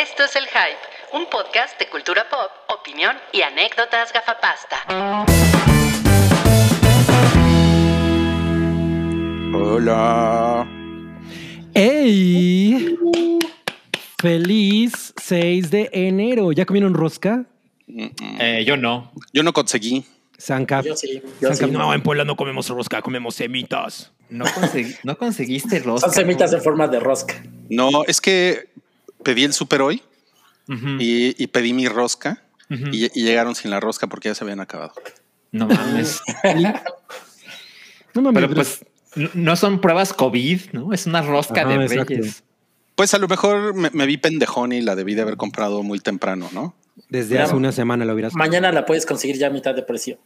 Esto es El Hype, un podcast de cultura pop, opinión y anécdotas gafapasta. Hola. ¡Ey! Feliz 6 de enero. ¿Ya comieron rosca? Eh, yo no. Yo no conseguí. Sancap. Yo sí, yo sí. No, en Puebla no comemos rosca, comemos semitas. No, consegui- no conseguiste rosca. Son semitas en forma de rosca. No, es que pedí el súper hoy y, y pedí mi rosca y, y llegaron sin la rosca porque ya se habían acabado. No mames. No mames, Pero pues no- son pruebas COVID, ¿no? Es una rosca Ajá, de exacto. reyes. Pues a lo mejor me, me vi pendejón y la debí de haber comprado muy temprano, ¿no? desde hace una semana lo hubieras Mañana la puedes conseguir ya a mitad de precio.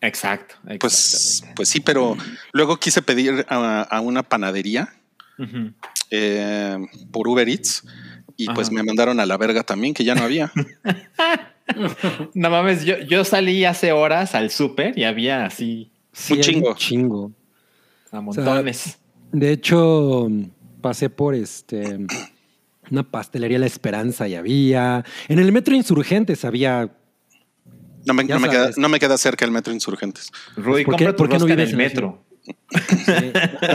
Exacto. Pues, pues sí, pero luego quise pedir a, a una panadería Eh, por Uber Eats y pues me mandaron a la verga también, que ya no había. No mames, yo, yo salí hace horas al súper y había así Sí, Un chingo. Un chingo. a montones. De hecho, pasé por este una pastelería La Esperanza y había. En el metro Insurgentes había. No me, no me queda, no me queda cerca el metro Insurgentes. Rudy, ¿por qué- compra tu por qué no en vives el en la metro. Sí.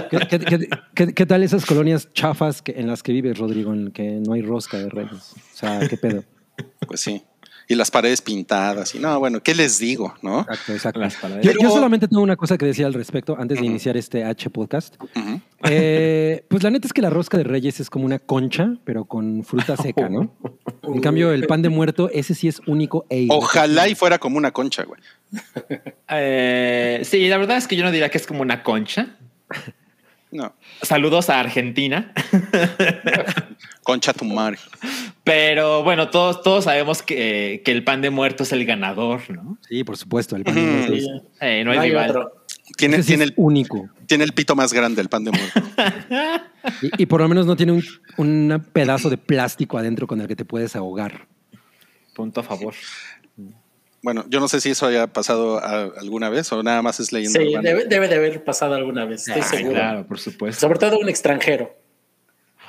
¿Qué, qué- qué- qué- qué tal esas colonias chafas que, en las que vives, Rodrigo, en que no hay rosca de reyes? O sea, ¿qué pedo? Pues sí. Y las paredes pintadas. Y no, bueno, ¿qué les digo? ¿No? Exacto, exacto. Las paradas. Yo, Pero- yo solamente tengo una cosa que decir al respecto antes de iniciar este H podcast. Eh, pues la neta es que la rosca de Reyes es como una concha, pero con fruta seca, ¿no? En cambio, el pan de muerto, ese sí es único e Ojalá y fuera como una concha, güey. Eh, sí, la verdad es que yo no diría que es como una concha. No, Saludos a Argentina. concha tu madre. Pero bueno, todos, todos sabemos que, que el pan de muerto es el ganador, ¿no? Sí, por supuesto, el pan de muerto es. Eh, no hay rival. otro. Tiene, ese tiene, es el, único. tiene el pito más grande el pan de muerto. Y, y por lo menos no tiene un, un pedazo de plástico adentro con el que te puedes ahogar. Punto a favor. Bueno, yo no sé si eso haya pasado a- alguna vez o nada más es leyenda Sí, urbana. debe, debe de haber pasado alguna vez, estoy Ah, seguro. claro, por supuesto. Sobre todo un extranjero.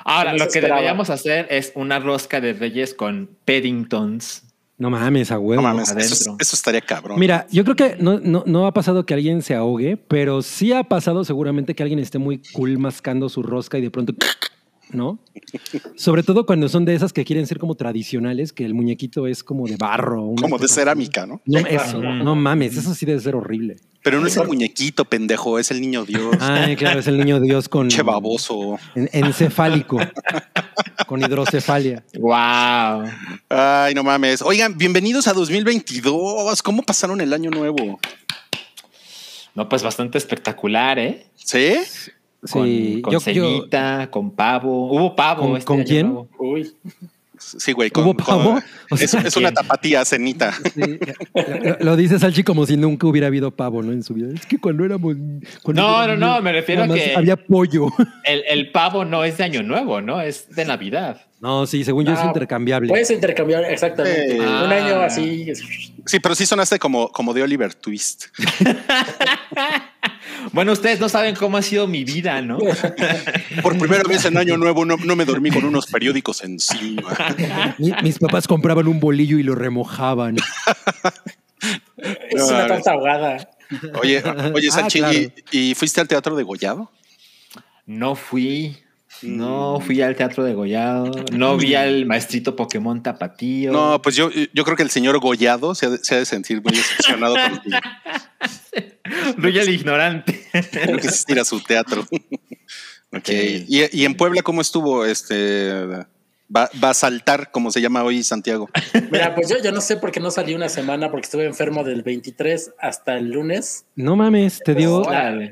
Ahora, no lo que esperaba. deberíamos hacer es una rosca de reyes con Paddingtons. No mames, a huevo. No mames, eso, adentro. eso estaría cabrón. Mira, yo creo que no, no, no ha pasado que alguien se ahogue, pero sí ha pasado seguramente que alguien esté muy cool mascando su rosca y de pronto, ¿no? Sobre todo cuando son de esas que quieren ser como tradicionales, que el muñequito es como de barro. como de cerámica, ¿no? No, eso, no mames, eso sí debe ser horrible. Pero no es el muñequito, pendejo, es el niño Dios. Ay, claro, es el niño Dios con Che baboso. en- encefálico, con hidrocefalia. ¡Wow! Ay, no mames. Oigan, bienvenidos a 2022. ¿Cómo pasaron el año nuevo? No, pues bastante espectacular, ¿eh? ¿Sí? Con, Sí, con yo- yo- cenita, con pavo. Hubo pavo. ¿Con- este con quién? Uy, Sí, güey. con- ¿Hubo pavo? con- O sea, es, es una tapatía cenita. Sí, lo, lo dice Salchi como si nunca hubiera habido pavo, ¿no? En su vida. Es que cuando éramos. cuando No, éramos no, no, me refiero a que- Había pollo. El, el pavo no es de año nuevo, ¿no? Es de Navidad. No, sí, según yo es No, intercambiable. puedes intercambiar exactamente. Eh. Un Ah. año así. Sí, pero sí sonaste como, como de Oliver Twist. Bueno, ustedes no saben cómo ha sido mi vida, ¿no? Por primera vez en año nuevo no, no me dormí con unos periódicos encima. Mi- mis papás compraban un bolillo y lo remojaban. Es una torta ahogada. Oye, oye, Ah, Sanchi, claro. ¿y, y fuiste al teatro de Gollado? No fui. No fui al teatro de Gollado. No vi al maestrito Pokémon Tapatío. No, pues yo, yo creo que el señor Gollado se ha de, se ha de sentir muy decepcionado contigo. Ruy el ignorante. No quisiste ir a su teatro. ok. Sí. ¿Y, y en Puebla cómo estuvo? Este va, va a saltar, como se llama hoy Santiago. Mira, pues yo, yo no sé por qué no salí una semana porque estuve enfermo del 23 hasta el lunes. No mames, te dio.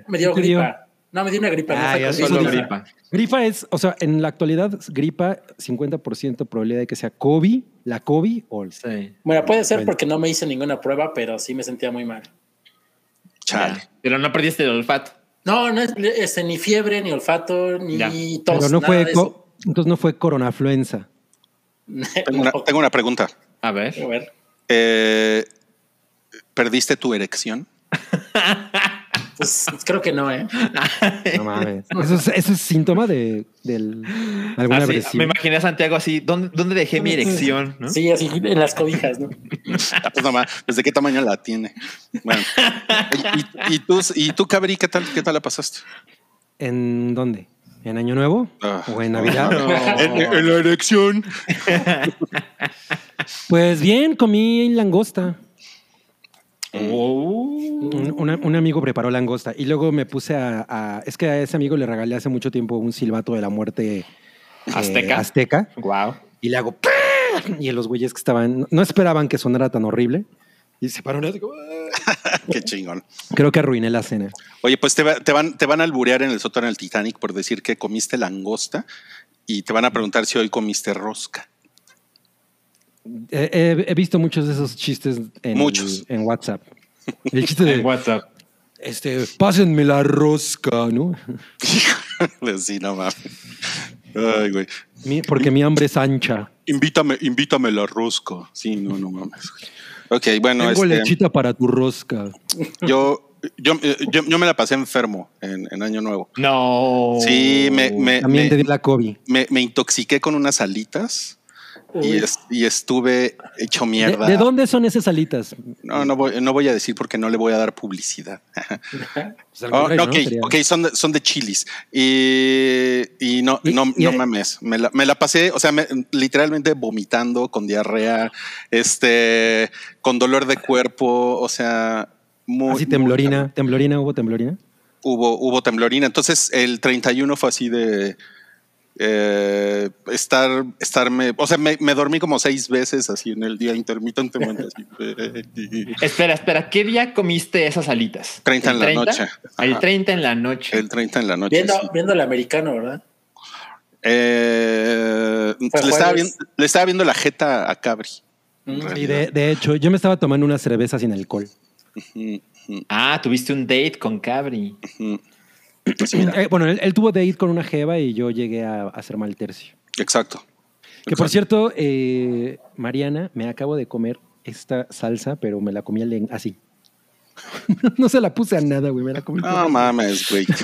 Me dio ¿Qué te dio? No, me dio una gripa. no Ah, fue ya Solo gripa. Gripa es, o sea, en la actualidad, gripa, 50% probabilidad de que sea COVID, la COVID o el. Sí. Bueno, puede ser porque no me hice ninguna prueba, pero sí me sentía muy mal. Chale. Ya. Pero no perdiste el olfato. No, no es, es ni fiebre, ni olfato, ni Ya. tos. Pero no nada fue. de entonces no fue coronafluenza. Tengo una, tengo una pregunta. A ver. A ver. Eh, ¿Perdiste tu erección? Pues creo que no, ¿eh? No mames. Eso es, eso es síntoma de, del, alguna Así, me imaginé a Santiago así, ¿dónde, dónde dejé mi erección? ¿no? Sí, así en las cobijas, ¿no? Pues no ma- pues de qué tamaño la tiene. Bueno. ¿Y, y tú, y tú, Cabri, qué tal, qué tal la pasaste? ¿En dónde? ¿En Año Nuevo? Ah. ¿O en Navidad? En, en la erección. Pues bien, comí langosta. Oh. Un, un amigo preparó langosta y luego me puse a, a- Es que a ese amigo le regalé hace mucho tiempo un silbato de la muerte eh, ¿Azteca? azteca Wow. y le hago. Y los güeyes que estaban. No esperaban que sonara tan horrible. Y se pararon así como, "Ah". Qué chingón. Creo que arruiné la cena. Oye, pues te, va- te van, te van a alburear en el sótano del Titanic por decir que comiste langosta y te van a preguntar si hoy comiste rosca. He, he- he visto muchos de esos chistes en, Muchos. en WhatsApp. El chiste de. En WhatsApp. Este, pásenme la rosca, ¿no? sí, no mames. Ay, güey. Mi- porque mi hambre es ancha. Invítame, invítame la rosca. Sí, no, no mames. Ok, bueno, Tengo este, lechita para tu rosca. yo, yo, eh, yo, yo me la pasé enfermo en, en Año Nuevo. No. Sí, me, me, También me- te di la COVID. me- me intoxiqué con unas alitas y, Uy. es- y estuve hecho ¿De, mierda. de dónde son esas alitas? No, no voy, no voy a decir porque no le voy a dar publicidad. Pues Oh, ok, son de, son de chilis. Y, y no, Y- no, y- no mames. Me la, me la pasé, o sea, me- literalmente vomitando, con diarrea, este, con dolor de cuerpo, o sea, muy. Así temblorina, temblorina, hubo temblorina. Hubo, hubo temblorina. Entonces, el 31 fue así de. Eh, estar, estarme, o sea, me, me dormí como seis veces así en el día intermitentemente. así. Espera, espera, ¿qué día comiste esas alitas? 30 en ¿El la noche. El Ajá. 30 en la noche. El 30 en la noche. Viendo, sí. viendo el americano, ¿verdad? Eh, le, estaba viendo, le estaba viendo la jeta a Cabri. Mm. Y de, de hecho, yo me estaba tomando una cerveza sin alcohol. Ah, tuviste un date con Cabri. Pues Eh, bueno, él, él tuvo de ir con una jeva y yo llegué a, a hacer mal tercio. exacto. Que por cierto, eh, Mariana, me acabo de comer esta salsa, pero me la comí así. no se la puse a nada, güey, me la comí. No mames, güey.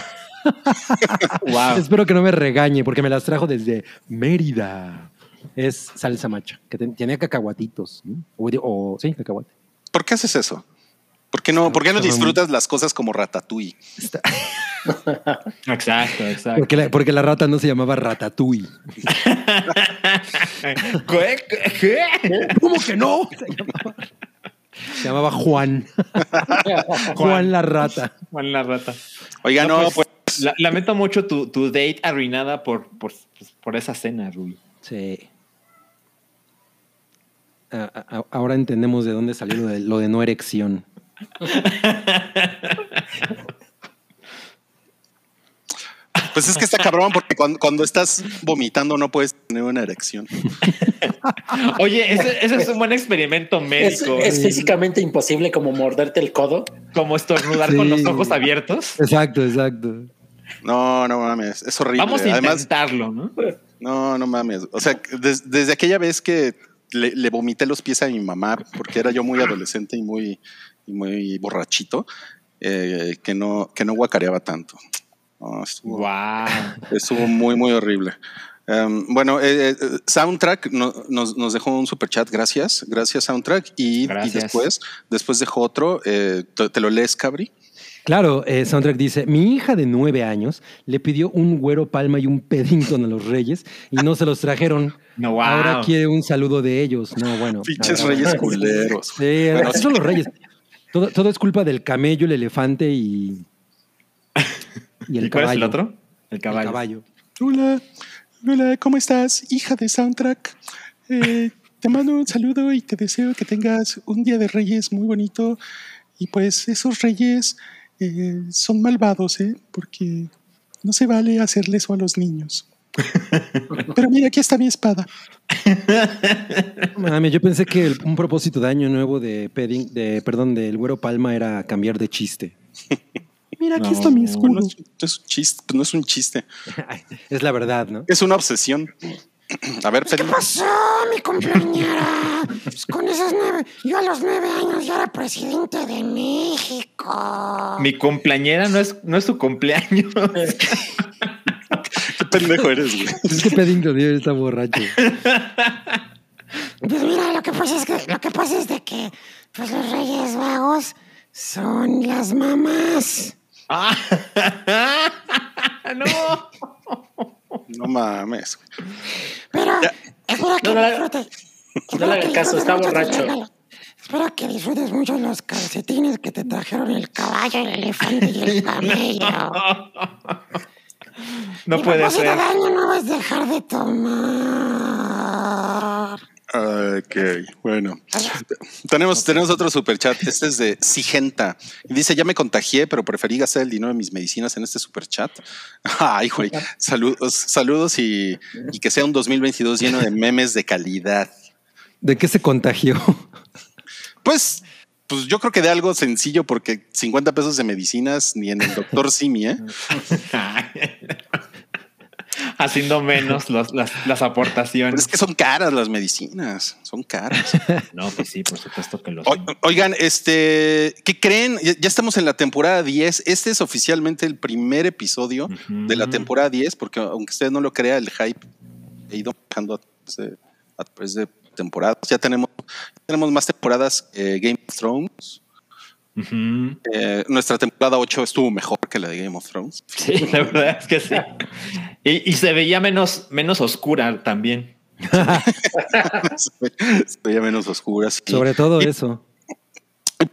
Wow. Espero que no me regañe porque me las trajo desde Mérida. Es salsa macha, que tiene cacahuatitos. ¿no? O, o- sí, cacahuate. ¿Por qué haces eso? ¿Por qué no, ¿por qué no disfrutas las cosas como ratatouille? Está- Exacto, exacto. porque, la, porque la rata no se llamaba Ratatouille. ¿Qué? ¿Qué? ¿Cómo que no? Se llamaba, se llamaba Juan. Juan la rata. Juan la rata. Oiga, no, pues, La- lamento mucho tu, tu date arruinada por, por, por esa cena, Rui. Sí. A- a- ahora entendemos de dónde salió lo de, lo de no erección. Pues es que está cabrón porque cuando, cuando estás vomitando no puedes tener una erección. Oye, ese, ese es un buen experimento médico. es físicamente imposible como morderte el codo. Como estornudar Sí. con los ojos abiertos. Exacto, exacto. No, no mames, es horrible. Vamos a Además, intentarlo, ¿no? no, no mames. O sea, des- desde aquella vez que le, le vomité los pies a mi mamá, porque era yo muy adolescente y muy, y muy borrachito, eh, que, no, que no guacareaba tanto. No, estuvo, Wow. estuvo muy, muy horrible. Um, bueno, eh, eh, Soundtrack no- nos, nos dejó un super chat, gracias, gracias Soundtrack. Y, después, después dejó otro, eh, te, te lo lees, Cabri. Claro, eh, Soundtrack dice, mi hija de nueve años le pidió un güero palma y un Peddington a los reyes y no se los trajeron. No, wow. Ahora quiere un saludo de ellos. No, bueno. Pinches reyes culeros. Sí, Bueno, son los reyes. Todo, todo es culpa del camello, el elefante y, y el ¿Y cuál caballo. es el otro? El El caballo. caballo. Hola, hola, ¿cómo estás, hija de Soundtrack? Eh, te mando un saludo y te deseo que tengas un día de reyes muy bonito. Y pues esos reyes eh, son malvados, ¿eh? Porque no se vale hacerle eso a los niños. Pero mira, aquí está mi espada. Mami, yo pensé que el- un propósito de año nuevo de, Pedding- de perdón, del güero palma era cambiar de chiste. Mira, aquí No, está mi escudo. No es, un chiste, no es un chiste, es la verdad, ¿no? es una obsesión. A ver, ¿Qué Pedro. pasó, mi compañera? Pues con esos nueve, yo a los nueve años ya era presidente de México. Mi cumpleañera no es, no es su cumpleaños. Pendejo eres, güey. Es que Paddington Bear está borracho. Pues mira, lo que pasa es que lo que pasa es de que pues los Reyes Vagos son las mamás. Ah. no. No mames. Pero Ya. espero que No, no le- disfrutes. no le haga que caso, disfrutes está borracho. Espero que disfrutes mucho los calcetines que te trajeron el caballo, el elefante y el camello. No puede ser. de año nuevo es dejar de tomar. Ok, bueno. Tenemos, tenemos otro superchat. Este es de Sigenta. Y dice, ya me contagié, pero preferí gastar el dinero de mis medicinas en este superchat. Ay, güey. Saludos, saludos y, y que sea un 2022 lleno de memes de calidad. ¿De qué se contagió? Pues, pues yo creo que de algo sencillo, porque 50 pesos de medicinas ni en el doctor Simi, ¿eh? Haciendo menos los- las, las Pero aportaciones. es que son caras las medicinas, son caras. No, pues sí, por supuesto que lo O-. Oigan, este, ¿qué creen? Ya, ya estamos en la temporada 10. Este es oficialmente el primer episodio de la temporada 10, porque aunque usted no lo crea, el hype ha ido bajando a a través de temporadas. Ya tenemos, ya tenemos más temporadas que Game of Thrones. Eh, nuestra temporada 8 estuvo mejor que la de Game of Thrones. Sí, la verdad es que sí. Y, y se veía menos, menos oscura también. Se veía menos oscuras. Y- Sobre todo y- eso.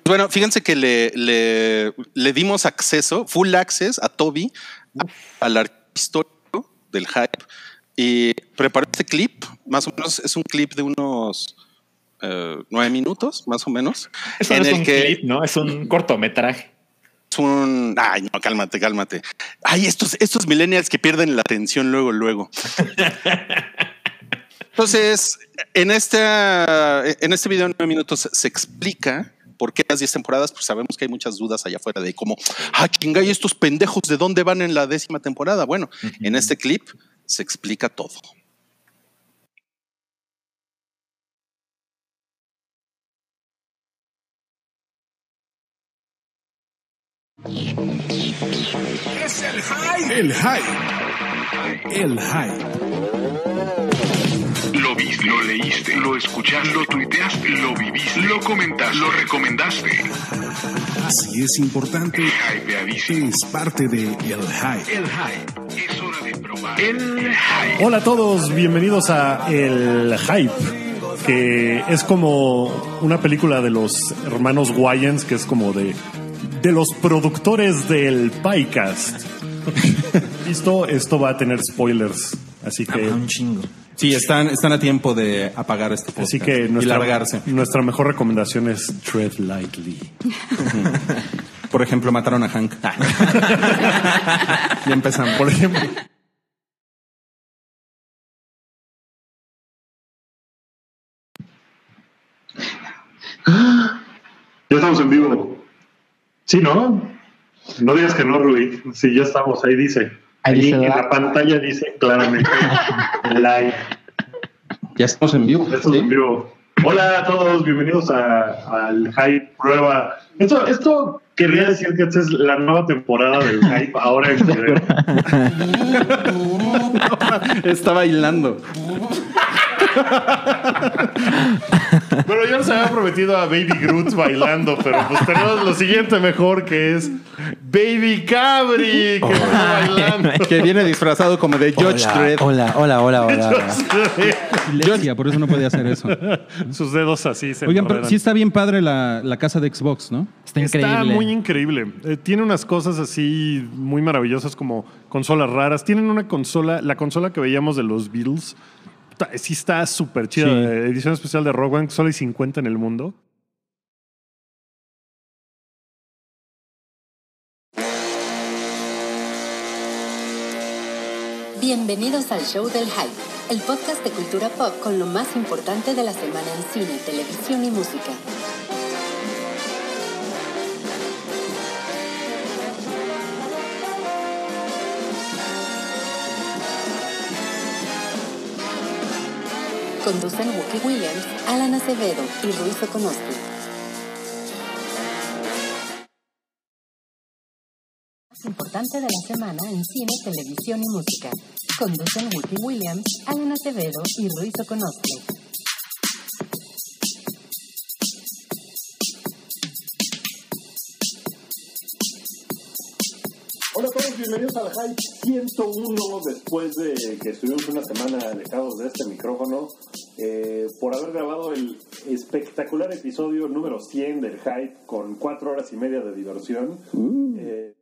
Bueno, fíjense que le, le, le dimos acceso, full access a Toby, a- al histórico del hype y preparó este clip, más o menos es un clip de unos eh, nueve minutos, más o menos, Eso en no es el un que clip, ¿no? Es un cortometraje. es un... Ay, no, cálmate, cálmate. Ay, estos, estos millennials que pierden la atención luego, luego. Entonces, en este, en este video de nueve minutos se explica por qué las 10 temporadas, pues sabemos que hay muchas dudas allá afuera de cómo, ah, chinga, ¿y estos pendejos de dónde van en la décima temporada? Bueno, en este clip se explica todo. El hype. El hype. Viste, lo leíste, lo escuchaste, lo tuiteaste, lo viviste, lo comentaste, lo recomendaste. Así es importante. Es parte de El hype. El hype. Es hora de probar. El hype. Hola a todos, bienvenidos a El Hype, que es como una película de los hermanos Wayans, que es como de, de los productores del Pycast. Listo, esto va a tener spoilers, así que, Un chingo. Sí, están, están a tiempo de apagar este podcast así que y largarse. nuestra mejor recomendación es tread lightly. Por ejemplo, mataron a Hank. ya empezamos. Por ejemplo, Ya estamos en vivo. Sí, ¿no? No digas que no, Rui. Sí, ya estamos, ahí dice. Ahí en la pantalla dice claramente live. Ya estamos en vivo. Ya estamos en vivo. Hola a todos, bienvenidos a- al Hype Prueba. Esto, esto querría decir que esta es la nueva temporada del Hype ahora en video. Está bailando. Bueno, yo les había prometido a Baby Groot bailando, pero pues tenemos lo siguiente mejor que es Baby Cabri, que bailando. Que viene disfrazado como de Judge Dredd. Hola, hola, hola, hola. hola. Por eso no podía hacer eso. Sus dedos así se Oigan, pero sí está bien padre la, la casa de Xbox, ¿no? Está increíble. Está muy increíble. Eh, tiene unas cosas así muy maravillosas como consolas raras. Tienen una consola, la consola que veíamos de los Beatles. Sí está súper chida. Sí. eh, Edición especial de Rock One, solo hay 50 en el mundo. Bienvenidos al Show del Hype, el podcast de cultura pop con lo más importante de la semana en cine, televisión y música. Conducen Wookie Williams, Alan Acevedo y Ruiz Okonoski. Más importante de la semana en cine, televisión y música. Conducen Wookie Williams, Alan Acevedo y Ruiz Okonoski. Hola a todos, bienvenidos al Hype 101 después de que estuvimos una semana alejados de este micrófono eh, por haber grabado el espectacular episodio número 100 del Hype con cuatro horas y media de diversión. Eh,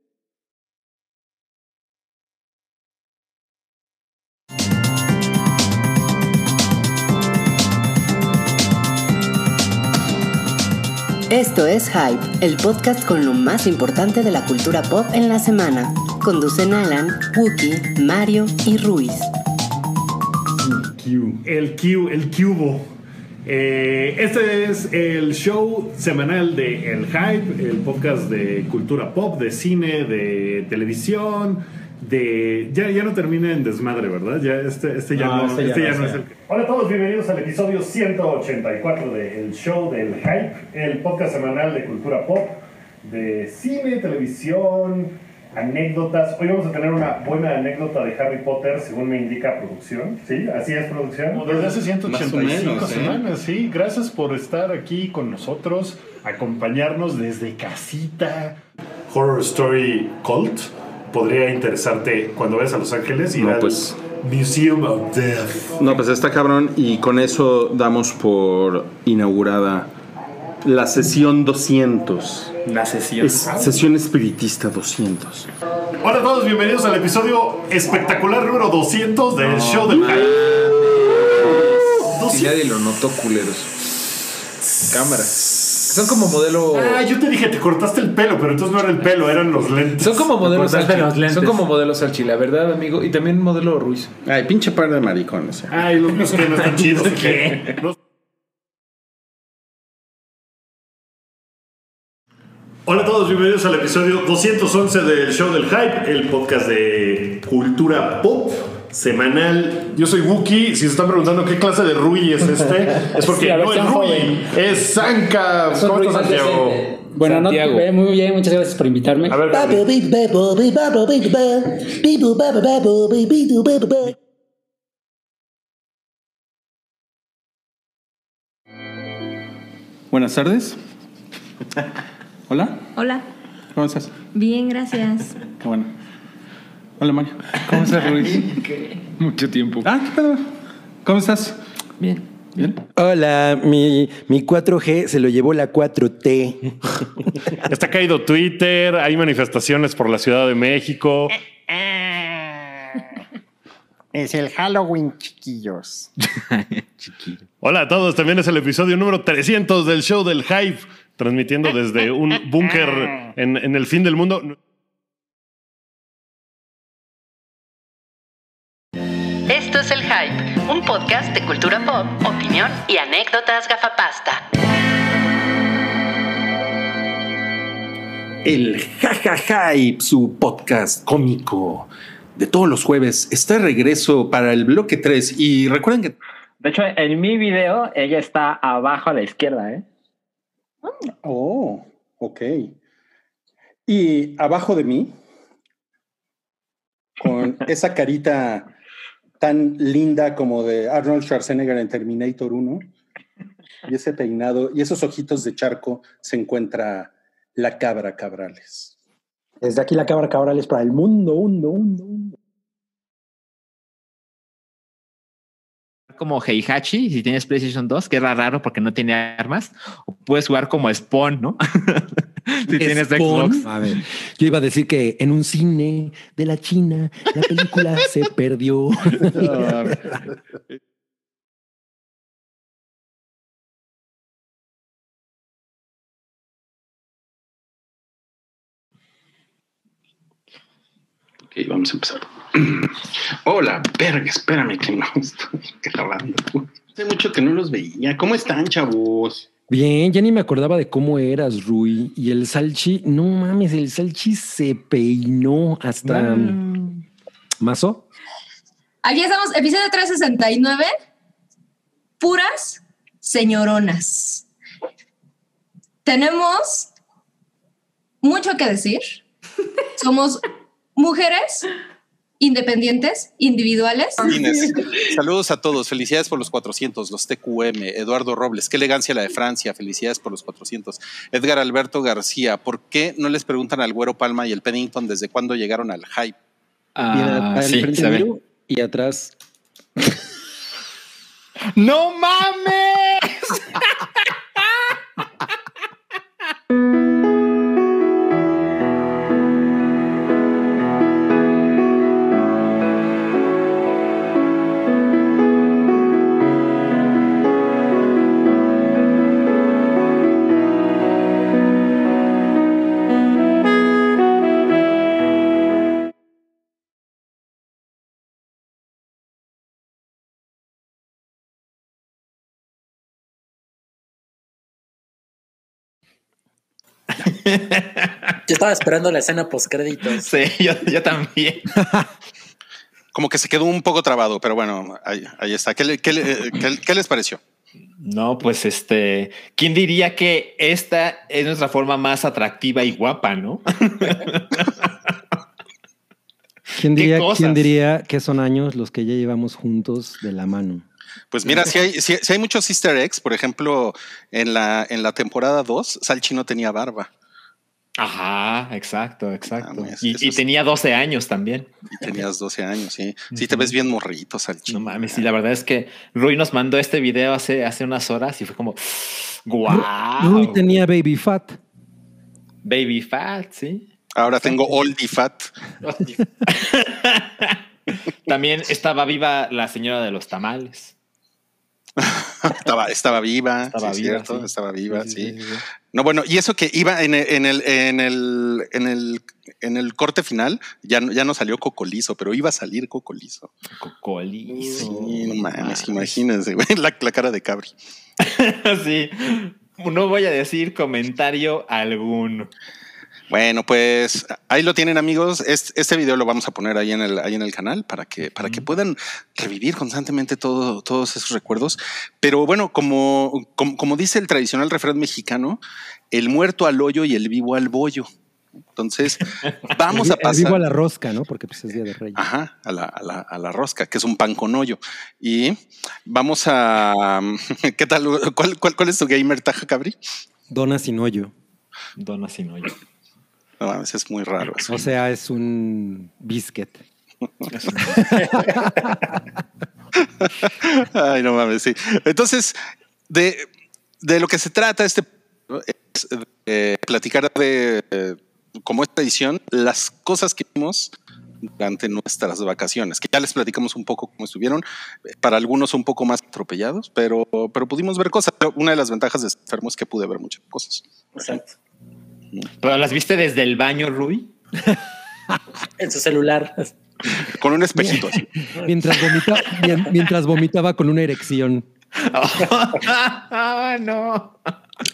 Esto es Hype, el podcast con lo más importante de la cultura pop en la semana. Conducen Alan, Wookie, Mario y Ruiz. El Q, el cubo. Eh, este es el show semanal de El Hype, el podcast de cultura pop, de cine, de televisión, de... Ya, ya no termina en desmadre, ¿verdad? Ya este, este ya no, este ya este ya no es es el... Hola a todos, bienvenidos al episodio 184 del show del Hype, el podcast semanal de cultura pop, de cine, televisión, anécdotas. Hoy vamos a tener una buena anécdota de Harry Potter, según me indica producción. ¿Sí? ¿Así es producción? Desde hace 185 Más o menos, ¿eh? semanas, sí. Gracias por estar aquí con nosotros, acompañarnos desde casita. Horror Story Cult podría interesarte cuando vayas a Los Ángeles y No, al pues. Museum of Death. No, pues está cabrón y con eso damos por inaugurada la sesión 200. La sesión. Es sesión espiritista 200. Hola a todos, bienvenidos al episodio espectacular número 200 del No show del Hype. Si nadie lo notó, culeros. Cámara. Son como modelo. Ah, yo te dije, te cortaste el pelo, pero entonces no era el pelo, eran los lentes. Son como modelos Archie. Son como modelos Archie, la verdad, amigo. Y también modelo Ruiz. Ay, pinche par de maricones. Ay, los míos que no están chidos. ¿Qué? Los- Hola a todos, bienvenidos al episodio 211 del Show del Hype, el podcast de cultura pop semanal. Yo soy Wookie. Si se están preguntando qué clase de Rui es este, es porque Sí, no es Rui, joven. es un ¿Cómo estás, Santiago? Bueno, no, Santiago. eh, muy bien, muchas gracias por invitarme. A ver, Buenas tardes. Hola, Hola, ¿cómo estás? bien, gracias. Qué bueno. Hola, Mario. ¿Cómo estás, Ruiz? Mucho tiempo. Ah, ¿qué pedo? ¿Cómo estás? Bien. ¿Bien? Hola, mi, mi 4G se lo llevó la 4T. Está caído Twitter, hay manifestaciones por la Ciudad de México. Es el Halloween, chiquillos. Hola a todos, también es el episodio número 300 del show del Hype, transmitiendo desde un búnker en, en el fin del mundo. Podcast de cultura pop, opinión y anécdotas gafapasta. El Jaja Hype, su podcast cómico de todos los jueves, está de regreso para el bloque 3. Y recuerden que De hecho, en mi video, ella está abajo a la izquierda, ¿eh? Oh, ok. Y abajo de mí, con esa carita tan linda como de Arnold Schwarzenegger en Terminator 1, y ese peinado y esos ojitos de charco, se encuentra la cabra Cabrales. Desde aquí la cabra Cabrales para el mundo, mundo, mundo, mundo. Como Heihachi, si tienes PlayStation 2, que era raro porque no tiene armas. O puedes jugar como Spawn, ¿no? si tienes. Xbox. A ver, yo iba a decir que en un cine de la China la película se perdió. Ok, vamos a empezar. Hola, verga, espérame que no estoy grabando. Hace mucho que no los veía. ¿Cómo están, chavos? Bien, ya ni me acordaba de cómo eras, Rui. Y el Salchi, no mames, el Salchi se peinó hasta. ¿Mazo? Aquí estamos, episodio 369. puras señoronas. Tenemos mucho que decir. Somos mujeres independientes, individuales. Inés, saludos a todos. Felicidades por los 400, los TQM. Eduardo Robles, qué elegancia la de Francia. Felicidades por los 400. Edgar Alberto García, ¿por qué no les preguntan al Güero Palma y el Pennington desde cuándo llegaron al hype? Ah, sí, y atrás. ¡No mames! Yo estaba esperando la escena post créditos. Sí, yo, yo también. Como que se quedó un poco trabado, pero bueno, ahí, ahí está. ¿Qué, le- qué le- qué- qué les pareció? No, pues este, ¿quién diría que esta es nuestra forma más atractiva y guapa, no? ¿Quién ¿Qué diría? ¿Quién diría que son años los que ya llevamos juntos de la mano? Pues mira, si hay, si, si hay muchos easter eggs, por ejemplo, en la, en la temporada 2, Salchi no tenía barba. Ajá, exacto, exacto. Mames, y tenía 12 años también. Y tenías 12 años, sí. Sí, te ves bien morrito, Salchi. No mames, y la verdad es que Rui nos mandó este video hace, hace unas horas y fue como, guau. Rui tenía baby fat. Baby fat, sí. Ahora tengo oldie fat. También estaba viva la señora de los tamales. estaba, estaba viva, Estaba sí, viva, cierto, sí. estaba viva, sí, Sí, sí, sí, sí. No, bueno, y eso que iba en el, en el, en el, en el, en el corte final, ya, no- ya no salió cocolizo, pero iba a salir cocolizo. Cocolizo. No mames, imagínense, güey, la, la cara de Cabri. sí. No voy a decir comentario alguno. Bueno, pues ahí lo tienen, amigos. Este, este video lo vamos a poner ahí en el, ahí en el canal para que, para que puedan revivir constantemente todo, todos esos recuerdos. Pero bueno, como, como, como dice el tradicional refrán mexicano, el muerto al hoyo y el vivo al bollo. Entonces, vamos a vi- el vivo pasar. a la rosca, ¿no? Porque pues es Día de Reyes. Ajá, a la, a, la, a la rosca, que es un pan con hoyo. Y vamos a. ¿Qué tal? ¿Cuál, cuál, cuál es tu gamer taja, Cabri? Dona sin hoyo. Dona sin hoyo. No mames, es muy raro eso. O sea, es un biscuit. Ay, no mames, sí. Entonces, de, de lo que se trata este es de platicar de eh, como esta edición, las cosas que vimos durante nuestras vacaciones, que ya les platicamos un poco cómo estuvieron, para algunos un poco más atropellados, pero, pero pudimos ver cosas. Una de las ventajas de enfermo es que pude ver muchas cosas. Exacto. ¿Pero las viste desde el baño, Rui? En su celular. Con un espejito así. Mientras, vomita- mien- mientras vomitaba con una erección. ah, no.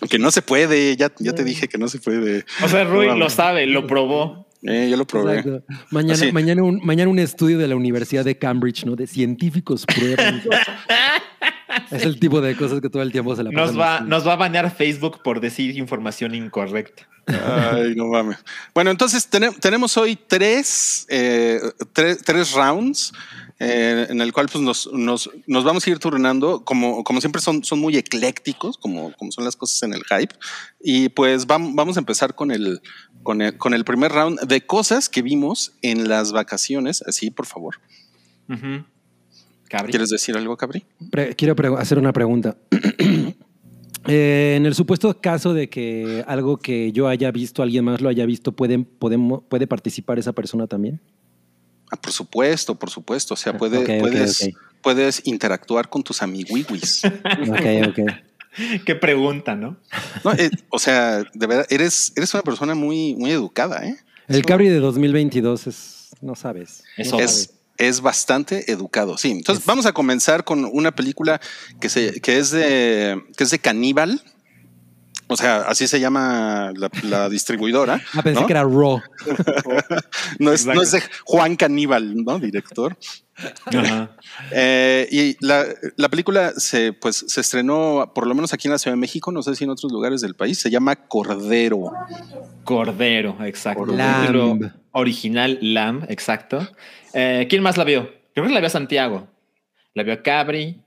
Que no se puede, ya, ya te dije que no se puede. O sea, Rui No lo sabe, lo probó. Eh, yo lo probé. Exacto. Mañana, Así. mañana, un, mañana un estudio de la Universidad de Cambridge, ¿no? De científicos prueban. es el tipo de cosas que todo el tiempo se la Nos pasan va, nos va a banear Facebook por decir información incorrecta. Ay, no mames. Bueno, entonces tene- tenemos hoy tres, eh, tre- tres rounds eh, en el cual pues, nos, nos, nos vamos a ir turnando. Como, como siempre son, son muy eclécticos, como, como son las cosas en el hype. Y pues vam- vamos a empezar con el, con, el, con el primer round de cosas que vimos en las vacaciones. Así, por favor. Cabri. ¿Quieres decir algo, Cabri? Pre- quiero hacer una pregunta. Eh, en el supuesto caso de que algo que yo haya visto, alguien más lo haya visto, ¿pueden, podemos, ¿puede participar esa persona también? Ah, por supuesto, por supuesto. O sea, puede- ok, puedes, puedes interactuar con tus amiguiwis. Ok, ok. Qué pregunta, ¿no? No, eh, o sea, de verdad, eres, eres una persona muy, muy educada, ¿eh? El Cabri de 2022 es, no sabes. no es, sabes. Es bastante educado. Sí. Entonces, vamos a comenzar con una película que, se, que, es, de, que es de caníbal. O sea, así se llama la, la distribuidora. Ah, pensé ¿no? que era Raw. no, es, no es de Juan Caníbal, ¿no? Director. Ajá. Eh, y la, la película se, pues, se estrenó, por lo menos aquí en la Ciudad de México, no sé si en otros lugares del país, se llama Cordero. Cordero, exacto. Cordero. Original Lamb, exacto. Eh, ¿Quién más la vio? Creo que la vio Santiago. La vio Cabri.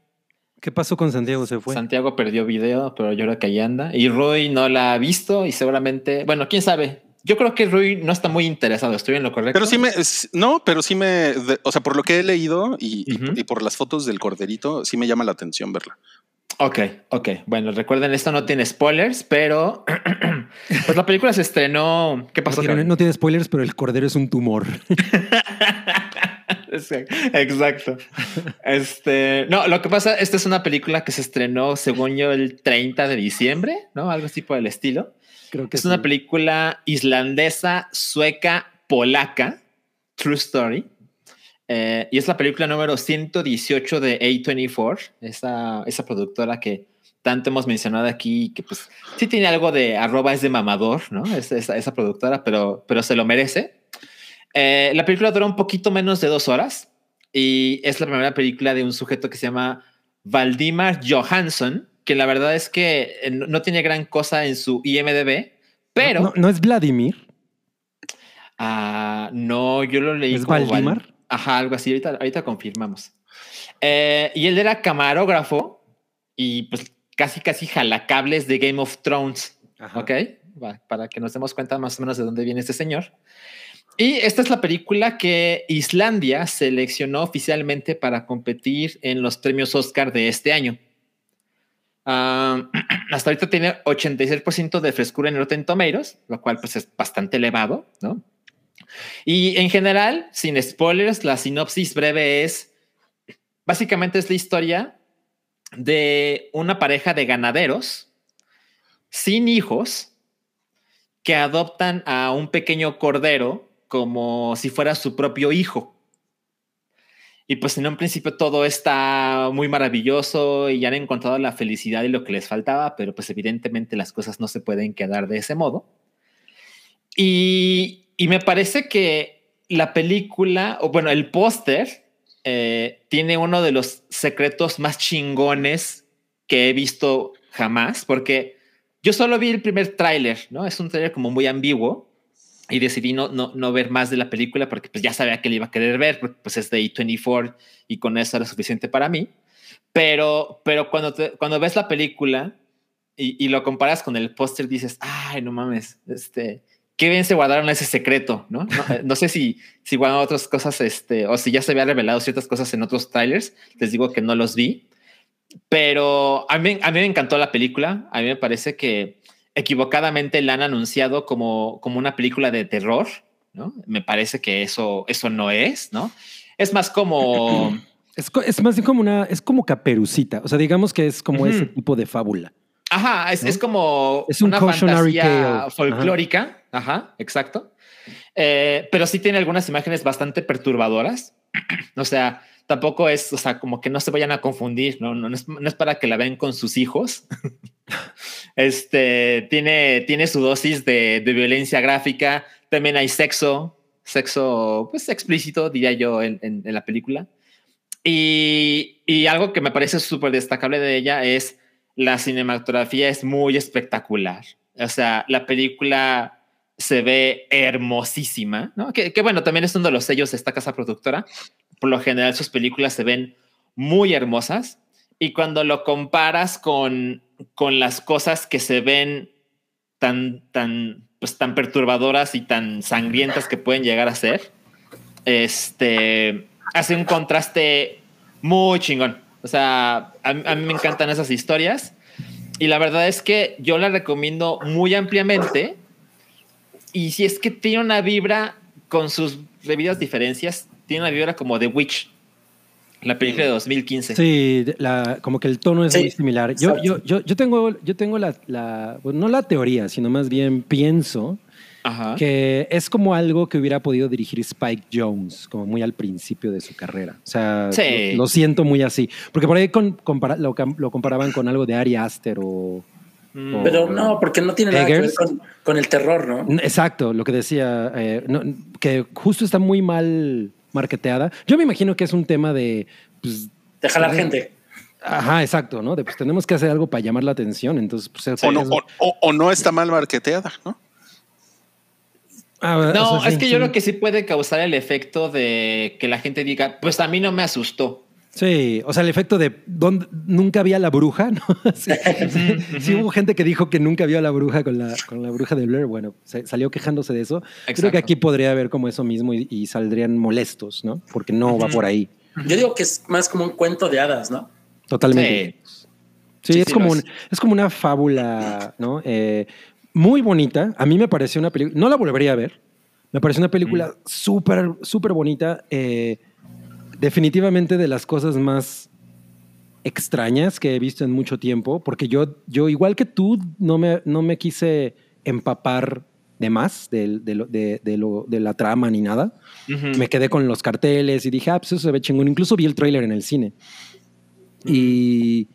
¿Qué pasó con Santiago? Se fue. Santiago perdió video, pero yo creo que ahí anda. Y Rui no la ha visto y seguramente, bueno, quién sabe. Yo creo que Rui no está muy interesado. Estoy en lo correcto. Pero sí me, no, pero sí me, o sea, por lo que he leído y, y- y por las fotos del corderito, sí me llama la atención verla. Ok, ok. Bueno, recuerden, esto no tiene spoilers, pero pues la película se estrenó. ¿Qué pasó? No tiene, no tiene spoilers, pero el cordero es un tumor. Exacto. Este, no, lo que pasa, esta es una película que se estrenó, según yo, el 30 de diciembre, ¿no? Algo así por el estilo. Creo que es una película islandesa, sueca, polaca, True Story. Eh, y es la película número 118 de A24, esa, esa productora que tanto hemos mencionado aquí, que pues sí tiene algo de arroba es de mamador, ¿no? Es, esa, esa productora, pero, pero se lo merece. Eh, la película dura un poquito menos de dos horas y es la primera película de un sujeto que se llama Valdimar Johansson, que la verdad es que eh, no tiene gran cosa en su IMDB, pero No, no es Vladimir. Ah, no, yo lo leí ¿Es como Val- Valdimar? Ajá, algo así. Ahorita, ahorita confirmamos. Eh, y él era camarógrafo y pues casi, casi jalacables de Game of Thrones. Ok, Va, para que nos demos cuenta más o menos de dónde viene este señor. Y esta es la película que Islandia seleccionó oficialmente para competir en los premios Oscar de este año. Ah, hasta ahorita tiene 86% de frescura en Rotten Tomatoes, lo cual pues es bastante elevado, ¿no? Y en general, sin spoilers, la sinopsis breve es, básicamente es la historia de una pareja de ganaderos sin hijos que adoptan a un pequeño cordero como si fuera su propio hijo. Y pues en un principio todo está muy maravilloso y ya han encontrado la felicidad y lo que les faltaba, pero pues evidentemente las cosas no se pueden quedar de ese modo. Y, y me parece que la película, o bueno, el póster eh, tiene uno de los secretos más chingones que he visto jamás, porque yo solo vi el primer tráiler, ¿no? Es un tráiler como muy ambiguo y decidí no, no, no ver más de la película porque pues ya sabía que le iba a querer ver, porque pues es de A24 y con eso era suficiente para mí. Pero, pero cuando, te- cuando ves la película y, y lo comparas con el póster, dices, ay, no mames, este, qué bien se guardaron ese secreto, ¿no? No, eh, no sé si, si guardaron otras cosas, este, o si ya se había revelado ciertas cosas en otros trailers, les digo que no los vi, pero a mí, a mí me encantó la película, a mí me parece que equivocadamente la han anunciado como, como una película de terror, ¿no? Me parece que eso, eso no es, ¿no? Es más como... Es, es más como una, es como caperucita. O sea, digamos que es como Ujú. ese tipo de fábula. Ajá, es, ¿no? es como Es un una fantasía tale. folclórica. Ajá, exacto. Eh, pero sí tiene algunas imágenes bastante perturbadoras. o sea, tampoco es, o sea, como que no se vayan a confundir, ¿no? No, no es, no es para que la vean con sus hijos. este tiene, tiene su dosis de, de violencia gráfica. También hay sexo, sexo, pues explícito, diría yo, en, en- en la película. Y, y algo que me parece súper destacable de ella es la cinematografía es muy espectacular. O sea, la película se ve hermosísima, ¿no? Que, que bueno, también es uno de los sellos de esta casa productora. Por lo general, sus películas se ven muy hermosas. Y cuando lo comparas con, con las cosas que se ven tan, tan, pues, tan perturbadoras y tan sangrientas que pueden llegar a ser, este, hace un contraste muy chingón. O sea, a, a mí me encantan esas historias. Y la verdad es que yo la recomiendo muy ampliamente. Y si es que tiene una vibra con sus debidas diferencias, tiene una vibra como The Witch, la película de 2015. Sí, la, como que el tono es Sí, muy similar. Yo, yo, yo, yo tengo, yo tengo la, la- bueno, no la teoría, sino más bien pienso Ajá. que es como algo que hubiera podido dirigir Spike Jones, como muy al principio de su carrera. O sea, Sí. lo, lo siento muy así. Porque por ahí con- compara- lo, lo comparaban con algo de Ari Aster o, o- Pero no, porque no tiene nada que ver con, con el terror, ¿no? Exacto, lo que decía, eh, no, que justo está muy mal marketeada. Yo me imagino que es un tema de... Pues, De jalar gente. Ajá, exacto, ¿no? De, pues tenemos que hacer algo para llamar la atención. Entonces, pues, O no, es- o- o- o no está mal marketeada, ¿no? Ah, No, o sea, es sí, que sí. yo creo que sí puede causar el efecto de que la gente diga, pues a mí no me asustó. Sí, o sea, el efecto de ¿dónde- nunca había la bruja, ¿no? Sí, sí, sí hubo gente que dijo que nunca vio a la bruja con la, con la bruja de Blair. Bueno, se- salió quejándose de eso. Creo que aquí podría haber como eso mismo y, y saldrían molestos, ¿no? Porque no va por ahí. Yo digo que es más como un cuento de hadas, ¿no? Totalmente. Sí, Sí, es, sí como un- es. es como una fábula, ¿no? Eh, muy bonita. A mí me pareció una película, no la volvería a ver. Me pareció una película súper, súper bonita. eh, definitivamente de las cosas más extrañas que he visto en mucho tiempo, porque yo, yo igual que tú, no me, no me quise empapar de más de, lo- de- de lo- de la trama ni nada. Me quedé con los carteles y dije, ah, pues eso se ve chingón. Incluso vi el tráiler en el cine. Y,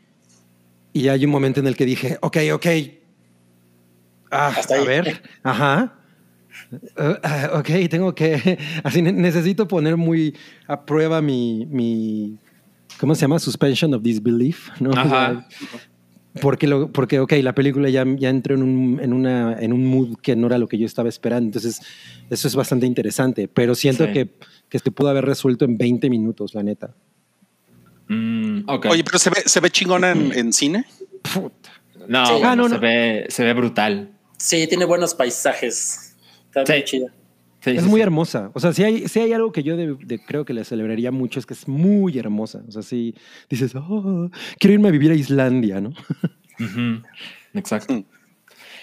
y hay un momento en el que dije, ok, ok. Ah, a ver, ajá. Uh, ok, tengo que, así ne- necesito poner muy a prueba mi, mi, ¿cómo se llama? Suspension of disbelief, ¿no? Ajá. Porque, lo, porque, ok, la película ya, ya entró en un, en, una, en un mood que no era lo que yo estaba esperando. Entonces, eso es bastante interesante. Pero siento Sí. que, que se pudo haber resuelto en 20 minutos, la neta. Oye, pero se ve, se ve chingona en, en cine. No, Sí. bueno, Ah, no, se, no. Ve, se ve brutal. Sí, tiene buenos paisajes. Está muy chida. es muy hermosa. O sea, si hay, si hay algo que yo de- de- creo que le celebraría mucho es que es muy hermosa. O sea, si dices, "Oh, quiero irme a vivir a Islandia, ¿no? Exacto.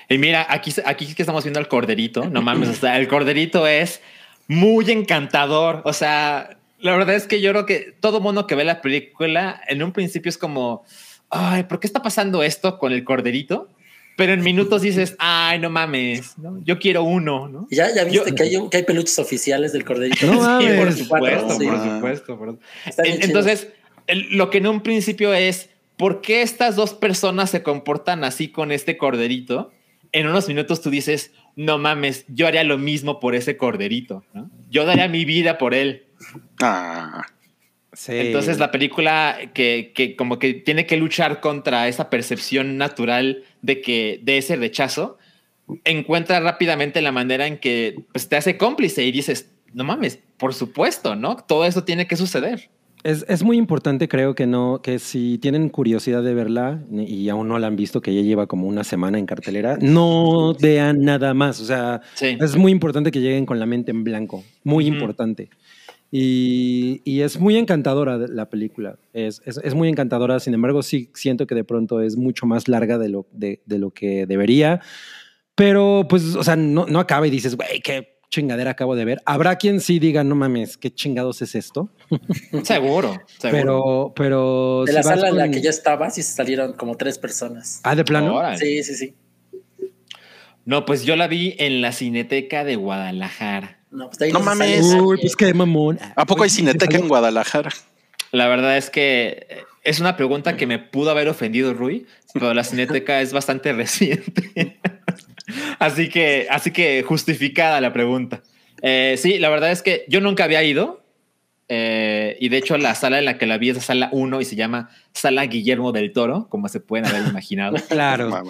Y mira, aquí, aquí que estamos viendo al corderito, no mames, o sea, el corderito es muy encantador. O sea, la verdad es que yo creo que todo mundo que ve la película en un principio es como, ay, ¿por qué está pasando esto con el corderito? Pero en minutos dices, ay, no mames, ¿no? yo quiero uno, ¿no? ¿Ya, ya viste Yo- que, hay, un- que hay peluches oficiales del corderito? Sí, por por supuesto, sí. por- En-. Entonces, el- lo que en un principio es, ¿por qué estas dos personas se comportan así con este corderito? En unos minutos tú dices, no mames, yo haría lo mismo por ese corderito, ¿no? Yo daría mi vida por él. Ah. Entonces la película que, que como que tiene que luchar contra esa percepción natural de que de ese rechazo, encuentra rápidamente la manera en que pues, te hace cómplice y dices, no mames, por supuesto, ¿no? Todo eso tiene que suceder. Es, es muy importante, creo que no, que si tienen curiosidad de verla y aún no la han visto, que ya lleva como una semana en cartelera, no vean nada más. O sea, Sí. es muy importante que lleguen con la mente en blanco. Muy Ujú. importante. Y, y es muy encantadora la película. Es, es, es muy encantadora. Sin embargo, sí siento que de pronto es mucho más larga de lo, de, de lo que debería. Pero, pues, o sea, no, no acaba y dices, güey, qué chingadera acabo de ver. Habrá quien sí diga, no mames, qué chingados es esto. Seguro, seguro. Pero, pero. De si la vas sala en la que ya estaba, sí salieron como tres personas. Ah, de plano. Órale. Sí, sí, sí. No, pues yo la vi en la Cineteca de Guadalajara. No, pues ahí No mames. Uy, pues qué mamón. ¿A poco hay cineteca en Guadalajara? La verdad es que eh, es una pregunta que me pudo haber ofendido Rui, pero la Cineteca es bastante reciente. así que, así que justificada la pregunta. Eh, sí, la verdad es que yo nunca había ido. eh, y de hecho, la sala en la que la vi es la sala 1 y se llama Sala Guillermo del Toro, como se pueden haber imaginado. Claro.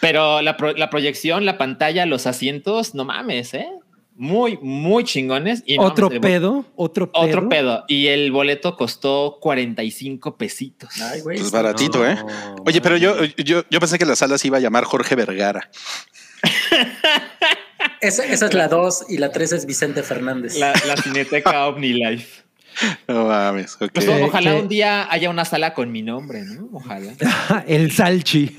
Pero la, pro- la proyección, la pantalla, los asientos, no mames, ¿eh? Muy, muy chingones. Y Otro pedo, otro pedo. Otro pedo. Y el boleto costó 45 pesitos. Ay, güey. Pues baratito, ¿eh? Oye, pero yo, yo, yo pensé que la sala se iba a llamar Jorge Vergara. Esa, esa es la dos y la tres es Vicente Fernández. La, la Cineteca OmniLife. No mames. Pues, ojalá un día haya una sala con mi nombre, ¿no? Ojalá. El salchi.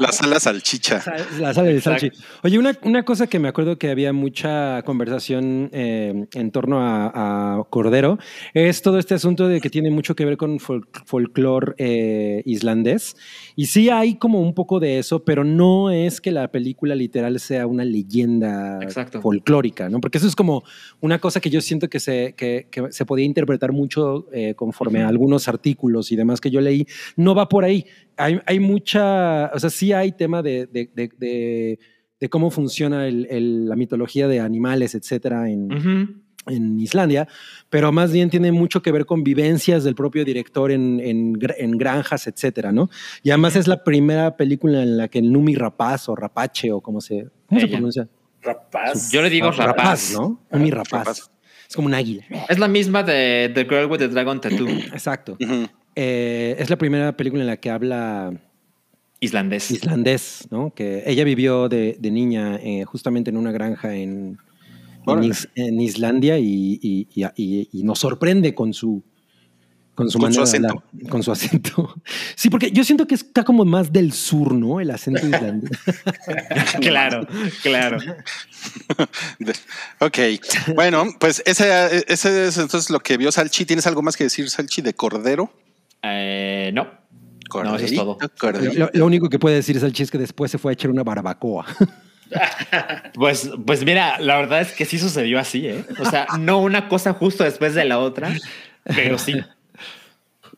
La sala salchicha. La sala del salchi. Oye, una, una cosa que me acuerdo que había mucha conversación eh, en torno a, a Cordero es todo este asunto de que tiene mucho que ver con fol- folclore eh, islandés. Y sí hay como un poco de eso, pero no es que la película literal sea una leyenda Exacto. folclórica, ¿no? Porque eso es como una cosa que yo siento que se, que, que se podía interpretar mucho eh, conforme a algunos artículos y demás que yo leí, no va por ahí. Hay, hay mucha, o sea, sí hay tema de, de, de, de- de cómo funciona el- el- la mitología de animales, etcétera, en, en Islandia, pero más bien tiene mucho que ver con vivencias del propio director en, en gr- en granjas, etcétera, ¿no? Y además es la primera película en la que el Numi Rapaz o Rapache o cómo se, ¿cómo se pronuncia? Rapaz. Yo le digo Ah, rapaz. ¿no? Numi Rapaz. Es como un águila. Es la misma de The Girl with the Dragon Tattoo. Exacto. Eh, es la primera película en la que habla islandés. Islandés, ¿no? Que ella vivió de, de niña eh, justamente en una granja en, en, Órale. Is- en Islandia y, y- y- y- y nos sorprende con su con su Con su manera de acento. hablar, con su acento. Sí, porque yo siento que está como más del sur, ¿no? El acento islandés. claro, claro. Ok, bueno, pues ese, ese es entonces lo que vio Salchi. ¿Tienes algo más que decir, Salchi, de Cordero? Eh, no. No, eso es Corderito, todo. Lo, corderito. lo- lo único que puede decir Salchi es que después se fue a echar una barbacoa. Pues, pues mira, la verdad es que sí sucedió así, ¿eh? O sea, no una cosa justo después de la otra, pero sí.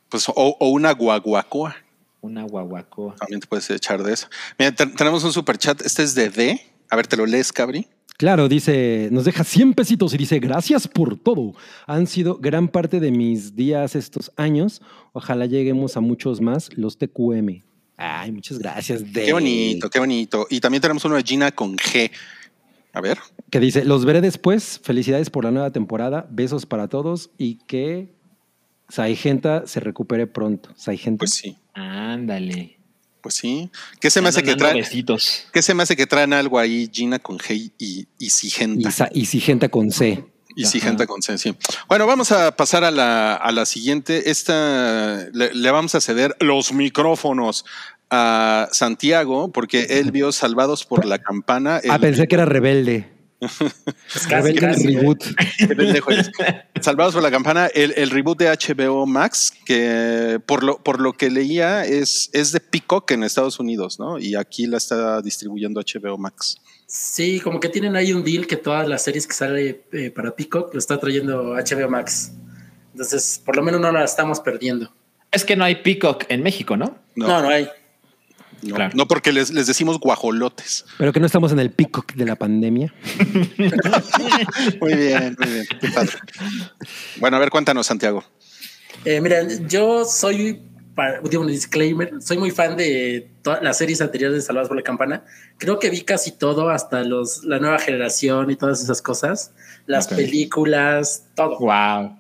Pues, o, o una guaguacoa. Una guaguacoa. También te puedes echar de eso. Mira, te- tenemos un super chat. Este es de D. A ver, te lo lees, Cabri. Claro, dice, nos deja 100 pesitos y dice, gracias por todo. Han sido gran parte de mis días estos años. Ojalá lleguemos a muchos más, los TQM. Ay, muchas gracias. De... Qué bonito, qué bonito. Y también tenemos uno de Gina con G. A ver. Que dice, los veré después. Felicidades por la nueva temporada. Besos para todos y que Saigenta se recupere pronto. Saigenta. Pues sí. Ándale. Pues sí. ¿Qué se me hace que traen? besitos. ¿Qué se me hace que traen algo ahí Gina con G y, y Sigenta? Y Sigenta con C. Y Sigenta con C, sí. Bueno, vamos a pasar a la, a la siguiente. Esta le, le vamos a ceder los micrófonos a Santiago porque él vio Salvados por la Campana. Ah, el- pensé que era rebelde. rebelde el casi, pendejo eres. Salvados por la Campana, el, el reboot de HBO Max, que por lo, por lo que leía es, es de Peacock en Estados Unidos, ¿no? Y aquí la está distribuyendo HBO Max. Sí, como que tienen ahí un deal que todas las series que sale eh, para Peacock lo está trayendo HBO Max. Entonces, por lo menos no la estamos perdiendo. Es que no hay Peacock en México, ¿no? No, no, hay. No, no porque les, les decimos guajolotes. Pero que no estamos en el pico de la pandemia. Muy bien, muy bien. Qué padre. Bueno, a ver, cuéntanos, Santiago. Eh, miren, yo soy, para, digo un disclaimer, soy muy fan de todas las series anteriores de Salvados por la Campana. Creo que vi casi todo, hasta los, la nueva generación y todas esas cosas. Las películas, todo. Wow.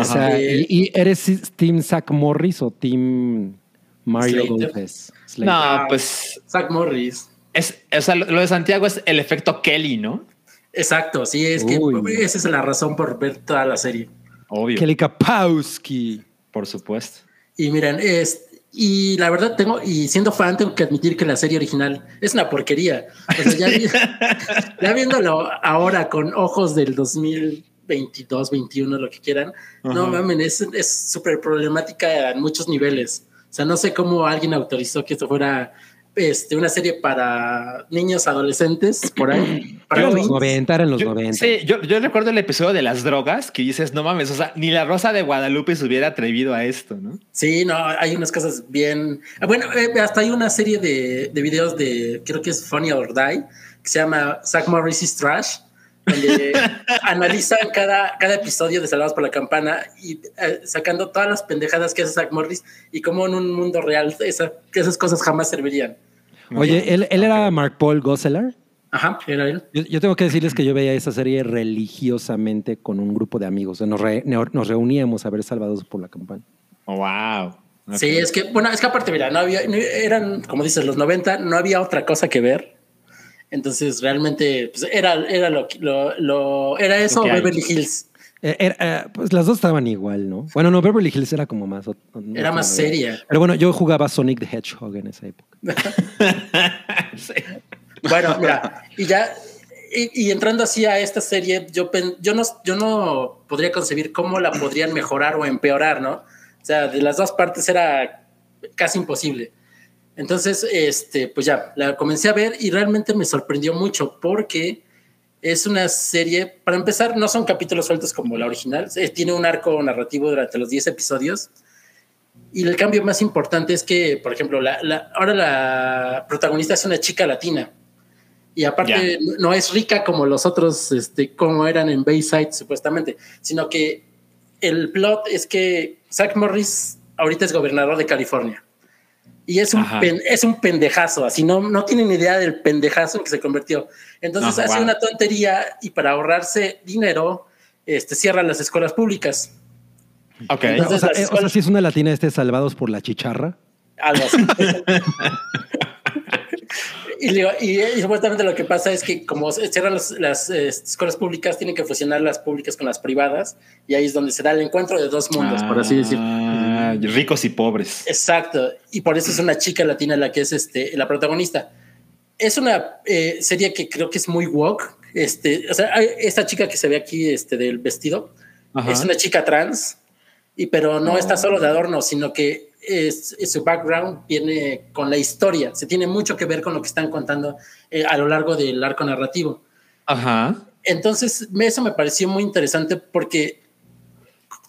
O sea, ¿y, y eres Team Zach Morris o Team Mario. López? No, pues. Zach Morris. Es, o sea, lo de Santiago es el efecto Kelly, ¿no? Exacto, sí, es que esa es la razón por ver toda la serie. Obvio. Kelly Kapowski. Por supuesto. Y miren, es, y la verdad tengo, y siendo fan, tengo que admitir que la serie original es una porquería. O sea, ya, vi- ya viéndolo ahora con ojos del 2022, 21, lo que quieran, no mamen, es es súper problemática en muchos niveles. O sea, no sé cómo alguien autorizó que esto fuera este, una serie para niños adolescentes, por ahí. Para Era en los tweens. 90, era en los Yo- 90. Sí, yo, yo recuerdo el episodio de las drogas que dices, no mames, o sea, ni la Rosa de Guadalupe se hubiera atrevido a esto, ¿no? Sí, no, hay unas cosas bien. Bueno, eh, hasta hay una serie de, de videos de, creo que es Funny or Die, que se llama Zach Morris Trash, donde analizan cada, cada episodio de Salvados por la Campana y eh, sacando todas las pendejadas que hace Zach Morris y cómo en un mundo real esa- que esas cosas jamás servirían. Oye, ¿él, él era Mark Paul Gosselaar? Ajá, era él. Yo, yo tengo que decirles que yo veía esa serie religiosamente con un grupo de amigos. Nos, re- nos reuníamos a ver Salvados por la Campana. wow. Sí, es que, bueno, es que aparte, mira, no había, no- eran, como dices, los 90, no había otra cosa que ver. Entonces, realmente, pues era, era lo, lo, lo- era eso. Beverly Hills. Eh, era, eh, pues las dos estaban igual, ¿no? Bueno, no, Beverly Hills era como más... no Era más seria. Pero bueno, yo jugaba Sonic the Hedgehog en esa época. Bueno, mira, y ya, y, y entrando así a esta serie, yo, pen- yo, no, yo no podría concebir cómo la podrían mejorar o empeorar, ¿no? O sea, de las dos partes era casi imposible. Entonces, este, pues ya, la comencé a ver y realmente me sorprendió mucho porque Es una serie, para empezar, no son capítulos sueltos como la original, eh, tiene un arco narrativo durante los 10 episodios. Y el cambio más importante es que, por ejemplo, la, la- ahora la protagonista es una chica latina. Y aparte Ya. no es rica como los otros, este, como eran en Bayside supuestamente, sino que el plot es que Zach Morris ahorita es gobernador de California. Y es un, pen- es un pendejazo, así no, no tienen idea del pendejazo en que se convirtió. Entonces Ah, hace wow. una tontería y para ahorrarse dinero, este, cierra las escuelas públicas. Ok. Entonces, o, sea, eh, o sea, escuelas- si es una latina este Salvados por la Chicharra. algo así. y, digo, y, y supuestamente lo que pasa es que como se cierran las, las, eh, escuelas públicas, tienen que fusionar las públicas con las privadas y ahí es donde se da el encuentro de dos mundos, por así decir. Ah, ricos y pobres. Exacto. Y por eso es una chica latina la que es este, la protagonista. Es una eh, serie que creo que es muy woke. Este, o sea, esta chica que se ve aquí este, del vestido Ajá. es una chica trans, y, pero no Oh. está solo de adorno, sino que es, es su background viene con la historia. Se tiene mucho que ver con lo que están contando eh, a lo largo del arco narrativo. Ajá. Entonces, eso me pareció muy interesante porque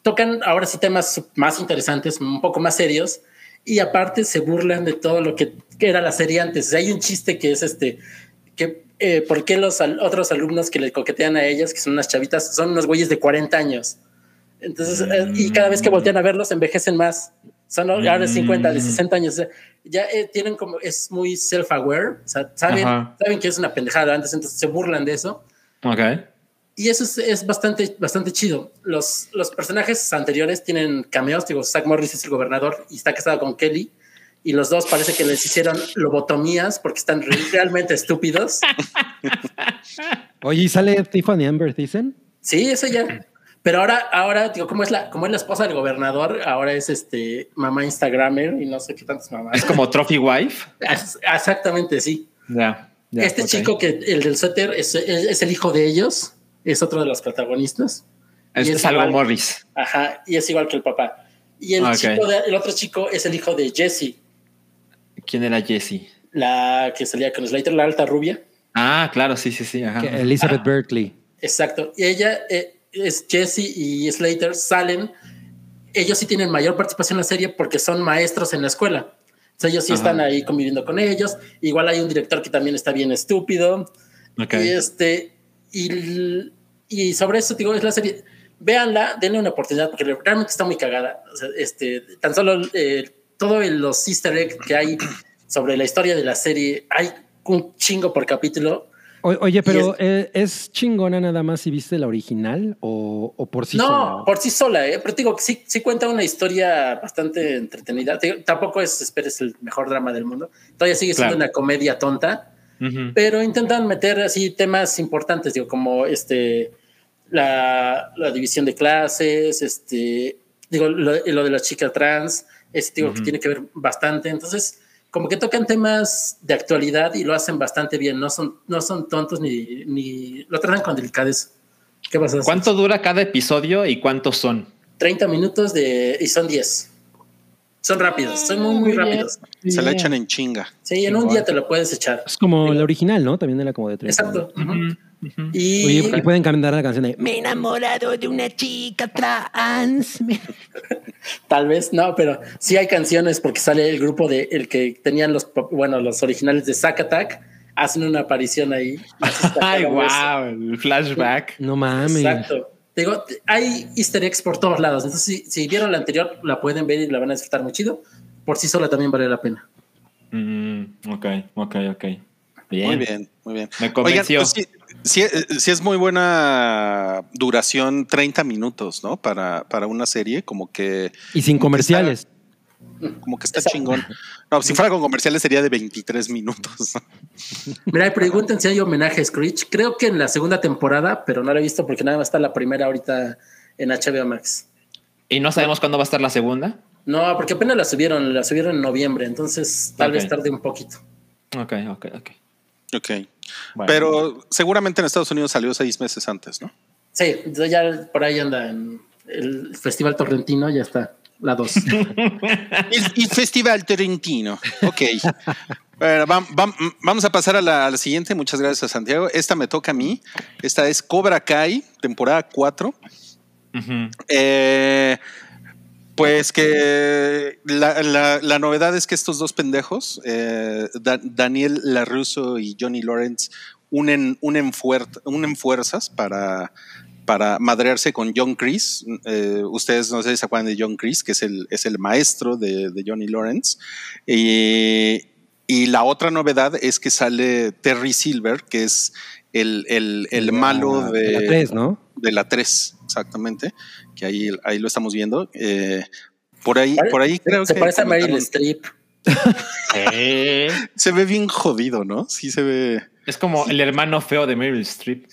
tocan ahora sí temas más interesantes, un poco más serios, y aparte se burlan de todo lo que, que era la serie antes. O sea, hay un chiste que es este, que eh, por qué los al- otros alumnos que le coquetean a ellas, que son unas chavitas, son unos güeyes de 40 años. Entonces, eh, y cada vez que voltean a verlos, envejecen más. Son ahora de 50, de 60 años. O sea, ya eh, tienen como, es muy self-aware, o sea, saben, Ajá. saben que es una pendejada antes, entonces se burlan de eso. Ok. Y eso es, es bastante, bastante chido. Los, los personajes anteriores tienen cameos. Digo, Zach Morris es el gobernador y está casado con Kelly. Y los dos parece que les hicieron lobotomías porque están re- realmente estúpidos. Oye, ¿y sale Tiffany Amber Thiessen? Sí, eso ya. Pero ahora, ahora, digo, como es la, como es la esposa del gobernador, ahora es este mamá Instagramer y no sé qué tantas mamás. Es como Trophy Wife. Es- Exactamente, sí. Ya. este chico que el del suéter es, es- es el hijo de ellos, es otro de los protagonistas. Es, es algo igual- Morris. Ajá, y es igual que el papá. Y el, chico de- el otro chico es el hijo de Jessie, ¿Quién era Jesse? la que salía con Slater, la alta rubia. Ah, claro, sí, sí, sí. Ajá. Que Elizabeth Berkley. Exacto. Y ella eh, es Jessie y Slater salen. Ellos sí tienen mayor participación en la serie porque son maestros en la escuela. O sea, ellos sí Ajá. están ahí conviviendo con ellos. Igual hay un director que también está bien estúpido. Y este, y, y sobre eso, digo, es la serie. Véanla, denle una oportunidad porque realmente está muy cagada. O sea, este, tan solo eh, todo el- los easter egg que hay sobre la historia de la serie, hay un chingo por capítulo. O- oye, pero Y eh, ¿es chingona nada más si viste la original o, o por sí no, sola? por sí sola, ¿eh? pero te digo que sí, sí cuenta una historia bastante entretenida. Te digo, tampoco es, esperes, el mejor drama del mundo. Todavía sigue siendo Claro. una comedia tonta. Pero intentan meter así temas importantes, digo, como este la, la división de clases, este digo, lo, lo de la chica trans, es digo que tiene que ver bastante. Entonces, como que tocan temas de actualidad y lo hacen bastante bien, no son, no son tontos ni, ni lo tratan con delicadeza. ¿Qué pasa? ¿Cuánto dura cada episodio y cuántos son? 30 minutos de y son 10. Son rápidos, son muy, muy rápidos. Se la echan en chinga. Sí, en un día te lo puedes echar. Es como la original, ¿no? También era como de tres. Exacto. Y Oye, y pueden cantar la canción de Me he enamorado de una chica trans. Tal vez no, pero sí hay canciones porque sale el grupo de el que tenían los bueno los originales de Zack Attack hacen una aparición ahí. Ay, wow, el flashback. No mames. Exacto. Te Digo, hay Easter eggs por todos lados. Entonces, si, si vieron la anterior, la pueden ver y la van a disfrutar muy chido. Por sí sola también vale la pena. Mm, ok, ok, ok. Bien. Muy bien, muy bien. Me convenció. Oigan, pues sí, sí, sí es muy buena duración, 30 minutos, ¿no? Para, para una serie, como que, Y sin comerciales. Como que está chingón. No, si fuera con comerciales sería de 23 minutos. Mira, pregunten si hay homenaje a Screech. Creo que en la segunda temporada, pero no la he visto porque nada más está la primera ahorita en HBO Max. ¿Y no sabemos cuándo va a estar la segunda? No, porque apenas la subieron, la subieron en noviembre, entonces tal vez tarde un poquito. Ok, ok, ok. Ok. Bueno. Pero seguramente en Estados Unidos salió seis meses antes, ¿no? Sí, entonces ya por ahí anda en el Festival Torrentino, ya está. La 2. Il, il Festival Torrentino. Ok. Bueno, vam- vam- vamos a pasar a la, a la siguiente. Muchas gracias a Santiago. Esta me toca a mí. Esta es Cobra Kai, temporada 4. Eh, pues que la, la- la novedad es que estos dos pendejos, eh, Da- Daniel LaRusso y Johnny Lawrence, unen, unen, fuer- unen fuerzas para, para madrearse con John Chris. Eh, ustedes no sé si se acuerdan de John Chris, que es el, es el maestro de, de Johnny Lawrence. Y, y la otra novedad es que sale Terry Silver, que es el, el- el De la- malo de, de la tres, ¿no? De la 3, exactamente. Que ahí, ahí lo estamos viendo. Eh, por ahí, por ahí creo se que. parece a Meryl Streep. Se ve bien jodido, ¿no? Sí se ve. Es como el hermano feo de Meryl Streep.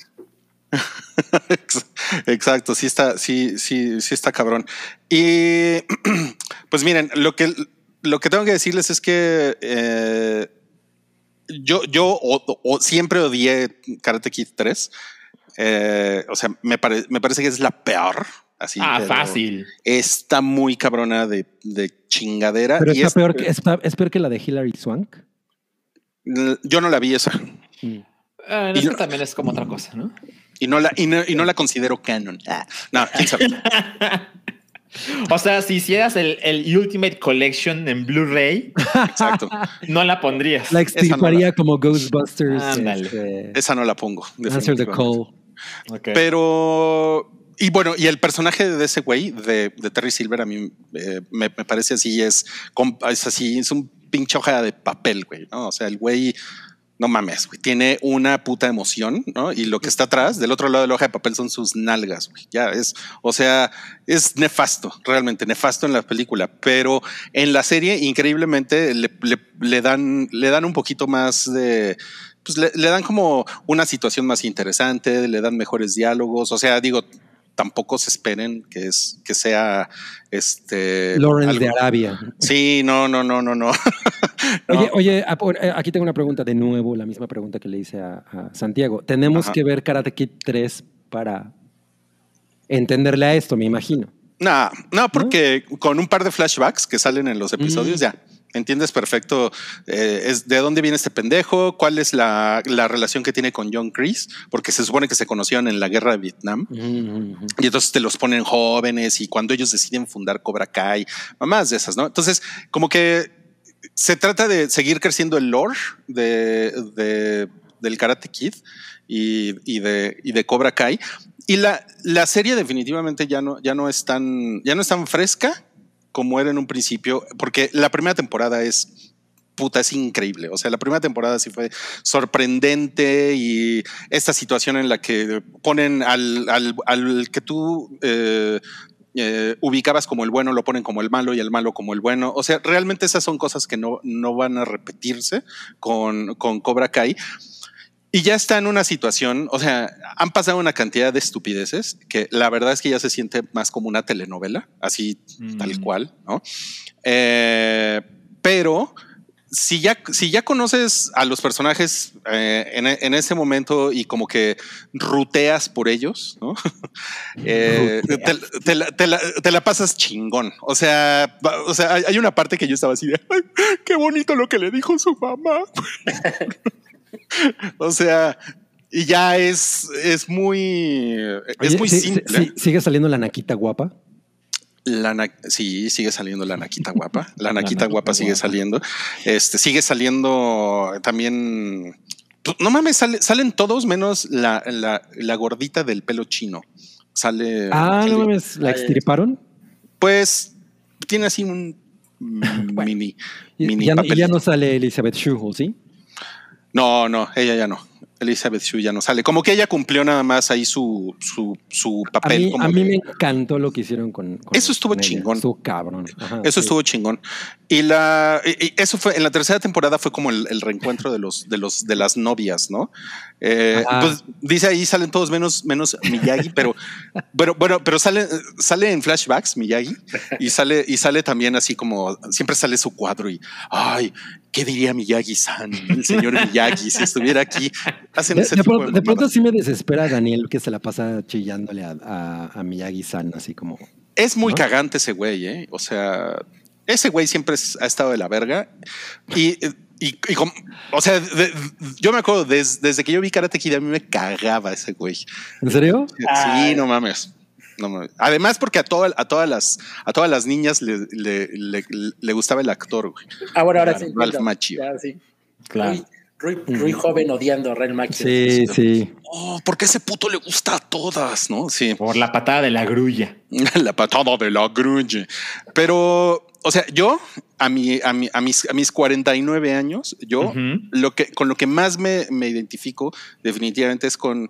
Exacto, sí está, sí, sí, sí está cabrón. Y pues miren, lo que, lo que tengo que decirles es que eh, yo, yo o- o siempre odié Karate Kid 3. Eh, o sea, me, pare- me parece que es la peor. Así, Ah, fácil. Está muy cabrona de, de chingadera. Pero y está es- peor, que, está- es peor que la de Hilary Swank. Yo no la vi esa. Este no- también es como otra cosa, ¿no? Y no la, y no, y no la considero canon. Ah, no, quién sabe. O sea, si hicieras el, el Ultimate Collection en Blu-ray, Exacto. no la pondrías. La extirparía como Ghostbusters. Ándale. este, Esa no la pongo. Answer the call. Pero. Y bueno, y el personaje de ese güey, de, de Terry Silver, a mí eh, me, me parece así, es así, es un pinche hoja de papel, güey, ¿no? O sea, el güey, no mames, güey, tiene una puta emoción, ¿no? Y lo que está atrás, del otro lado de la hoja de papel, son sus nalgas, güey. Ya es, o sea, es nefasto, realmente nefasto en la película, pero en la serie, increíblemente, le, dan, le dan un poquito más de pues le dan como una situación más interesante, le dan mejores diálogos. O sea, digo, tampoco se esperen que es que sea este Lawrence de Arabia. Sí, no, no, no, no, no. Oye, oye, a- por- eh, aquí tengo una pregunta de nuevo, la misma pregunta que le hice a, a Santiago. Tenemos Ajá. que ver Karate Kid 3 para entenderle a esto, me imagino. No, no, porque con un par de flashbacks que salen en los episodios Mm. ya entiendes perfecto eh, es de dónde viene este pendejo, cuál es la, la relación que tiene con John Chris, porque se supone que se conocieron en la guerra de Vietnam. Y entonces te los ponen jóvenes y cuando ellos deciden fundar Cobra Kai, mamás de esas, ¿no? Entonces, como que se trata de seguir creciendo el lore de, de- del Karate Kid y, y de, y de Cobra Kai. Y la, la serie definitivamente ya no, ya no es tan, ya no es tan fresca como era en un principio, porque la primera temporada es puta, es increíble. O sea, la primera temporada sí fue sorprendente y esta situación en la que ponen al, al- al que tú eh, eh, ubicabas como el bueno, lo ponen como el malo y el malo como el bueno. O sea, realmente esas son cosas que no, no van a repetirse con, con Cobra Kai. Y ya está en una situación, o sea, han pasado una cantidad de estupideces que la verdad es que ya se siente más como una telenovela, así tal cual, ¿no? Eh, pero si ya, si ya conoces a los personajes eh, en, en ese momento y como que ruteas por ellos, ¿no? Eh, te, te la, te la- te la pasas chingón. O sea, o sea, hay, hay una parte que yo estaba así de "Ay, qué bonito lo que le dijo su mamá. o sea, y ya es, es muy, es Oye, muy sí, simple. sí, sí, ¿Sigue saliendo la naquita guapa? La na- sí, sigue saliendo la naquita guapa. La naquita guapa sigue saliendo. Este sigue saliendo también. pues, No mames, sale- salen todos menos la, la- la gordita del pelo chino. Sale. Ah, no mames, ¿la extirparon? Pues tiene así un mini, Y mini ya, ya no sale Elizabeth Shue, ¿sí? No, no, ella ya no. Elizabeth Shue ya no sale. Como que ella cumplió nada más ahí su, su, su A papel. mí, como a mí de- me encantó lo que hicieron con, con- Eso estuvo con ella. chingón. Estuvo cabrón. Ajá, Eso sí. estuvo chingón. Y la y- eso fue en la tercera temporada fue como el, el reencuentro de los de los de las novias, ¿no? Eh, pues dice ahí salen todos menos menos Miyagi, pero pero bueno, pero sale sale en flashbacks Miyagi y sale y sale también así como siempre sale su cuadro y ay, ¿qué diría Miyagi-san? El señor Miyagi si estuviera aquí. Hacen De, ese de tipo pronto, de pronto sí me desespera Daniel que se la pasa chillándole a, a, a Miyagi-san, así como Es muy cagante ese güey, ¿eh? O sea, ese güey siempre es- ha estado de la verga. Y, y, y com- o sea, de- yo me acuerdo des- desde que yo vi Karate Kid, a mí me cagaba ese güey. ¿En serio? Sí, no mames. No. Además, porque a, toda- a, todas las, a todas las niñas le, le- le- le gustaba el actor, güey. Ah, bueno, ahora Ralph sí. entiendo. Macchio. Ya, sí. Claro. Rui, Rui- Rui joven odiando a Real Macchio. Sí, sí. Oh, porque ese puto le gusta a todas, ¿no? Sí. Por la patada de la grulla. la patada de la grulla. Pero, o sea, yo a, mi, a, mi- a mis, a mis 49 años, yo lo que, con lo que más me, me identifico definitivamente es con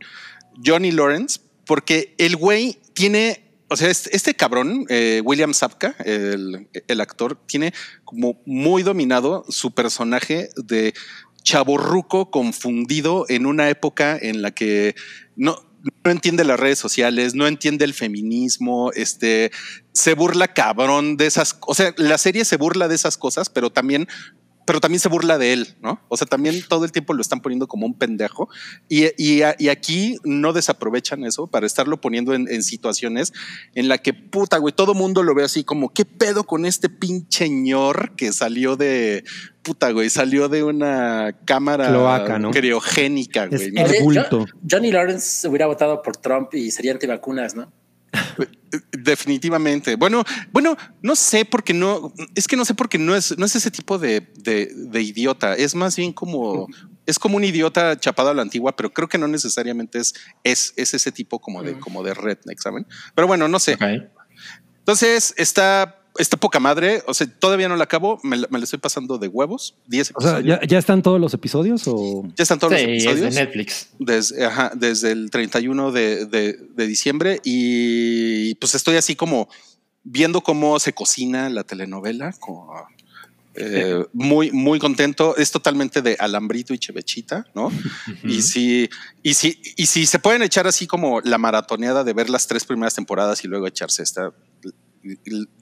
Johnny Lawrence, porque el güey tiene, o sea, este, este cabrón, eh, William Sapka, el, actor, tiene como muy dominado su personaje de chaborruco confundido en una época en la que no, no entiende las redes sociales, no entiende el feminismo, este, se burla cabrón de esas, o sea, la serie se burla de esas cosas, pero también, pero también se burla de él, ¿no? O sea, también todo el tiempo lo están poniendo como un pendejo y, y, y aquí no desaprovechan eso para estarlo poniendo en, en situaciones en la que puta, güey, todo mundo lo ve así como, ¿qué pedo con este pinche ñor que salió de, puta, güey, salió de una cámara Cloaca, ¿no? criogénica, güey? ¿no? Johnny Lawrence hubiera votado por Trump y sería antivacunas, ¿no? Definitivamente. Bueno, bueno, no sé porque no, es que no sé porque no es, no es ese tipo de, de- de idiota. Es más bien como, es como un idiota chapado a la antigua, pero creo que no necesariamente es, es, es ese tipo como de, como de redneck, ¿saben? Pero bueno, no sé. Entonces está, está poca madre. O sea, todavía no la acabo. Me, la- me la estoy pasando de huevos. 10 O sea, episodios. ¿ya, ya están todos los episodios o...? Ya están todos Sí, los es de episodios. Netflix. Desde, ajá, desde el 31 de, de- de diciembre y pues estoy así como viendo cómo se cocina la telenovela. eh, muy, muy contento. Es totalmente de alambrito y chevechita, ¿no? Y si, y si, y si se pueden echar así como la maratoneada de ver las tres primeras temporadas y luego echarse esta.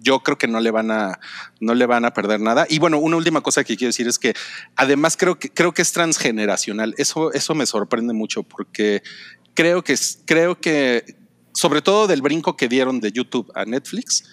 Yo creo que no le van a, no le van a perder nada. Y bueno, una última cosa que quiero decir es que además creo que creo que es transgeneracional. Eso, eso me sorprende mucho porque creo que creo que sobre todo del brinco que dieron de YouTube a Netflix,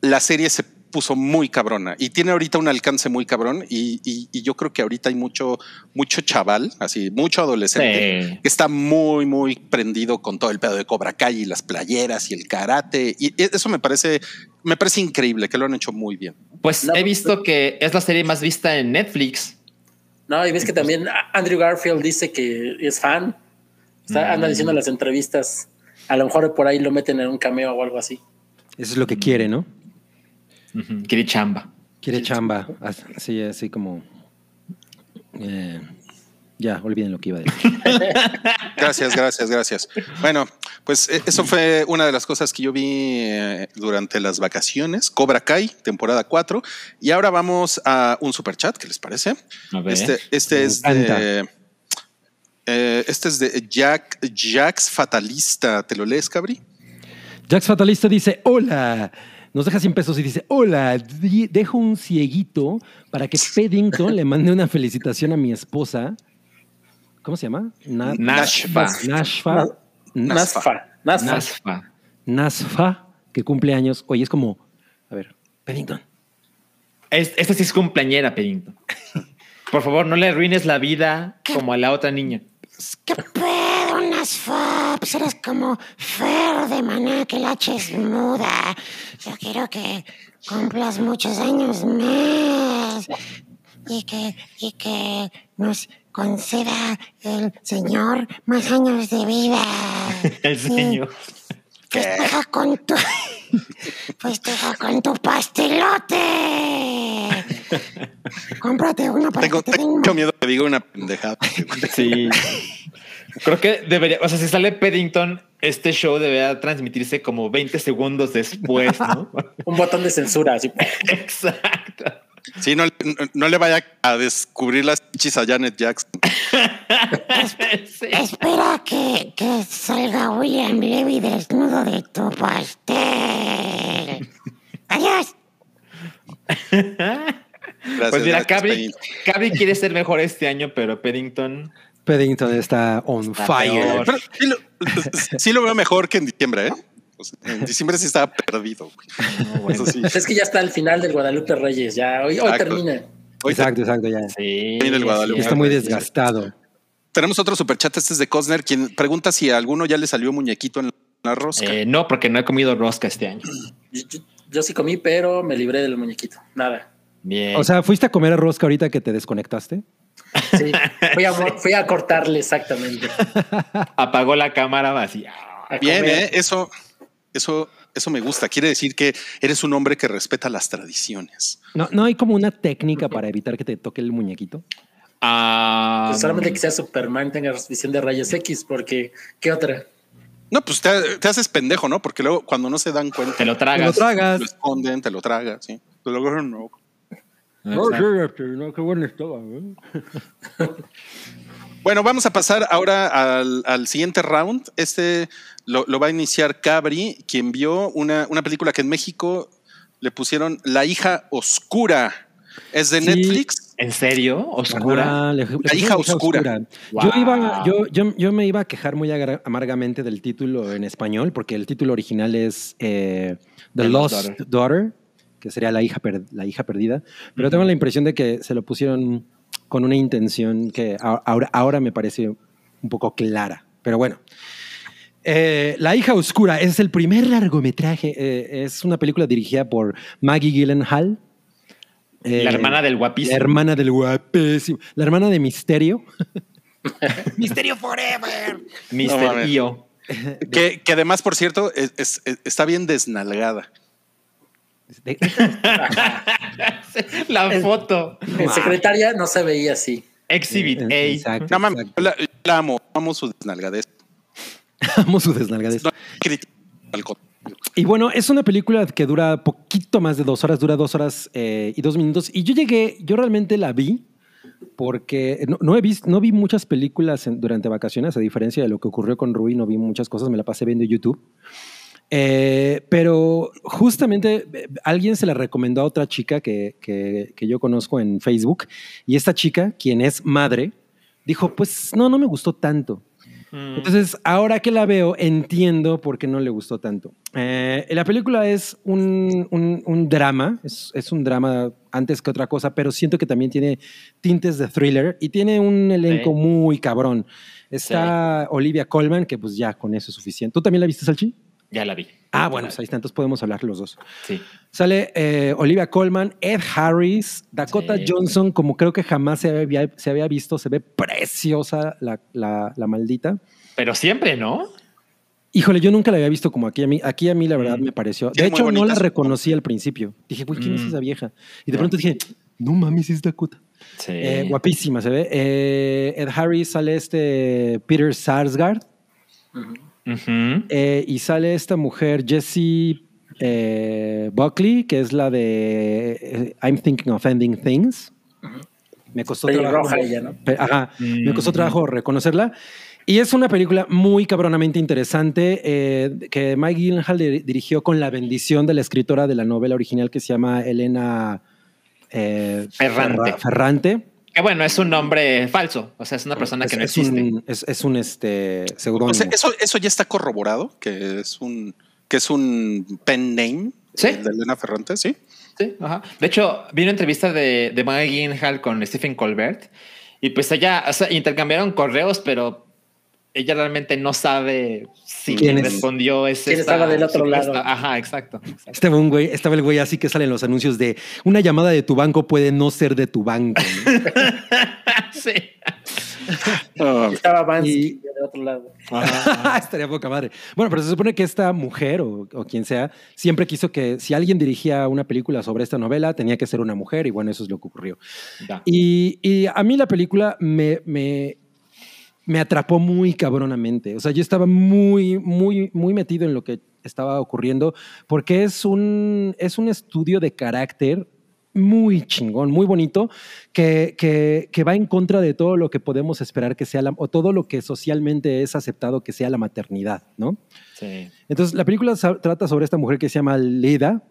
la serie se puso muy cabrona y tiene ahorita un alcance muy cabrón y, y- y yo creo que ahorita hay mucho, mucho chaval, así, mucho adolescente Sí. que está muy, muy prendido con todo el pedo de Cobra Kai y las playeras y el karate y eso me parece, me parece increíble que lo han hecho muy bien. Pues he visto que es la serie más vista en Netflix. No, y ves que también Andrew Garfield dice que es fan. Está, Anda Mm. diciendo en las entrevistas. A lo mejor por ahí lo meten en un cameo o algo así. Eso es lo que quiere, ¿no? Quiere chamba. Quiere chamba. Así, así como... eh, ya, olviden lo que iba a decir. Gracias, gracias, gracias. Bueno, pues eh, eso fue una de las cosas que yo vi eh, durante las vacaciones. Cobra Kai, temporada 4. Y ahora vamos a un super chat, ¿qué les parece? A ver. Este, este es encanta. de. eh, este es de Jack, Jax Fatalista. ¿Te lo lees, Cabri? Jax Fatalista dice, hola. Nos deja 100 pesos y dice, hola, dejo un cieguito para que Peddington le mande una felicitación a mi esposa. ¿Cómo se llama? Na- Nashfa. Nashfa. Nasfa. Nasfa. Nasfa. Nasfa, que cumple años. Oye, es como, a ver, Peddington. Es- esta sí es cumpleañera, Pedinto. Por favor, no le arruines la vida como a la otra niña. ¿Qué Nasfabs? Eres como Fer de Maná, que la H es muda. Yo quiero que cumplas muchos años más. Y que, y que nos conceda el Señor más años de vida. El señor. Festeja con tu. Festeja con tu pastelote. Cómprate uno para Tengo, que te tengo miedo que diga una pendejada. Sí. Creo que debería, o sea, si sale Paddington, este show debería transmitirse como 20 segundos después, ¿no? Un botón de censura. Así. Exacto. Sí, no, no, no le vaya a descubrir las chichis a Janet Jackson. Espera que, que salga William Levy desnudo de tu pastel. Adiós. Gracias, pues mira. Cabri quiere ser mejor este año, pero Paddington. Peddington está on Está fire. Pero sí lo, sí lo veo mejor que en diciembre, ¿eh? En diciembre sí estaba perdido. güey. Eso sí. Es que ya está al final del Guadalupe Reyes, ya hoy, termina. Hoy exacto, exacto, ya. Sí. el Guadalupe. Está muy desgastado. Tenemos otro superchat, este es de Cosner, quien pregunta si a alguno ya le salió muñequito en la rosca. Eh, no, porque no he comido rosca este año. Yo, yo- yo sí comí, pero me libré del muñequito. Nada. Bien. O sea, ¿fuiste a comer rosca ahorita que te desconectaste? Sí, fui a, fui a cortarle exactamente. apagó la cámara vacía. A Bien. ¿eh? Eso, eso, eso me gusta. Quiere decir que eres un hombre que respeta las tradiciones. No, no hay como una técnica para evitar que te toque el muñequito. Ah, Pues solamente que sea Superman tenga visión de rayos X, porque ¿qué otra? No, pues te, te haces pendejo, ¿no? Porque luego cuando no se dan cuenta, te lo tragas. Te lo tragas. lo esconden, te lo tragas, sí. Luego no. Exacto. no, qué bueno estaba. ¿eh? Bueno, vamos a pasar ahora al, al siguiente round. Este lo, lo va a iniciar Cabri, quien vio una, una película que en México le pusieron La hija oscura. Es de Sí. Netflix. ¿En serio? ¿Oscura? Ah, le- le La hija oscura. Yo, Wow. iba, yo, yo, yo me iba a quejar muy amargamente del título en español, porque el título original es eh, The The Lost Lost Daughter. Daughter. Que sería la hija, per- la hija perdida. Pero tengo la impresión de que se lo pusieron con una intención que ahora, ahora me parece un poco clara. Pero bueno. Eh, la hija oscura es el primer largometraje. eh, es una película dirigida por Maggie Gyllenhaal. La Eh, hermana del la guapísimo. hermana del guapísimo. La hermana de Misterio. Misterio Forever. No Mr. mames. Io. Que, que además, por cierto, es- es- es- está bien desnalgada. De- La foto. En secretaria no se veía así. Exhibit Eh, A. Exacto, No mames, yo la, yo la amo, amo su desnalgadez. Amo su desnalgadez. No. Y bueno, es una película que dura poquito más de dos horas, dura dos horas eh, y dos minutos. Y yo llegué, yo realmente la vi porque no, no he visto, no vi muchas películas en- durante vacaciones, a diferencia de lo que ocurrió con Rui, no vi muchas cosas, me la pasé viendo YouTube. Eh, pero justamente eh, alguien se la recomendó a otra chica que, que- que yo conozco en Facebook y esta chica, quien es madre, dijo, pues no, no me gustó tanto. Entonces, ahora que la veo, entiendo por qué no le gustó tanto. Eh, la película es un, un- un drama, es, es un drama antes que otra cosa, pero siento que también tiene tintes de thriller y tiene un elenco Sí. muy cabrón. Está Olivia Colman, que pues ya con eso es suficiente. ¿Tú también la viste, Salchi? Ya la vi. Ah, bueno, pues ahí está, entonces podemos hablar los dos. Sí. Sale eh, Olivia Colman, Ed Harris, Dakota Sí. Johnson, como creo que jamás se había, se había visto, se ve preciosa la, la- la maldita. Pero siempre, ¿no? Híjole, yo nunca la había visto como aquí a mí. Aquí a mí la verdad me pareció. De hecho, no la reconocí al principio. Dije, güey, ¿quién es Mm. esa vieja? Y de pronto dije, no mames, es Dakota. Sí. Eh, guapísima se ve. Eh, Ed Harris sale este Peter Sarsgaard. Ujú. Eh, y sale esta mujer, Jessie eh, Buckley, que es la de eh, I'm Thinking of Ending Things. Me costó trabajo. Ella, ¿no? Ajá, me costó Mm. trabajo reconocerla. Y es una película muy cabronamente interesante eh, que Mike Gyllenhaal di- dirigió con la bendición de la escritora de la novela original que se llama Elena eh, Ferrante. Ferra- Ferrante. Que bueno, es un nombre falso. O sea, es una persona Es, que no es existe. un, es, es un, este, seudónimo. O sea, eso, eso ya está corroborado, que es un, que es un pen name Sí. de Elena Ferrante, ¿sí? Sí, ajá. De hecho, vi una entrevista de, de Maggie Gyllenhaal con Stephen Colbert y pues ella, o sea, intercambiaron correos, pero ella realmente no sabe si ¿Quién respondió es ¿Quién esta estaba del otro lado? Ajá, exacto. exacto. Estaba, un güey, estaba el güey así que sale en los anuncios de una llamada de tu banco puede no ser de tu banco. ¿no? sí. Estaba Vance Y- del otro lado. Estaría poca madre. Bueno, pero se supone que esta mujer o, o quien sea siempre quiso que si alguien dirigía una película sobre esta novela tenía que ser una mujer y bueno, eso es lo que ocurrió. Y, y a mí la película me, me, me atrapó muy cabronamente. O sea, yo estaba muy, muy, muy metido en lo que estaba ocurriendo porque es un, es un estudio de carácter muy chingón, muy bonito, que, que, que va en contra de todo lo que podemos esperar que sea la, o todo lo que socialmente es aceptado que sea la maternidad, ¿no? Sí. Entonces, la película trata sobre esta mujer que se llama Leda,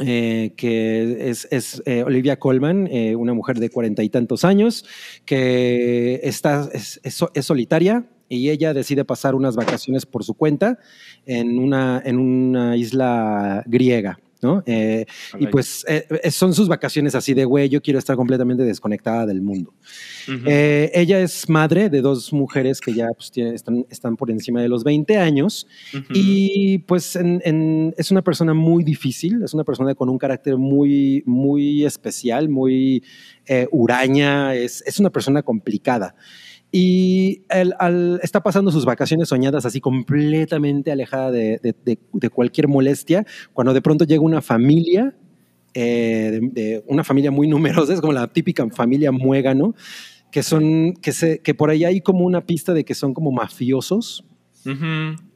eh, que es, eh, Olivia Colman, eh, una mujer de cuarenta y tantos años, que está, es, es solitaria y ella decide pasar unas vacaciones por su cuenta en una, en una isla griega. ¿No? Eh, y pues eh, eh, son sus vacaciones así de, güey, yo quiero estar completamente desconectada del mundo. Eh, ella es madre de dos mujeres que ya pues, tiene- están, están por encima de los 20 años y pues en- en- es una persona muy difícil, es una persona con un carácter muy, muy especial, muy eh, huraña, es, es una persona complicada. Y él, al- está pasando sus vacaciones soñadas así completamente alejada de, de- de- de cualquier molestia, cuando de pronto llega una familia, eh, de, de una familia muy numerosa, es como la típica familia muégano, que son, que, se, que por ahí hay como una pista de que son como mafiosos.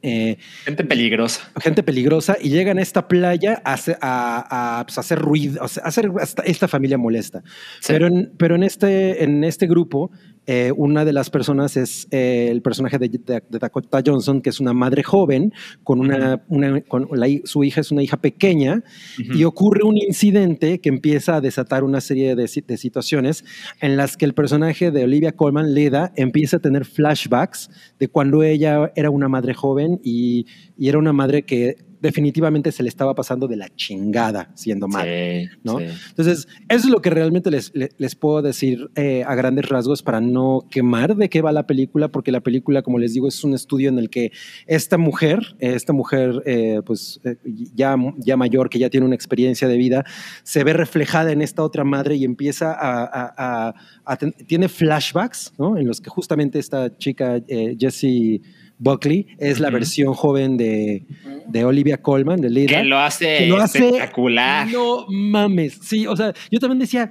Eh, Gente peligrosa. gente peligrosa y llegan a esta playa a, hacer- a- a, pues, a hacer ruido, a hacer hasta esta familia molesta. Pero, en, pero en, este, en este grupo, eh, una de las personas es eh, el personaje de, de- de Dakota Johnson, que es una madre joven, con una, una- con la hi- su hija es una hija pequeña, y ocurre un incidente que empieza a desatar una serie de, si- de situaciones en las que el personaje de Olivia Colman, Leda, empieza a tener flashbacks de cuando ella era una madre joven y, y era una madre que definitivamente se le estaba pasando de la chingada siendo madre, ¿no? Entonces, eso es lo que realmente les, le- les puedo decir eh, a grandes rasgos para no quemar de qué va la película, porque la película, como les digo, es un estudio en el que esta mujer, esta mujer eh, pues eh, ya, ya mayor, que ya tiene una experiencia de vida, se ve reflejada en esta otra madre y empieza a... a- a- a ten- tiene flashbacks, ¿no? En los que justamente esta chica, Jessie Buckley, es la Ujú. versión joven de, de Olivia Colman, de Leda. Que lo hace que lo hace espectacular. no mames. Sí, o sea, yo también decía,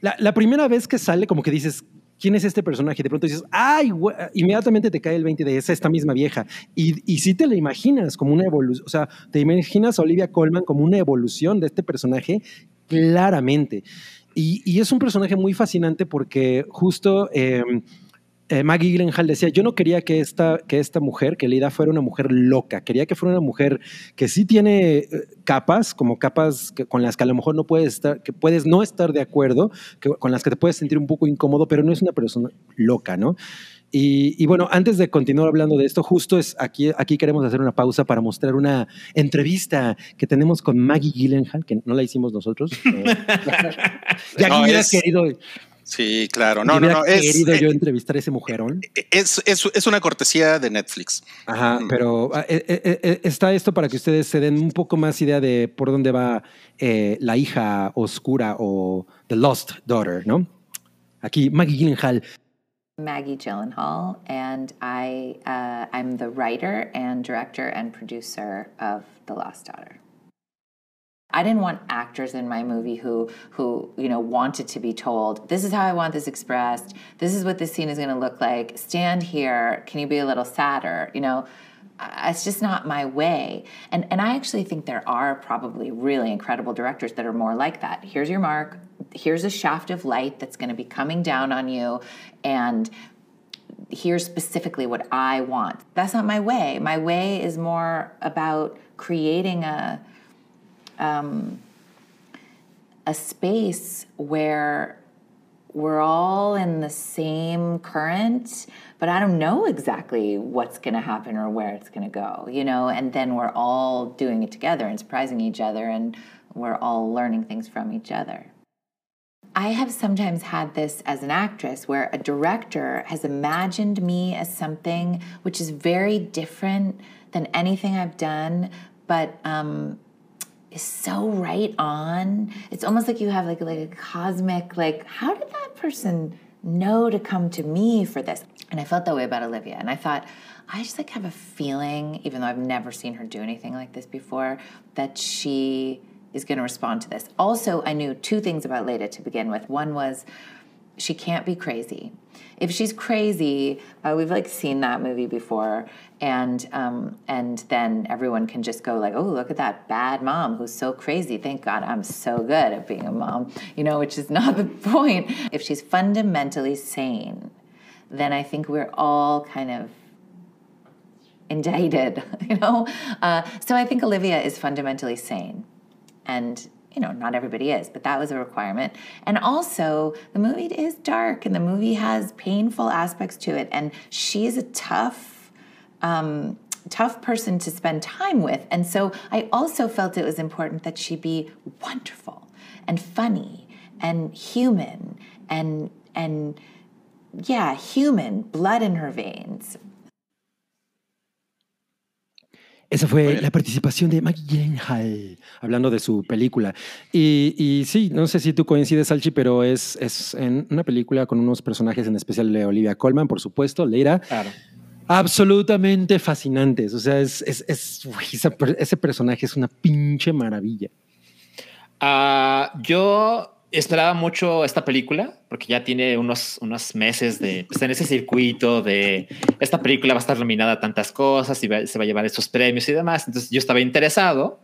la, la primera vez que sale, como que dices, ¿quién es este personaje? De pronto dices, ay, güey", inmediatamente te cae el 20 de esa, esta misma vieja. Y, y sí te la imaginas como una evolución, o sea, te imaginas a Olivia Colman como una evolución de este personaje, claramente. Y, y es un personaje muy fascinante porque justo... eh, eh, Maggie Gyllenhaal decía, yo no quería que esta, que esta mujer, que Lida fuera una mujer loca, quería que fuera una mujer que sí tiene eh, capas, como capas que- con las que a lo mejor no puedes estar, que puedes no estar de acuerdo, que, con las que te puedes sentir un poco incómodo, pero no es una persona loca, ¿no? Y, y bueno, antes de continuar hablando de esto, justo es aquí, aquí queremos hacer una pausa para mostrar una entrevista que tenemos con Maggie Gyllenhaal, que no la hicimos nosotros. Eh, ya No, que hubiera es- querido, Sí, claro. No, no, no. Es, querido yo entrevistar a ese mujerón. es, es, es una cortesía de Netflix. Ajá, pero ah, eh, eh, eh, está esto para que ustedes se den un poco más idea de por dónde va eh, la hija oscura o The Lost Daughter, ¿no? Aquí Maggie Gyllenhaal. Maggie Gyllenhaal, and I uh, I'm the writer and director and producer of The Lost Daughter. I didn't want actors in my movie who who you know wanted to be told this is how I want this expressed. This is what this scene is going to look like. Stand here. Can you be a little sadder? You know, it's just not my way. And and I actually think there are probably really incredible directors that are more like that. Here's your mark. Here's a shaft of light that's going to be coming down on you, and here's specifically what I want. That's not my way. My way is more about creating a um, a space where we're all in the same current, but I don't know exactly what's going to happen or where it's going to go, you know, and then we're all doing it together and surprising each other and we're all learning things from each other. I have sometimes had this as an actress where a director has imagined me as something which is very different than anything I've done, but um, is so right on. It's almost like you have like like a cosmic like how did that person know to come to me for this? And I felt that way about Olivia. And I thought I just like have a feeling even though I've never seen her do anything like this before that she is going to respond to this. Also, I knew two things about Leda to begin with. One was she can't be crazy. If she's crazy, uh, we've like seen that movie before, and um, and then everyone can just go like, oh, look at that bad mom who's so crazy. Thank God I'm so good at being a mom, you know, which is not the point. If she's fundamentally sane, then I think we're all kind of indicted, you know. Uh, so I think Olivia is fundamentally sane, and you know, not everybody is, but that was a requirement. And also, the movie is dark and the movie has painful aspects to it. And she's a tough, um, tough person to spend time with. And so I also felt it was important that she be wonderful and funny and human and, and yeah, human, blood in her veins. Esa fue la participación de Maggie Gyllenhaal, hablando de su película. Y, y sí, no sé si tú coincides, Salchi, pero es, es en una película con unos personajes en especial de Olivia Colman, por supuesto, Leira. Claro. Absolutamente fascinantes. O sea, es, es, es- uy, esa per- ese personaje es una pinche maravilla. Ah, yo esperaba mucho esta película porque ya tiene unos, unos meses de pues, en ese circuito de esta película va a estar nominada a tantas cosas y va- se va a llevar estos premios y demás. Entonces yo estaba interesado.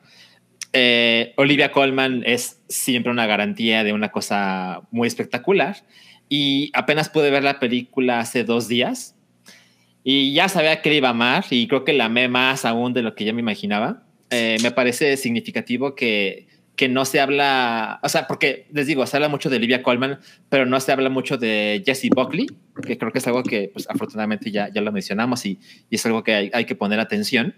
Eh, Olivia Colman es siempre una garantía de una cosa muy espectacular y apenas pude ver la película hace dos días y ya sabía que la iba a amar y creo que la amé más aún de lo que ya me imaginaba. Eh, me parece significativo que, que no se habla, o sea, porque les digo, se habla mucho de Olivia Colman, pero no se habla mucho de Jessie Buckley, que creo que es algo que pues, afortunadamente ya, ya lo mencionamos y, y es algo que hay, que poner atención.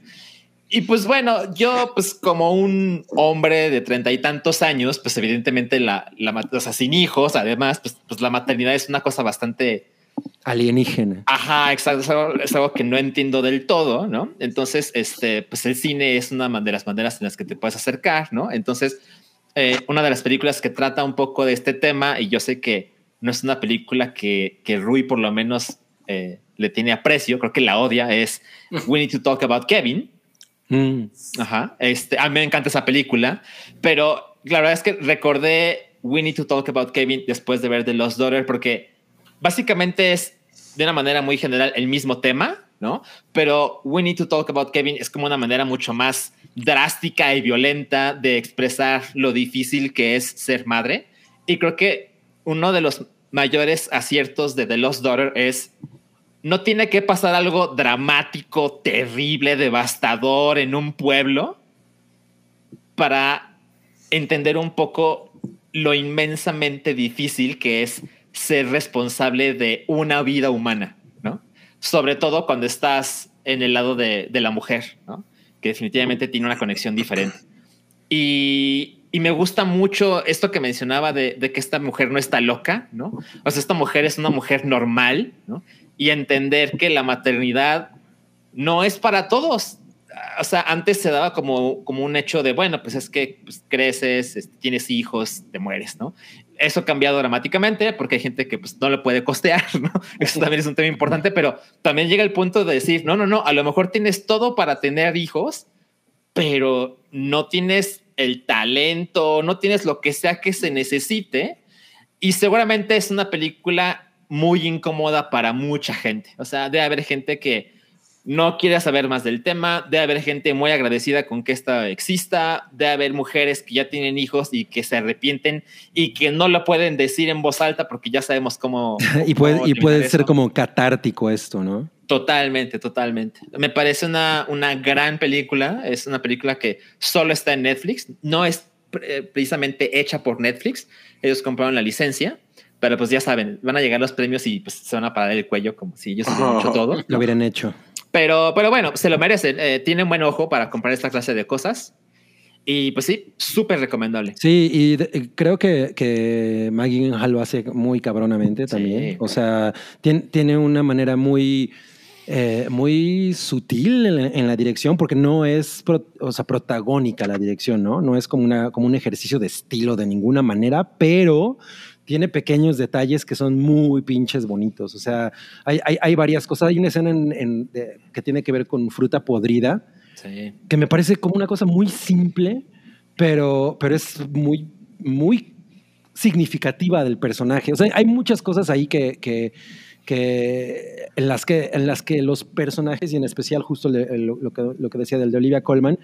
Y pues bueno, yo pues como un hombre de treinta y tantos años, pues evidentemente la, la, o sea, sin hijos, además, pues, pues la maternidad es una cosa bastante Alienígena. Ajá, exacto. Es algo, es algo que no entiendo del todo, ¿no? Entonces, este, pues el cine es una de las maneras en las que te puedes acercar, ¿no? Entonces, eh, una de las películas que trata un poco de este tema, y yo sé que no es una película que, que Rui por lo menos eh, le tiene aprecio, creo que la odia, es We Need to Talk About Kevin. Mm. Ajá. Este, a mí me encanta esa película, pero la verdad es que recordé We Need to Talk About Kevin después de ver The Lost Daughter, porque básicamente es de una manera muy general el mismo tema, ¿no? Pero We Need to Talk About Kevin es como una manera mucho más drástica y violenta de expresar lo difícil que es ser madre. Y creo que uno de los mayores aciertos de The Lost Daughter es no tiene que pasar algo dramático, terrible, devastador en un pueblo para entender un poco lo inmensamente difícil que es ser responsable de una vida humana, ¿no? Sobre todo cuando estás en el lado de, de la mujer, ¿no? Que definitivamente tiene una conexión diferente. Y, y me gusta mucho esto que mencionaba de, de, que esta mujer no está loca, ¿no? O sea, esta mujer es una mujer normal, ¿no? Y entender que la maternidad no es para todos. O sea, antes se daba como, como un hecho de, bueno, pues es que pues, creces, este, tienes hijos, te mueres, ¿no? Eso ha cambiado dramáticamente porque hay gente que pues, no lo puede costear, ¿no? Eso también es un tema importante, pero también llega el punto de decir, no, no, no, a lo mejor tienes todo para tener hijos, pero no tienes el talento, no tienes lo que sea que se necesite. Y seguramente es una película muy incómoda para mucha gente. O sea, debe haber gente que no quiere saber más del tema, debe haber gente muy agradecida con que esta exista, debe haber mujeres que ya tienen hijos y que se arrepienten y que no lo pueden decir en voz alta porque ya sabemos cómo... y puede, cómo y puede ser como catártico esto, ¿no? Totalmente, totalmente. Me parece una, una gran película. Es una película que solo está en Netflix. No es pre- precisamente hecha por Netflix. Ellos compraron la licencia, pero pues ya saben, van a llegar los premios y pues se van a parar el cuello como si ellos hubieran hecho todo. Lo hubieran hecho. Pero, pero bueno, se lo merecen. Eh, tienen buen ojo para comprar esta clase de cosas. Y pues sí, súper recomendable. Sí, y de- eh, creo que, que Maggie Gyllenhaal lo hace muy cabronamente también. O sea, tiene, tiene una manera muy, eh, muy sutil en la, en la dirección, porque no es pro- o sea, protagónica la dirección, ¿no? No es como, una, como un ejercicio de estilo de ninguna manera, pero tiene pequeños detalles que son muy pinches bonitos. O sea, hay, hay, hay varias cosas. Hay una escena en- en- de- que tiene que ver con fruta podrida Sí. que me parece como una cosa muy simple, pero, pero es muy, muy significativa del personaje. O sea, hay muchas cosas ahí que, que, que en, las que en las que los personajes, y en especial justo le- lo, lo que, lo que decía del de Olivia Colman,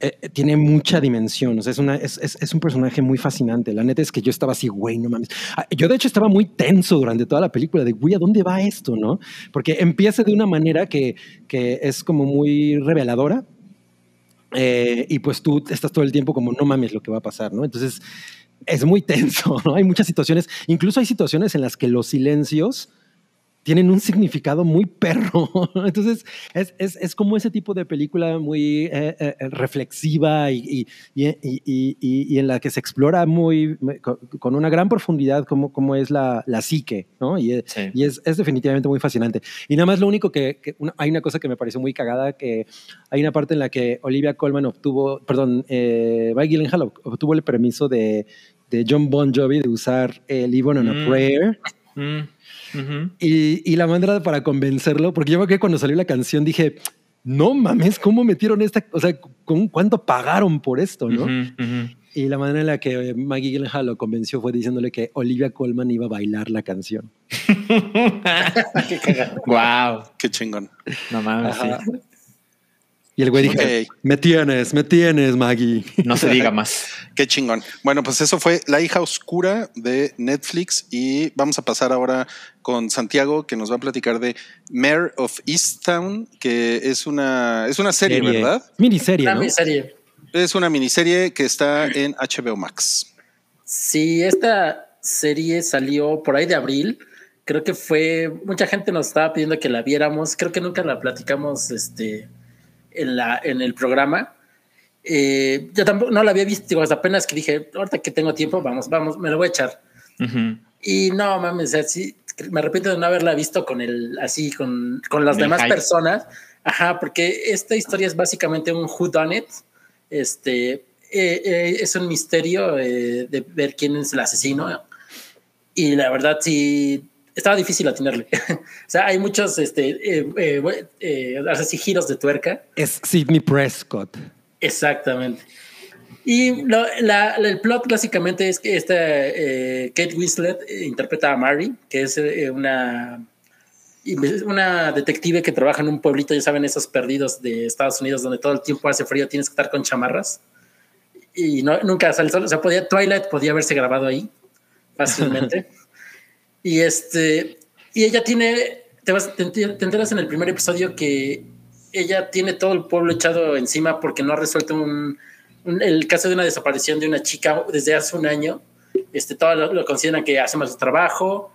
eh, eh, tiene mucha dimensión. O sea, es, una, es, es, es un personaje muy fascinante. La neta es que yo estaba así, güey, no mames. Ah, Yo, de hecho, estaba muy tenso durante toda la película de, güey, ¿a dónde va esto? ¿No? Porque empieza de una manera que, que es como muy reveladora Eh, y pues tú estás todo el tiempo como, no mames lo que va a pasar, ¿no? Entonces es muy tenso, ¿no? Hay muchas situaciones, incluso hay situaciones en las que los silencios tienen un significado muy perro. Entonces, es, es, es como ese tipo de película muy eh, eh, reflexiva y, y, y, y, en la que se explora muy con una gran profundidad como, como es la, la psique, ¿no? Y, Sí. es, es definitivamente muy fascinante. Y nada más lo único que, que una- hay una cosa que me pareció muy cagada, que hay una parte en la que Olivia Colman obtuvo, perdón, eh, Mike Gyllenhaal ob- obtuvo el permiso de, de John Bon Jovi de usar el Even on a Mm. Prayer. Mm. Y, y la manera para convencerlo, porque yo acuerdo que cuando salió la canción dije, no mames, ¿cómo metieron esta? O sea, ¿con cuánto pagaron por esto, no? Y la manera en la que Maggie Gyllenhaal lo convenció fue diciéndole que Olivia Colman iba a bailar la canción. Wow. Qué chingón. No mames, sí. Y el güey dijo, me tienes, me tienes, Maggie. No se diga más. Qué chingón. Bueno, pues eso fue La hija oscura de Netflix y vamos a pasar ahora con Santiago que nos va a platicar de Mayor of Easttown, que es una es una serie, Serie. ¿verdad? Miniserie, Una ¿no? miniserie. Es una miniserie que está en HBO Max. Sí, esta serie salió por ahí de abril. Creo que fue, mucha gente nos estaba pidiendo que la viéramos. Creo que nunca la platicamos este, en, la, en el programa. Eh, yo tampoco no la había visto, digo, hasta apenas que dije, ahorita que tengo tiempo, vamos, vamos, me la voy a echar. Ujú. Y no mames, o sea, sí, me arrepiento de no haberla visto con el, así, con, con las El demás hype. personas. Ajá, porque esta historia es básicamente un who done it. Este eh, eh, es un misterio eh, de ver quién es el asesino. Y la verdad, sí, estaba difícil atinarle. o sea, hay muchos, este, eh, eh, eh, así giros de tuerca. Es Sidney Prescott. Exactamente. Y lo- la- el plot básicamente es que esta eh, Kate Winslet eh, interpreta a Mary, que es eh, una, una detective que trabaja en un pueblito, ya saben, esos perdidos de Estados Unidos donde todo el tiempo hace frío, tienes que estar con chamarras. Y no, nunca sale sol. O sea, podía, Twilight podía haberse grabado ahí fácilmente. y este, y ella tiene, te, vas, te, te enteras en el primer episodio que ella tiene todo el pueblo echado encima porque no ha resuelto un, un- el caso de una desaparición de una chica desde hace un año. Este, todo lo, lo consideran que hace más su trabajo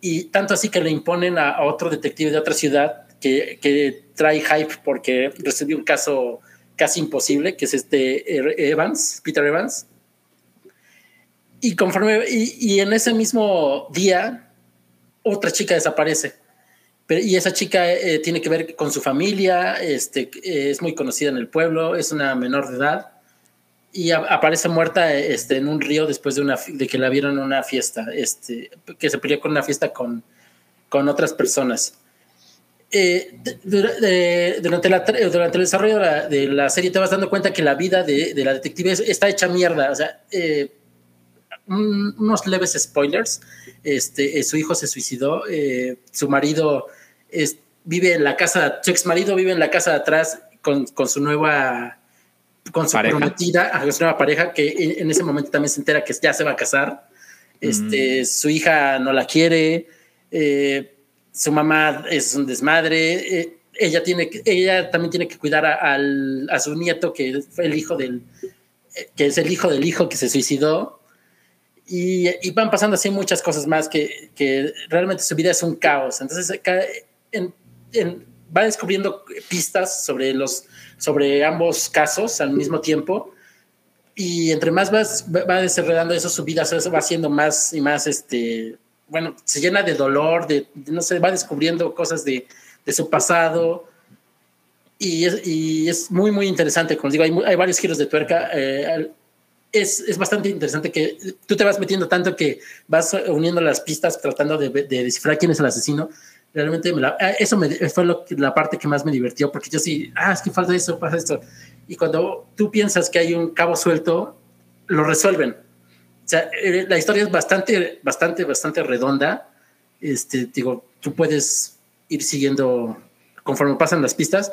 y tanto así que le imponen a, a otro detective de otra ciudad que, que trae hype porque resolvió un caso casi imposible, que es este Er- Evans, Peter Evans. Y conforme, y, y en ese mismo día, otra chica desaparece. Pero, y esa chica eh, tiene que ver con su familia, este, eh, es muy conocida en el pueblo, es una menor de edad y a- aparece muerta este, en un río después de, una, de que la vieron en una fiesta, este, que se peleó con una fiesta con, con otras personas. Eh, de- de- durante, la, durante el desarrollo de la, de la serie te vas dando cuenta que la vida de, la detective es- está hecha mierda. O sea, eh, un- unos leves spoilers. Este, eh, su hijo se suicidó, eh, su marido es- vive en la casa, su ex marido vive en la casa de atrás con, con su nueva, con su Pareja. prometida, su nueva pareja, que en, ese momento también se entera que ya se va a casar. Este, Su hija no la quiere, eh, su mamá es un desmadre, eh, ella, tiene, que- ella también tiene que cuidar a, al- a su nieto, que fue el hijo del, que es el hijo del hijo que se suicidó. Y, y van pasando así muchas cosas más que, que realmente su vida es un caos. Entonces en- en- va descubriendo pistas sobre, los, sobre ambos casos al mismo tiempo. Y entre más vas, va desenredando eso, su vida se va haciendo más y más, este, bueno, se llena de dolor, de, de- no sé, va descubriendo cosas de, de su pasado. Y es, y es muy, muy interesante. Como digo, hay, hay varios giros de tuerca. eh, es, es bastante interesante que tú te vas metiendo tanto que vas uniendo las pistas tratando de, de descifrar quién es el asesino. Realmente me la- ah, eso me, fue lo la parte que más me divirtió, porque yo sí, ah, es que falta eso, pasa esto. Y cuando tú piensas que hay un cabo suelto, lo resuelven. O sea, eh, la historia es bastante, bastante, bastante redonda. Este, digo, tú puedes ir siguiendo conforme pasan las pistas.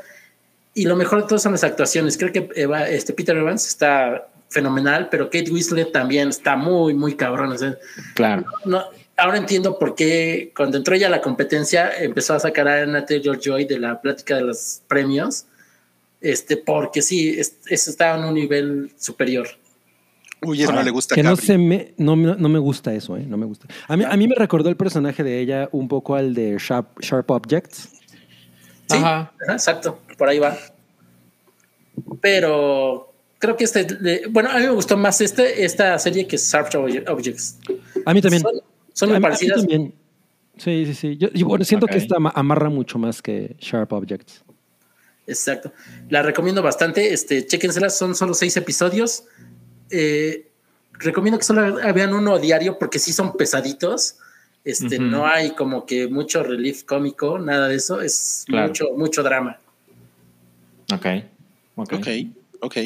Y lo mejor de todo son las actuaciones. Creo que Eva- este Peter Evans está fenomenal, pero Kate Winslet también está muy, muy cabrón. O sea, Claro. no, ahora entiendo por qué cuando entró ella a la competencia empezó a sacar a Anna Taylor Joy de la plática de los premios, este, porque sí, es- está en un nivel superior. Uy, eso no le gusta a Que no se me, no, no me gusta eso, ¿eh? No me gusta. A mí, a mí me recordó el personaje de ella un poco al de Sharp, Sharp Objects. Sí, ajá, exacto, por ahí va. Pero creo que este, bueno, a mí me gustó más este, esta serie que Sharp Obje- Objects. A mí también. Son, son muy A mí- a mí parecidas. también. Sí, sí, sí. Yo, yo, bueno, siento que esta ama- amarra mucho más que Sharp Objects. Exacto. La recomiendo bastante. Este, chéquenselas, son solo seis episodios. Eh, recomiendo que solo vean uno a diario porque sí son pesaditos. Este, no hay como que mucho relief cómico, nada de eso. Es Claro. mucho, mucho drama. Ok. Ok. Ok, ok.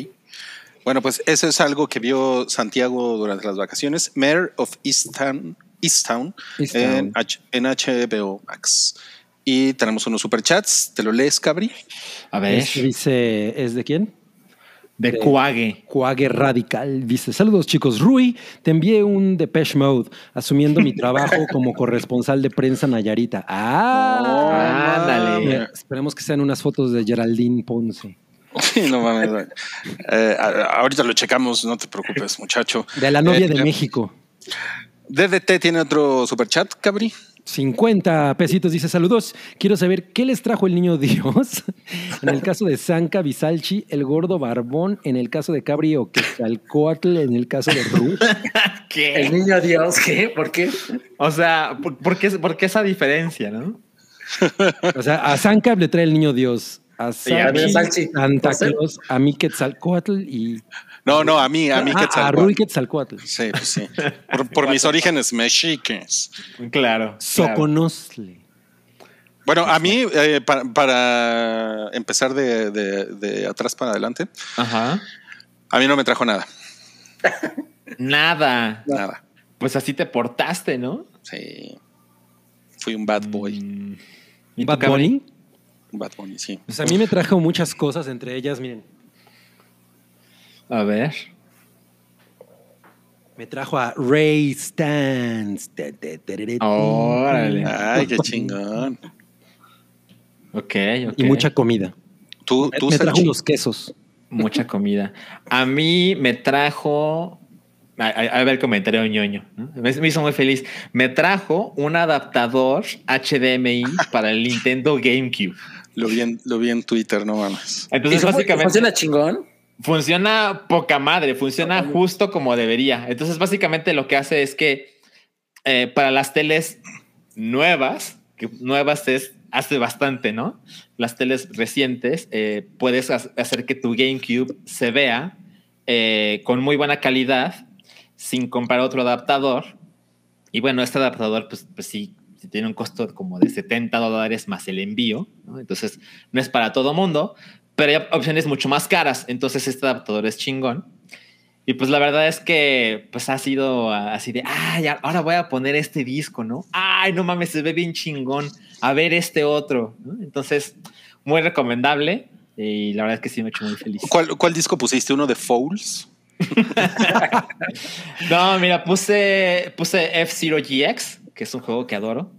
Bueno, pues eso es algo que vio Santiago durante las vacaciones. Mayor of Easttown, Easttown, Easttown. En, H- en HBO Max. Y tenemos unos superchats. ¿Te lo lees, Cabri? A ver. Este dice, ¿es de quién? De Cuague. Cuague Radical. Dice, saludos chicos. Rui, te envié un Depeche Mode asumiendo mi trabajo como corresponsal de prensa Nayarita. Ah, ándale. Mira, Esperemos que sean unas fotos de Geraldine Ponce. Sí, no mames. Eh, a- ahorita lo checamos, no te preocupes, muchacho. De la novia Eh, de México. DDT tiene otro superchat, Cabri. 50 pesitos dice saludos. Quiero saber qué les trajo el niño Dios. en el caso de Zanca Bisalchi, el gordo barbón. En el caso de Cabri o Quetzalcóatl. En el caso de Ruth. ¿Qué? El niño Dios, ¿qué? ¿Por qué? O sea, ¿por, por qué, por qué esa diferencia, no? O sea, a Zanca le trae el niño Dios. A a. Santa. Claus, a mí Quetzalcóatl y. No, no, a mí, a mí Ah, a Quetzalcóatl. Rui Quetzalcóatl. Sí, pues sí. Por, por mis orígenes mexicanos. Claro. Soconostle. Bueno, a mí, eh, para, para empezar de, de- de atrás para adelante, Ajá. a mí no me trajo nada. Nada. Nada. Pues así te portaste, ¿no? Sí. Fui un bad boy. Mm. ¿Y tú, Bad Cabri? Bunny. Bad boy, sí. Pues a mí me trajo muchas cosas, entre ellas, miren, A ver. me trajo a Ray Stans. Órale. Ay, qué chingón. Ok, ok. Y mucha comida. Tú, tú me trajo unos quesos. Mucha comida. A mí me trajo. A, a- a ver el comentario ñoño. ¿no? Me, me hizo muy feliz. Me trajo un adaptador HDMI para el Nintendo GameCube. Lo vi, en, lo vi en Twitter, no mames. Entonces, ¿Y cómo- básicamente. ¿Funciona chingón? Funciona poca madre, funciona justo como debería. Entonces, básicamente lo que hace es que eh, para las teles nuevas, que nuevas es hace bastante, ¿no? Las teles recientes, eh, puedes ha- hacer que tu GameCube se vea eh, con muy buena calidad sin comprar otro adaptador. Y bueno, este adaptador, pues, pues sí, sí tiene un costo como de 70 dólares más el envío, ¿no? Entonces, no es para todo mundo, pero hay opciones mucho más caras. Entonces, este adaptador es chingón. Y pues la verdad es que pues ha sido así de, ay, ahora voy a poner este disco, ¿no? Ay, no mames, se ve bien chingón. A ver este otro. ¿no? Entonces, muy recomendable. Y la verdad es que sí me ha hecho muy feliz. ¿Cuál, cuál disco pusiste? ¿Uno de Fouls? No, mira, puse, puse F-Zero GX, que es un juego que adoro.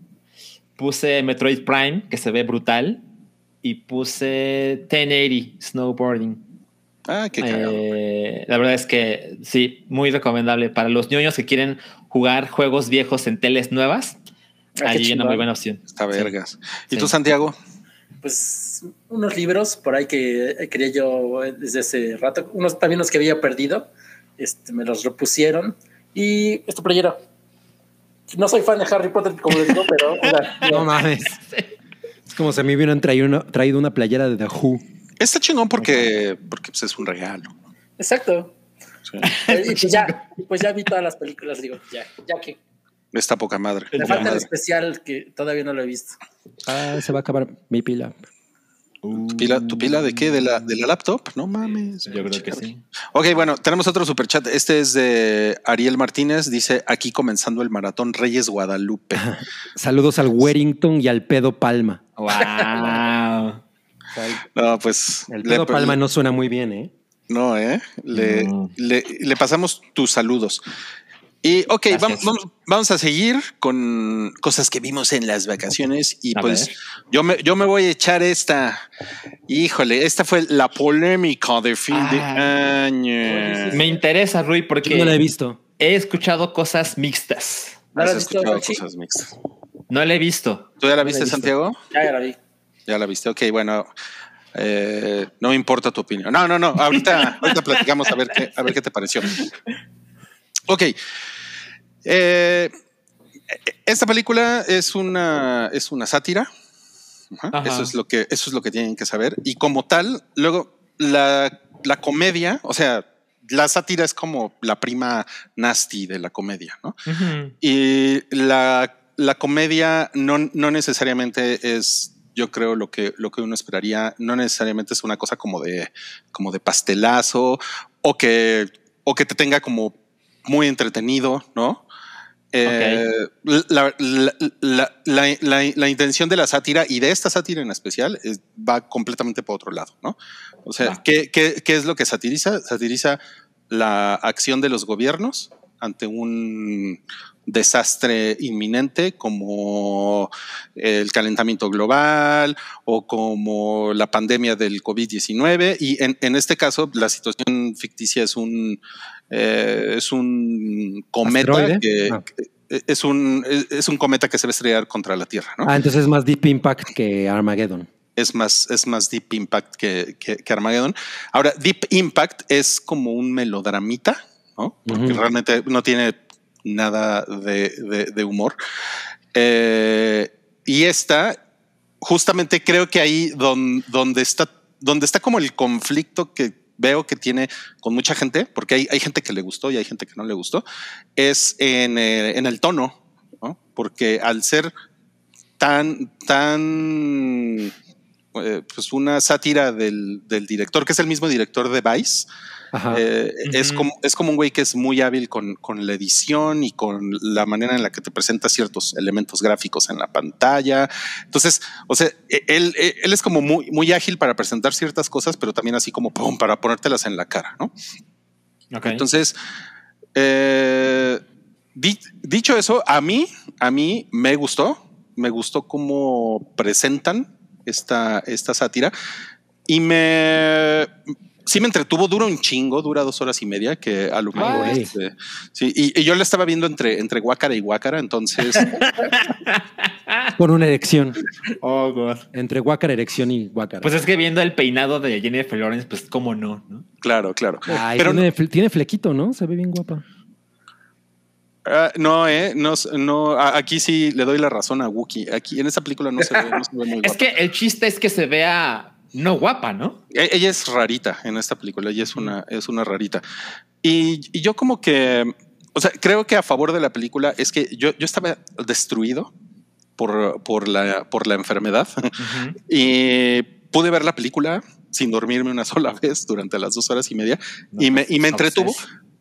Puse Metroid Prime, que se ve brutal. Y puse 1080 Snowboarding. Ah, qué cagado. Eh, la verdad es que sí, muy recomendable para los ñoños que quieren jugar juegos viejos en teles nuevas. Ah, Ahí una muy buena opción. Está vergas. ¿Y Sí. tú, Santiago? Pues unos libros por ahí que quería yo desde hace rato, unos también los que había perdido, este, me los repusieron y este playero. No soy fan de Harry Potter, como les digo, pero o sea, No mames. Es como si a mí hubieran traído una, traído una playera de The Who. Está chingón porque, porque pues, es un regalo. exacto. Sí. Y pues ya, pues ya vi todas las películas, digo, ya, ya que Está poca madre. me falta el especial que todavía no lo he visto. Ah, se va a acabar mi pila. ¿Tu pila, tu pila de qué? ¿De la, ¿De la laptop? No mames. Yo creo que sí. Ok, bueno, tenemos otro superchat. Este es de Ariel Martínez. Dice, aquí comenzando el maratón Reyes Guadalupe. Saludos al Warrington y al Pedo Palma. Wow. No, pues... El le- Pedo Palma no suena muy bien, ¿eh? No, ¿eh? Le, No. le- le pasamos tus saludos. Y ok, vamos, vamos, vamos a seguir con cosas que vimos en las vacaciones. Y A pues ver. yo me, yo me voy a echar esta. Híjole, esta fue la polémica de fin de año. Me interesa, Rui, porque Yo no la he visto. he escuchado cosas mixtas. ¿No la Has visto, escuchado Rochi? cosas mixtas. No la he visto. ¿Tú ya la No la he viste, visto. Santiago? Ya, ya la vi. Ya la viste. Ok, bueno. eh, no me importa tu opinión. No, no, no. Ahorita, ahorita platicamos a ver qué, a ver qué te pareció. Ok. Eh, esta película es una, es una sátira. Ajá. Ajá. Eso es lo que, eso es lo que tienen que saber. Y como tal, luego la, la comedia, o sea, la sátira es como la prima nasty de la comedia, ¿no? Y la, la comedia no, no necesariamente es, yo creo, lo que, lo que uno esperaría. No necesariamente es una cosa como de, como de pastelazo o que, o que te tenga como muy entretenido, ¿no? Eh, la, la- la- la- la- la intención de la sátira y de esta sátira en especial es- va completamente por otro lado, ¿no? O sea, ¿qué, qué, qué es lo que satiriza? Satiriza la acción de los gobiernos ante un desastre inminente como el calentamiento global o como la pandemia del COVID-19 y en, en este caso la situación ficticia es un eh, es un cometa que, Ah. que- es un es, un cometa que se va a estrellar contra la Tierra, ¿no? Ah, entonces es más Deep Impact que Armageddon. es más, es más Deep Impact que, que, que Armageddon. Ahora, Deep Impact es como un melodramita, ¿no? Porque realmente no tiene nada de, de- de humor. Eh, y esta, justamente creo que ahí don- donde, está, donde está como el conflicto que veo que tiene con mucha gente, porque hay, hay gente que le gustó y hay gente que no le gustó, es en, eh, en el tono, ¿no? Porque al ser tan, tan, eh, pues una sátira del, del director, que es el mismo director de Vice. eh, es, como, es como un güey que es muy hábil con, con la edición y con la manera en la que te presenta ciertos elementos gráficos en la pantalla. Entonces, o sea, e- él, e- él es como muy, muy ágil para presentar ciertas cosas, pero también así como pum, para ponértelas en la cara, ¿no? Entonces, eh, di- dicho eso, a mí, a mí me gustó, me gustó cómo presentan esta, esta sátira y me, sí me entretuvo, dura un chingo, dura dos horas y media, que a lo mejor, este, sí, y, y yo la estaba viendo entre, entre guácara y guácara, entonces, Con una erección. Oh, God. Entre guácara, erección y guácara. Pues es que viendo el peinado de Jennifer Lawrence, pues cómo no, ¿no? claro, claro. Ay, Pero tiene, tiene flequito, ¿no? Se ve bien guapa. Ah, no, eh, no, no, aquí sí le doy la razón a Wookie. Aquí en esta película no se ve, no se ve muy Es guapa. que el chiste es que se vea no guapa, ¿no? E- Ella es rarita en esta película, ella es una, es una rarita. Y, y yo como que, o sea, creo que a favor de la película es que yo, yo estaba destruido por, por, la, por la enfermedad y pude ver la película sin dormirme una sola vez durante las dos horas y media y me, y me entretuvo.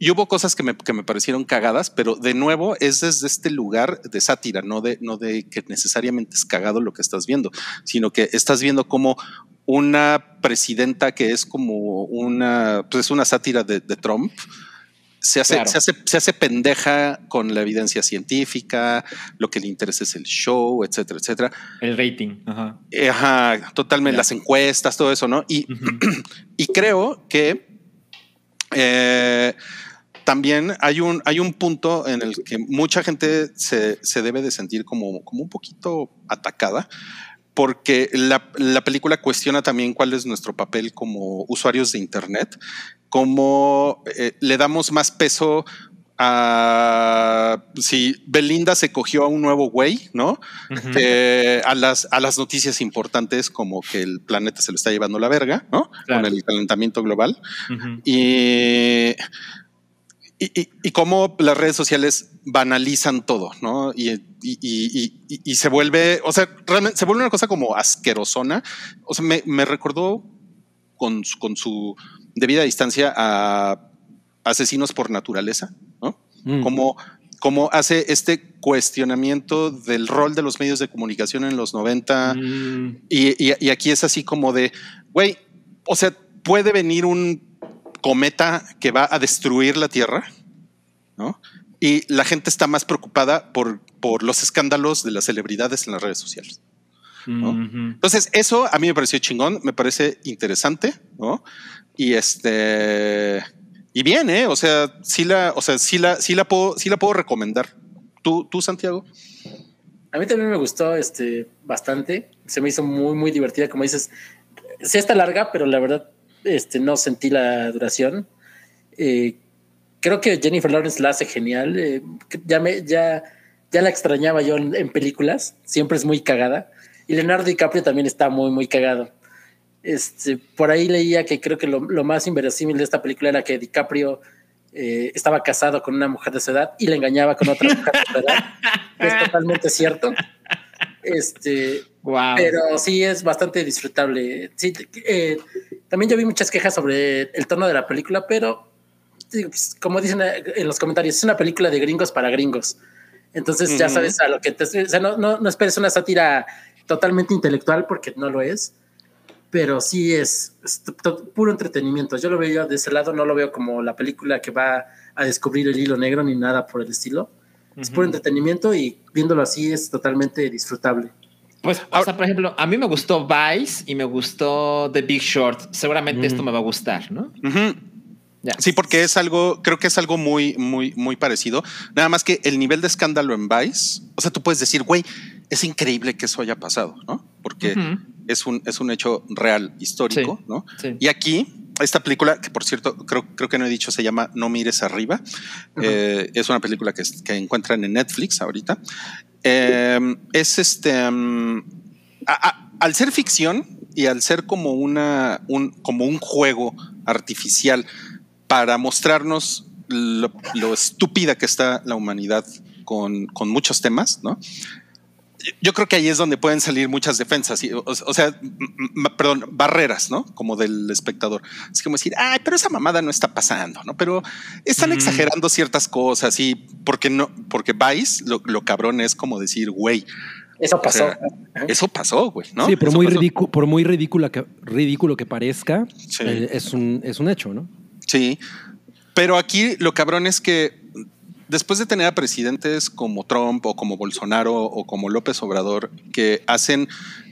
Y hubo cosas que me, que me parecieron cagadas, pero de nuevo es desde este lugar de sátira, no de, no de que necesariamente es cagado lo que estás viendo, sino que estás viendo como una presidenta que es como una, pues es una sátira de, de Trump. Se hace, Claro. se, hace, se hace pendeja con la evidencia científica, lo que le interesa es el show, etcétera, etcétera. El rating. Ajá. Eh, Ajá, totalmente, las encuestas, todo eso, ¿no? Y, y creo que eh, también hay un, hay un punto en el que mucha gente se, se debe de sentir como, como un poquito atacada, porque la, la película cuestiona también cuál es nuestro papel como usuarios de Internet, cómo eh, le damos más peso a si Belinda se cogió a un nuevo güey, ¿no? A las, a las noticias importantes como que el planeta se lo está llevando la verga, ¿no? Con el calentamiento global. Y, y, y- y cómo las redes sociales banalizan todo, ¿no? Y, se vuelve, o sea, realmente se vuelve una cosa como asquerosona. O sea, me, me recordó con, su- con su debida distancia a asesinos por naturaleza, ¿no? Como, como hace este cuestionamiento del rol de los medios de comunicación en los 90 y, y- y aquí es así como de, güey, o sea, puede venir un cometa que va a destruir la Tierra, ¿no? y la gente está más preocupada por, por los escándalos de las celebridades en las redes sociales. ¿no? Entonces, eso a mí me pareció chingón, me parece interesante, ¿no? Y este y bien, ¿eh? O sea, sí la, o sea, sí la, sí la puedo, sí la puedo recomendar. ¿Tú, tú, Santiago? A mí también me gustó este bastante. Se me hizo muy, muy divertida. Como dices, sí está larga, pero la verdad este, no sentí la duración. Eh, creo que Jennifer Lawrence la hace genial. Eh, ya, me, ya, ya la extrañaba yo en, en películas. Siempre es muy cagada. Y Leonardo DiCaprio también está muy, muy cagado. Este, por ahí leía que creo que lo, lo más inverosímil de esta película era que DiCaprio eh, estaba casado con una mujer de su edad y le engañaba con otra mujer de su edad. es totalmente cierto. Este, Pero sí es bastante disfrutable. Sí, eh, también yo vi muchas quejas sobre el tono de la película, pero pues, como dicen en los comentarios, es una película de gringos para gringos. Entonces ya sabes a lo que te... O sea, no, no, no esperes una sátira totalmente intelectual porque no lo es pero sí es, puro entretenimiento. Yo lo veo de ese lado, no lo veo como la película que va a descubrir el hilo negro ni nada por el estilo. Es puro entretenimiento y viéndolo así es totalmente disfrutable. Pues, o sea, por ejemplo, a mí me gustó Vice y me gustó The Big Short. Seguramente esto me va a gustar, ¿no? Sí, porque es algo, creo que es algo muy, muy, muy parecido. Nada más que el nivel de escándalo en Vice, o sea, tú puedes decir, güey, es increíble que eso haya pasado, ¿no? Porque es un, es un hecho real, histórico, Sí, ¿no? sí. Y aquí, esta película, que por cierto, creo, creo que no he dicho, se llama No mires arriba. Eh, es una película que, que encuentran en Netflix ahorita. Eh, es este. mm, a- a- al ser ficción y al ser como una un, como un juego artificial para mostrarnos lo, lo estúpida que está la humanidad con, con muchos temas, ¿no? Yo creo que ahí es donde pueden salir muchas defensas, y, o, o sea, m- m- perdón, barreras, ¿no? Como del espectador. Es como decir, ay, pero esa mamada no está pasando, ¿no? Pero están Mm. exagerando ciertas cosas y porque no, porque Vice, lo, lo cabrón es como decir, güey. Eso o pasó. sea, eso pasó, güey, ¿no? Sí, por Eso muy, ridículo, por muy ridícula que, ridículo que parezca, Sí. eh, es, un, es un hecho, ¿no? Sí, pero aquí lo cabrón es que después de tener a presidentes como Trump o como Bolsonaro o como López Obrador que hacen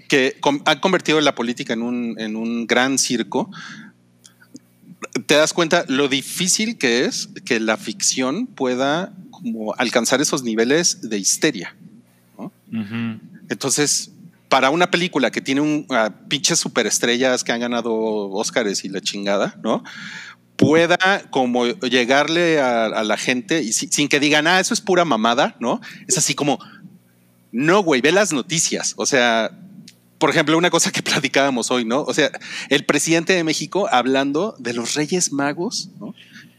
que han convertido la política en un, en un gran circo, te das cuenta lo difícil que es que la ficción pueda como alcanzar esos niveles de histeria. Entonces, para una película que tiene un ah, pinches superestrellas que han ganado Óscares y la chingada, ¿no? Pueda como llegarle a, a la gente y si- sin que digan, ah, eso es pura mamada, ¿no? Es así como, no, güey, ve las noticias. O sea, por ejemplo, una cosa que platicábamos hoy, ¿no? O sea, el presidente de México hablando de los Reyes Magos, ¿no?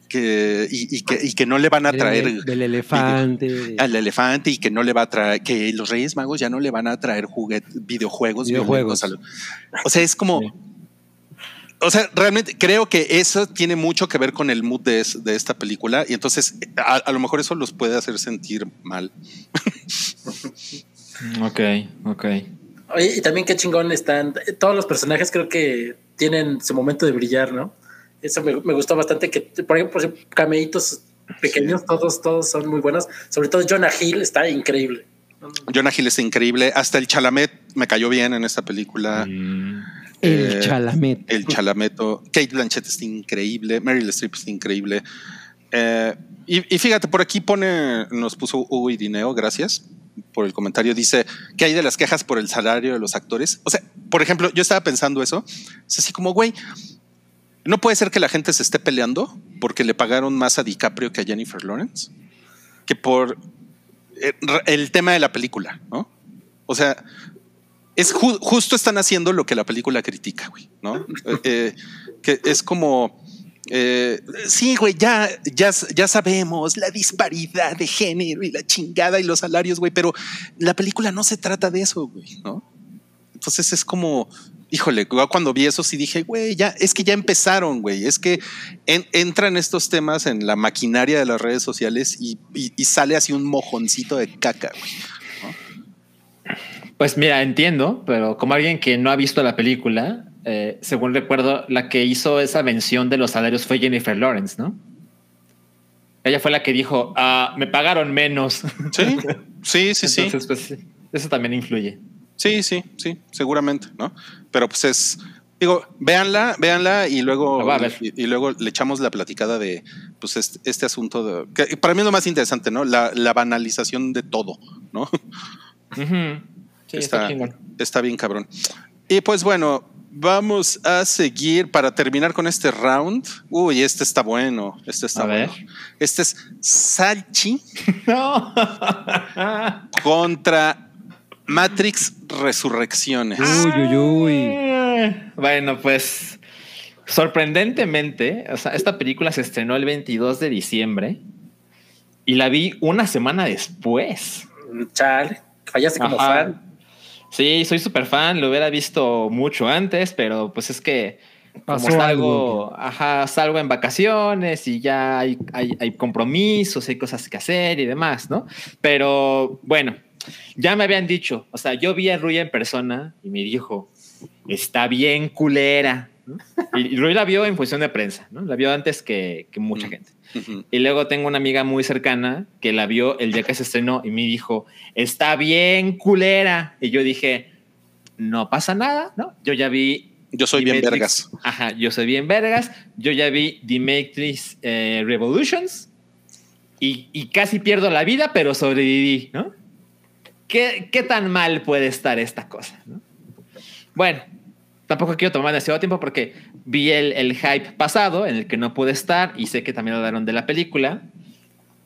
Que, y, y que, y que no le van a traer del elefante. al elefante y que no le va a traer, que los Reyes Magos ya no le van a traer juguetes, videojuegos, Videojuegos. violentos O sea, es como. O sea, realmente creo que eso tiene mucho que ver con el mood de, es- de esta película y entonces a, a lo mejor eso los puede hacer sentir mal. Ok, ok. Oye, y también qué chingón están. Todos los personajes creo que tienen su momento de brillar, ¿no? Eso me, me gustó bastante. Que, por ejemplo, por ejemplo, cameitos pequeños, todos, todos son muy buenos. Sobre todo Jonah Hill está increíble. Jonah Hill es increíble, hasta el Chalamet me cayó bien en esta película. El Chalamet. El Chalameto. Kate Blanchett está increíble. Meryl Streep está increíble. Eh, y, y fíjate, por aquí pone, nos puso Hugo Irineo, gracias por el comentario. Dice que hay de las quejas por el salario de los actores. O sea, por ejemplo, yo estaba pensando eso. Es así como, güey, no puede ser que la gente se esté peleando porque le pagaron más a DiCaprio que a Jennifer Lawrence que por eh, el tema de la película, ¿no? O sea, es ju- justo están haciendo lo que la película critica, güey, ¿no? Eh, eh, que es como, eh, sí, güey, ya, ya, ya sabemos la disparidad de género y la chingada y los salarios, güey, pero la película no se trata de eso, güey, ¿no? Entonces es como, híjole, cuando vi eso sí dije, güey, ya, es que ya empezaron, güey, es que en- entran estos temas en la maquinaria de las redes sociales y, y- y sale así un mojoncito de caca, güey. Pues mira, entiendo, pero como alguien que no ha visto la película, eh, según recuerdo, la que hizo esa mención de los salarios fue Jennifer Lawrence, ¿no? ella fue la que dijo, ah, me pagaron menos. Sí, sí, sí, sí. Entonces, pues, sí, eso también influye. Sí, sí, sí, seguramente, ¿no? Pero pues es, digo, véanla, véanla y luego, y, y luego le echamos la platicada de, pues este, este asunto de, que para mí es lo más interesante, ¿no? La, la banalización de todo, ¿no? Ujú. Sí, está, está, bien cabrón. Y pues bueno, vamos a seguir para terminar con este round. Uy, este está bueno, este está A ver. bueno. Este es Salchi No. contra Matrix Resurrecciones. Uy, uy, uy. Bueno, pues sorprendentemente, o sea, esta película se estrenó el 22 de diciembre y la vi una semana después. Chale, fallaste como Ajá. fan. Sí, soy súper fan, lo hubiera visto mucho antes, pero pues es que como Pasó salgo, algo. ajá, salgo en vacaciones y ya hay, hay, hay compromisos, hay cosas que hacer y demás, ¿no? Pero bueno, ya me habían dicho, o sea, yo vi a Rui en persona y me dijo, está bien culera. ¿no? Y, y Rui la vio en función de prensa, ¿no? La vio antes que, que mucha gente. Y luego tengo una amiga muy cercana que la vio el día que se estrenó y me dijo, está bien culera. Y yo dije, no pasa nada, ¿no? Yo ya vi... Yo soy The bien Matrix- vergas. Ajá, yo soy bien vergas. Yo ya vi The Matrix eh, Revolutions y, y casi pierdo la vida, pero sobreviví, ¿no? ¿Qué, ¿Qué tan mal puede estar esta cosa? ¿no? Bueno, tampoco quiero tomar demasiado tiempo porque vi el, el hype pasado en el que no pude estar y sé que también hablaron de la película,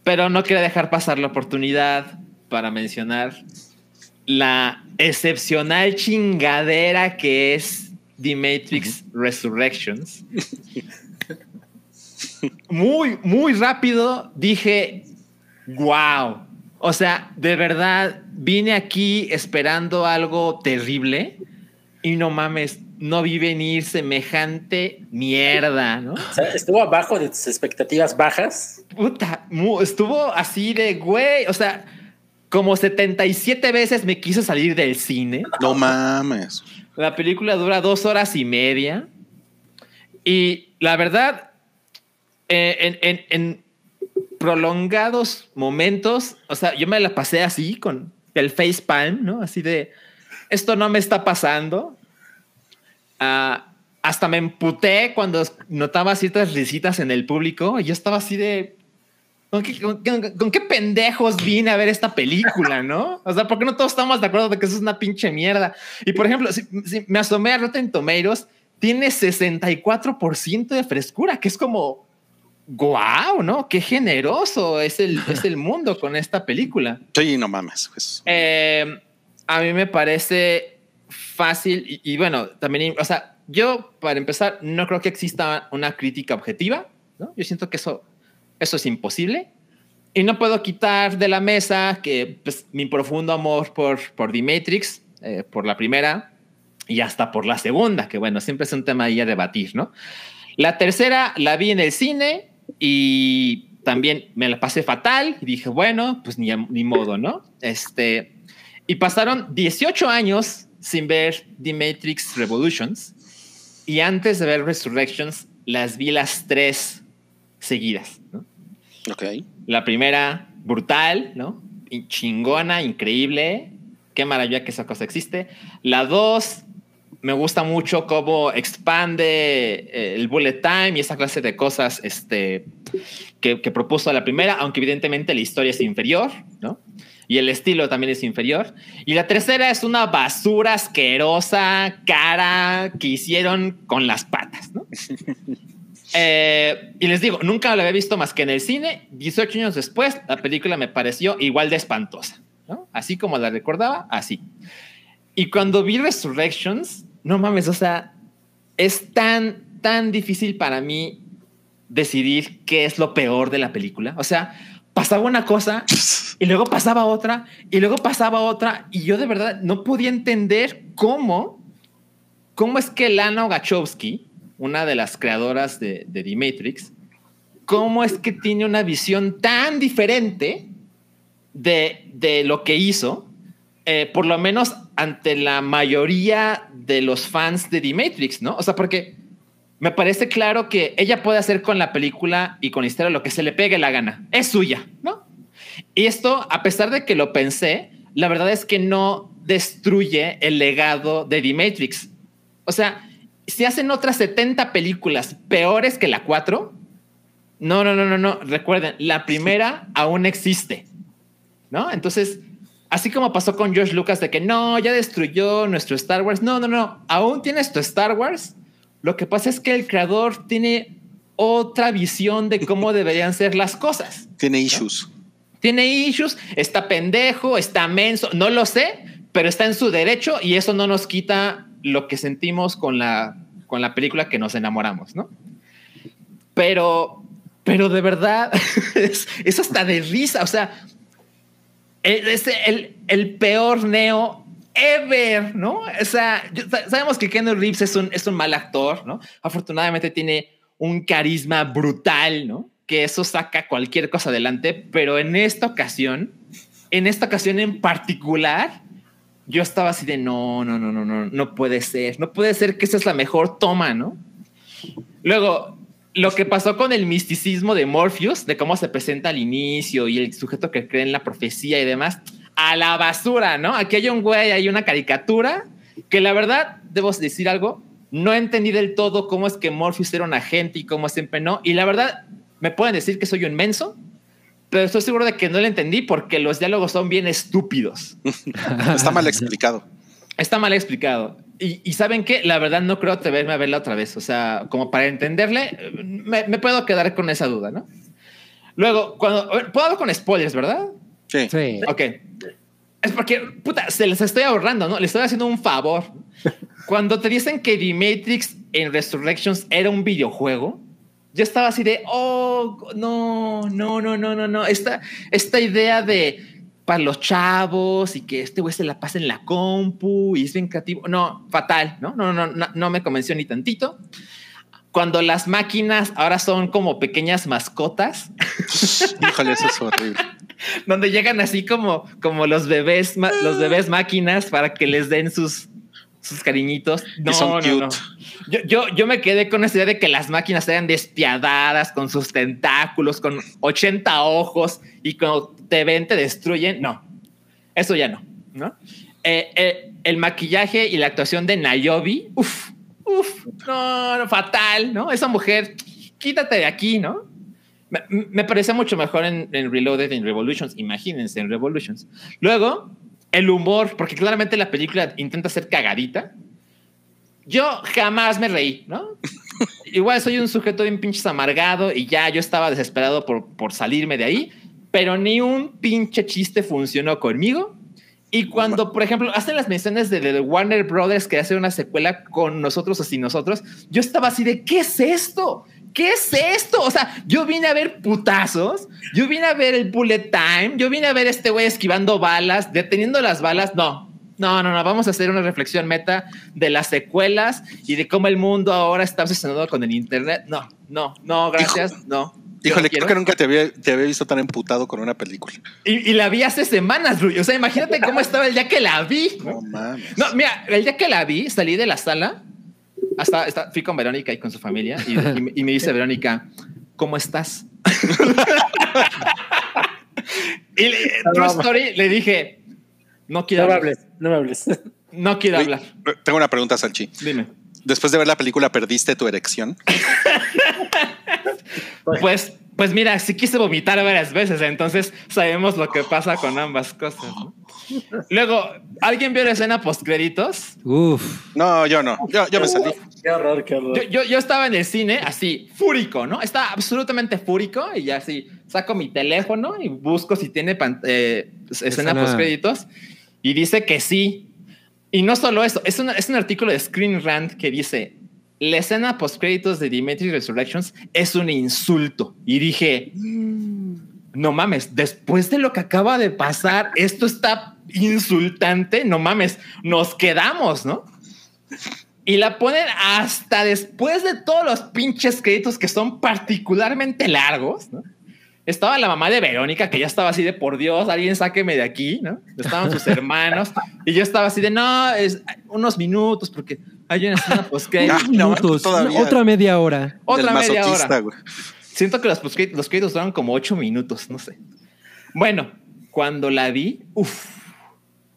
pero no quiero dejar pasar la oportunidad para mencionar la excepcional chingadera que es The Matrix Resurrections. Muy, muy rápido dije, wow. O sea, de verdad, vine aquí esperando algo terrible y no mames, no vi venir semejante mierda, ¿no? O sea, estuvo abajo de tus expectativas bajas. Puta, estuvo así de güey, o sea, como 77 veces me quiso salir del cine. No mames. La película dura dos horas y media. Y la verdad, eh, en, en- en prolongados momentos, o sea, yo me la pasé así con el face palm, ¿no? Así de, esto no me está pasando. Ah, hasta me emputé cuando notaba ciertas risitas en el público y yo estaba así de, ¿Con qué, con qué- con qué pendejos vine a ver esta película, no? O sea, ¿por qué no todos estamos de acuerdo de que eso es una pinche mierda? Y por ejemplo, si, si me asomé a Rotten Tomatoes, tiene 64% de frescura, que es como, guau, ¿no? Qué generoso es el, es el mundo con esta película. Sí, no mames. pues. Eh, a mí me parece fácil y, y bueno, también, o sea, yo para empezar no creo que exista una crítica objetiva, ¿no? Yo siento que eso, eso es imposible y no puedo quitar de la mesa que pues, mi profundo amor por, por The Matrix, eh, por la primera y hasta por la segunda, que bueno, siempre es un tema ahí a debatir, ¿no? La tercera la vi en el cine y también me la pasé fatal y dije, bueno, pues ni, ni modo, ¿no? Este, y pasaron 18 años sin ver The Matrix Revolutions y antes de ver Resurrections las vi las tres seguidas, ¿no? Ok. La primera, brutal, ¿no? Y chingona, increíble. Qué maravilla que esa cosa existe. La dos, me gusta mucho cómo expande eh, el bullet time y esa clase de cosas este, que, que propuso la primera, aunque evidentemente la historia es inferior, ¿no? Y el estilo también es inferior. Y la tercera es una basura asquerosa, cara, que hicieron con las patas, ¿no? Eh, y les digo, nunca la había visto más que en el cine. 18 años después, la película me pareció igual de espantosa, ¿no? Así como la recordaba, así. Y cuando vi Resurrections, no mames, o sea, es tan, tan difícil para mí decidir qué es lo peor de la película. O sea, pasaba una cosa y luego pasaba otra y luego pasaba otra y yo de verdad no podía entender cómo, cómo es que Lana Wachowski, una de las creadoras de, de The Matrix, cómo es que tiene una visión tan diferente de, de lo que hizo, eh, por lo menos ante la mayoría de los fans de The Matrix, ¿no? O sea, porque me parece claro que ella puede hacer con la película y con la historia lo que se le pegue la gana. Es suya, ¿no? Y esto, a pesar de que lo pensé, la verdad es que no destruye el legado de The Matrix. O sea, si hacen otras 70 películas peores que la 4, no, no, no, no, no. Recuerden, la primera aún existe, ¿no? Entonces, así como pasó con George Lucas de que no, ya destruyó nuestro Star Wars. No, no, no. Aún tienes tu Star Wars. Lo que pasa es que el creador tiene otra visión de cómo deberían ser las cosas. Tiene issues. Tiene issues, está pendejo, está menso, no lo sé, pero está en su derecho y eso no nos quita lo que sentimos con la, con la película que nos enamoramos, ¿no? Pero, pero de verdad, es, es hasta de risa, o sea, es el, el peor neo ever, ¿no? O sea, sabemos que Keanu Reeves es un, es un mal actor, ¿no? Afortunadamente tiene un carisma brutal, ¿no? Que eso saca cualquier cosa adelante, pero en esta ocasión, en esta ocasión en particular, yo estaba así de no, no, no, no, no, no puede ser, no puede ser que esa es la mejor toma, ¿no? Luego, lo que pasó con el misticismo de Morpheus, de cómo se presenta al inicio y el sujeto que cree en la profecía y demás, a la basura, ¿no? Aquí hay un güey, hay una caricatura que la verdad, debo decir algo, no entendí del todo cómo es que Morpheus era un agente y cómo siempre no. Y la verdad, me pueden decir que soy un menso, pero estoy seguro de que no lo entendí porque los diálogos son bien estúpidos. Está mal explicado. Está mal explicado. Y, y saben qué, la verdad no creo atreverme a verla otra vez. O sea, como para entenderle, me, me puedo quedar con esa duda, ¿no? Luego, cuando puedo hablar con spoilers, ¿verdad? Sí. Sí. Ok. Es porque, puta, se les estoy ahorrando, ¿no? Les estoy haciendo un favor. Cuando te dicen que The Matrix en Resurrections era un videojuego, yo estaba así de, oh, no, no, no, no, no, no. Esta, esta idea de para los chavos y que este güey se la pasa en la compu y es bien creativo. No, fatal, ¿no? No, no, no, no me convenció ni tantito. Cuando las máquinas ahora son como pequeñas mascotas, Híjole, eso es horrible. donde llegan así como, como los bebés, los bebés máquinas para que les den sus, sus cariñitos. No, son no, cute. no. Yo, yo, yo me quedé con esa idea de que las máquinas eran despiadadas con sus tentáculos, con 80 ojos y cuando te ven te destruyen. No, eso ya no. ¿no? Eh, eh, el maquillaje y la actuación de Nayobi, uff, uff, no, no, fatal, ¿no? Esa mujer, quítate de aquí, ¿no? Me, me parecía mucho mejor en, en Reloaded, en Revolutions. Imagínense, en Revolutions. Luego, el humor, porque claramente la película intenta ser cagadita. Yo jamás me reí, ¿no? Igual soy un sujeto bien pinches amargado y ya yo estaba desesperado por, por salirme de ahí, pero ni un pinche chiste funcionó conmigo. Y cuando, por ejemplo, hacen las menciones de, de Warner Brothers que hace una secuela con nosotros o sin nosotros, yo estaba así de, ¿qué es esto? ¿Qué es esto? O sea, yo vine a ver putazos, yo vine a ver el bullet time, yo vine a ver este güey esquivando balas, deteniendo las balas. No, no, no, no. Vamos a hacer una reflexión meta de las secuelas y de cómo el mundo ahora está obsesionado con el Internet. No, no, no, gracias. no. Híjole, creo que nunca te había, te había visto tan emputado con una película. Y, y la vi hace semanas, Rui. O sea, imagínate cómo estaba el día que la vi. No mames. No, mira, el día que la vi, salí de la sala, hasta, hasta- fui con Verónica y con su familia, y, y me- y me dice Verónica, ¿cómo estás? y le, True Story, le dije, no quiero No me hablar. hables, no me hables. No quiero hablar. Tengo una pregunta, Salchi. Dime. Después de ver la película, ¿perdiste tu erección? Pues, pues mira, sí quise vomitar varias veces, entonces sabemos lo que pasa con ambas cosas. ¿no? Luego, ¿alguien vio la escena post créditos? Uf. No, yo no. Yo, yo me salí. Qué horror, qué horror. Yo, yo, yo estaba en el cine así, fúrico, ¿no? Estaba absolutamente fúrico y ya así saco mi teléfono y busco si tiene eh, escena Escena. post créditos y dice que sí. Y no solo eso, es, una- es un artículo de Screen Rant que dice la escena post créditos de Dimitri Resurrections es un insulto. Y dije, no mames, después de lo que acaba de pasar, esto está insultante, no mames, nos quedamos, ¿no? Y la ponen hasta después de todos los pinches créditos que son particularmente largos, ¿no? Estaba la mamá de Verónica, que ya estaba así de por Dios, alguien sáqueme de aquí, ¿no? Estaban sus hermanos, y yo estaba así de no, es unos minutos, porque Hay una escena post-créditos. Ah, no, Minutos, todavía. otra media hora. Otra Del media hora. Siento que los, créditos duran como ocho minutos, no sé. Bueno, cuando la vi, uff.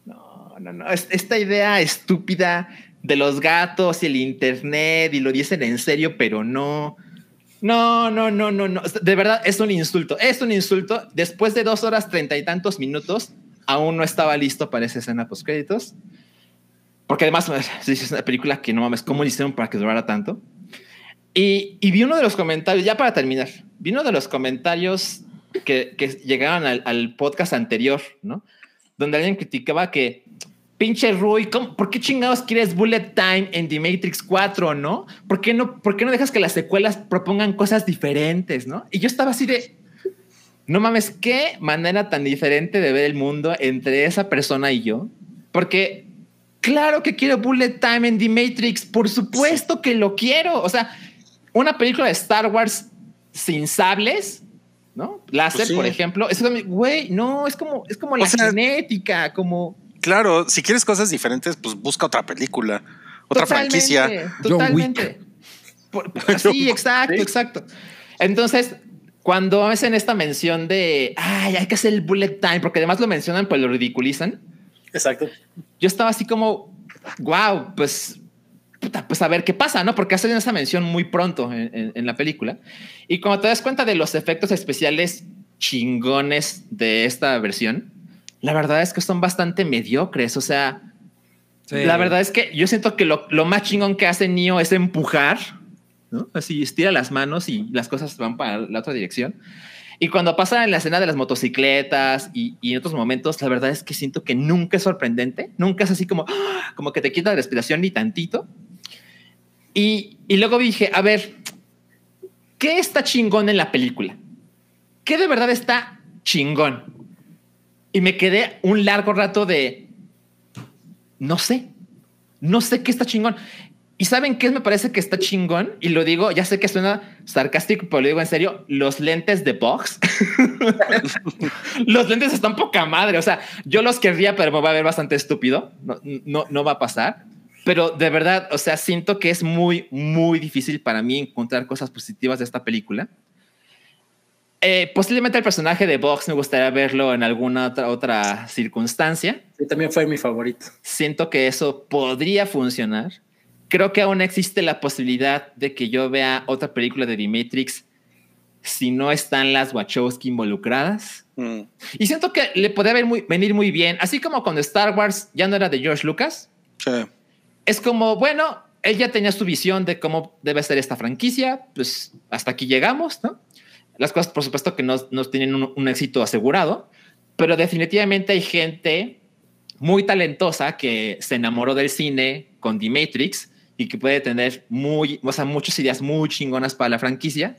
No, no, no. es- Esta idea estúpida de los gatos y el internet y lo dicen en serio, pero no. No, no, no, no, no. De verdad, es un insulto. Es un insulto. Después de dos horas treinta y tantos minutos, aún no estaba listo para esa escena post créditos. Porque además es una película que no mames, ¿cómo hicieron para que durara tanto? Y, y vi uno de los comentarios, ya para terminar, vi uno de los comentarios que, que llegaron al, al podcast anterior, ¿no? Donde alguien criticaba que, pinche Rui, ¿cómo- ¿por qué chingados quieres Bullet Time en The Matrix 4, no? ¿Por qué no, por qué no dejas que las secuelas propongan cosas diferentes, no? Y yo estaba así de, no mames, qué manera tan diferente de ver el mundo entre esa persona y yo. Porque claro que quiero Bullet Time en The Matrix, por supuesto que lo quiero. O sea, una película de Star Wars sin sables, ¿no? Láser, Pues sí. por ejemplo. Es como, güey, no, es como, es como la sea, genética, como... Claro, si quieres cosas diferentes, pues busca otra película, otra Totalmente, franquicia. Totalmente. Por- por- sí, exacto, exacto. Entonces, cuando hacen esta mención de, ay, hay que hacer el bullet time, porque además lo mencionan, pues lo ridiculizan. Exacto. Yo estaba así como, wow, pues, puta, pues a ver qué pasa, ¿no? Porque hacen esa mención muy pronto en, en- en la película. Y cuando te das cuenta de los efectos especiales chingones de esta versión, la verdad es que son bastante mediocres. O sea, Sí. la verdad es que yo siento que lo, lo más chingón que hace Neo es empujar, ¿no? Así estira las manos y las cosas van para la otra dirección. Y cuando pasa en la escena de las motocicletas y, y en otros momentos, la verdad es que siento que nunca es sorprendente, nunca es así como, ¡ah! como que te quita la respiración ni tantito. Y, y luego dije, a ver, ¿qué está chingón en la película? ¿Qué de verdad está chingón? Y me quedé un largo rato de, no sé, no sé qué está chingón. ¿Y saben qué me parece que está chingón? Y lo digo, ya sé que suena sarcástico, pero lo digo en serio, los lentes de box. los lentes están poca madre. O sea, yo los querría, pero me va a ver bastante estúpido. No, no, no va a pasar. Pero de verdad, o sea, siento que es muy, muy difícil para mí encontrar cosas positivas de esta película. Eh, posiblemente el personaje de Box me gustaría verlo en alguna otra, otra circunstancia. Sí, también fue mi favorito. Siento que eso podría funcionar. Creo que aún existe la posibilidad de que yo vea otra película de The Matrix si no están las Wachowski involucradas. Mm. Y siento que le podría venir muy bien, así como cuando Star Wars ya no era de George Lucas. Es como, bueno, él ya tenía su visión de cómo debe ser esta franquicia, pues hasta aquí llegamos, ¿no? Las cosas, por supuesto, que no, no tienen un, un éxito asegurado, pero definitivamente hay gente muy talentosa que se enamoró del cine con The Matrix y que puede tener muy, o sea, muchas ideas muy chingonas para la franquicia.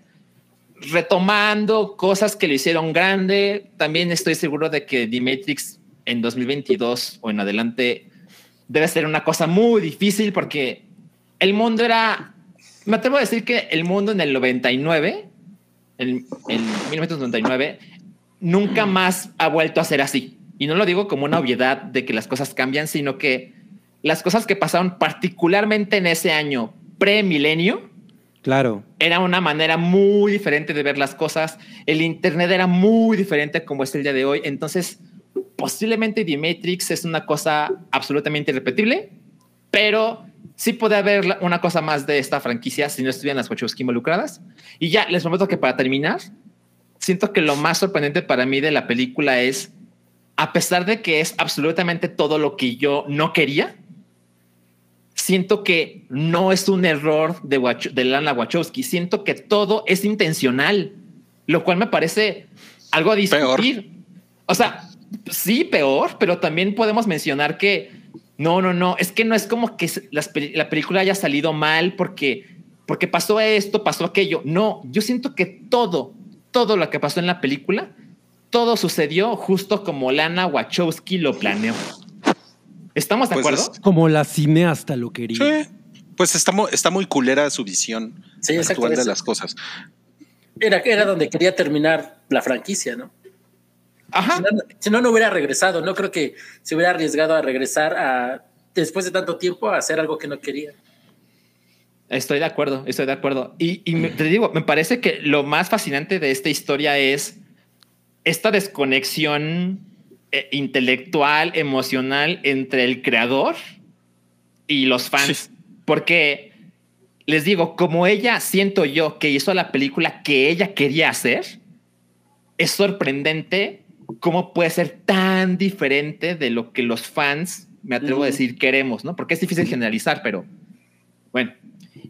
Retomando cosas que le hicieron grande, también estoy seguro de que The en 2022 o en adelante debe ser una cosa muy difícil porque el mundo era, me atrevo a decir que el mundo en el 99, en, en 1999, nunca más ha vuelto a ser así. Y no lo digo como una obviedad de que las cosas cambian, sino que las cosas que pasaron particularmente en ese año pre-milenio, Claro. era una manera muy diferente de ver las cosas. El Internet era muy diferente como es el día de hoy. Entonces, posiblemente The Matrix es una cosa absolutamente irrepetible, pero sí puede haber una cosa más de esta franquicia si no estuvieran las Wachowski involucradas. Y ya les prometo que para terminar, siento que lo más sorprendente para mí de la película es, a pesar de que es absolutamente todo lo que yo no quería, siento que no es un error de, Wach- de Lana Wachowski. Siento que todo es intencional, lo cual me parece algo a discutir. O sea, sí, peor, pero también podemos mencionar que no, no, no, es que no es como que la película haya salido mal porque, porque pasó esto, pasó aquello. No, yo siento que todo, todo lo que pasó en la película, todo sucedió justo como Lana Wachowski lo planeó. ¿Estamos de Pues acuerdo? es- Como la cineasta lo quería. Sí. Pues está, está muy culera su visión Sí, actual de las cosas. Era, era donde quería terminar la franquicia, ¿no? Ajá. Si no, si no, no hubiera regresado. No creo que se hubiera arriesgado a regresar a, después de tanto tiempo a hacer algo que no quería. Estoy de acuerdo, estoy de acuerdo. Y, y me- te digo, me parece que lo más fascinante de esta historia es esta desconexión eh, intelectual, emocional entre el creador y los fans. Porque les digo, como ella siento yo que hizo la película que ella quería hacer, es sorprendente cómo puede ser tan diferente de lo que los fans, me atrevo a decir, queremos, ¿no? Porque es difícil generalizar, pero bueno.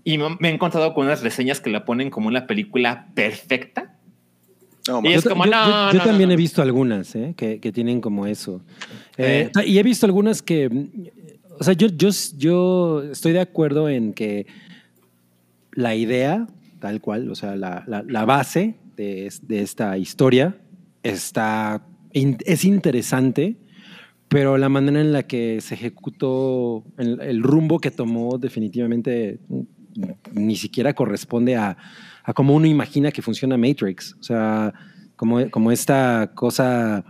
Y me he encontrado con unas reseñas que la ponen como una película perfecta. Y es Yo- como, yo, no, yo- yo no, también no, he visto algunas ¿eh? que, que tienen como eso. Eh, Eh. y he visto algunas que, o sea, yo, yo, yo estoy de acuerdo en que la idea, tal cual, o sea, la, la- la base de, es- de esta historia está, in- es interesante, pero la manera en la que se ejecutó, el, el rumbo que tomó definitivamente mm, ni siquiera corresponde a, a cómo uno imagina que funciona Matrix. O sea, como, como esta cosa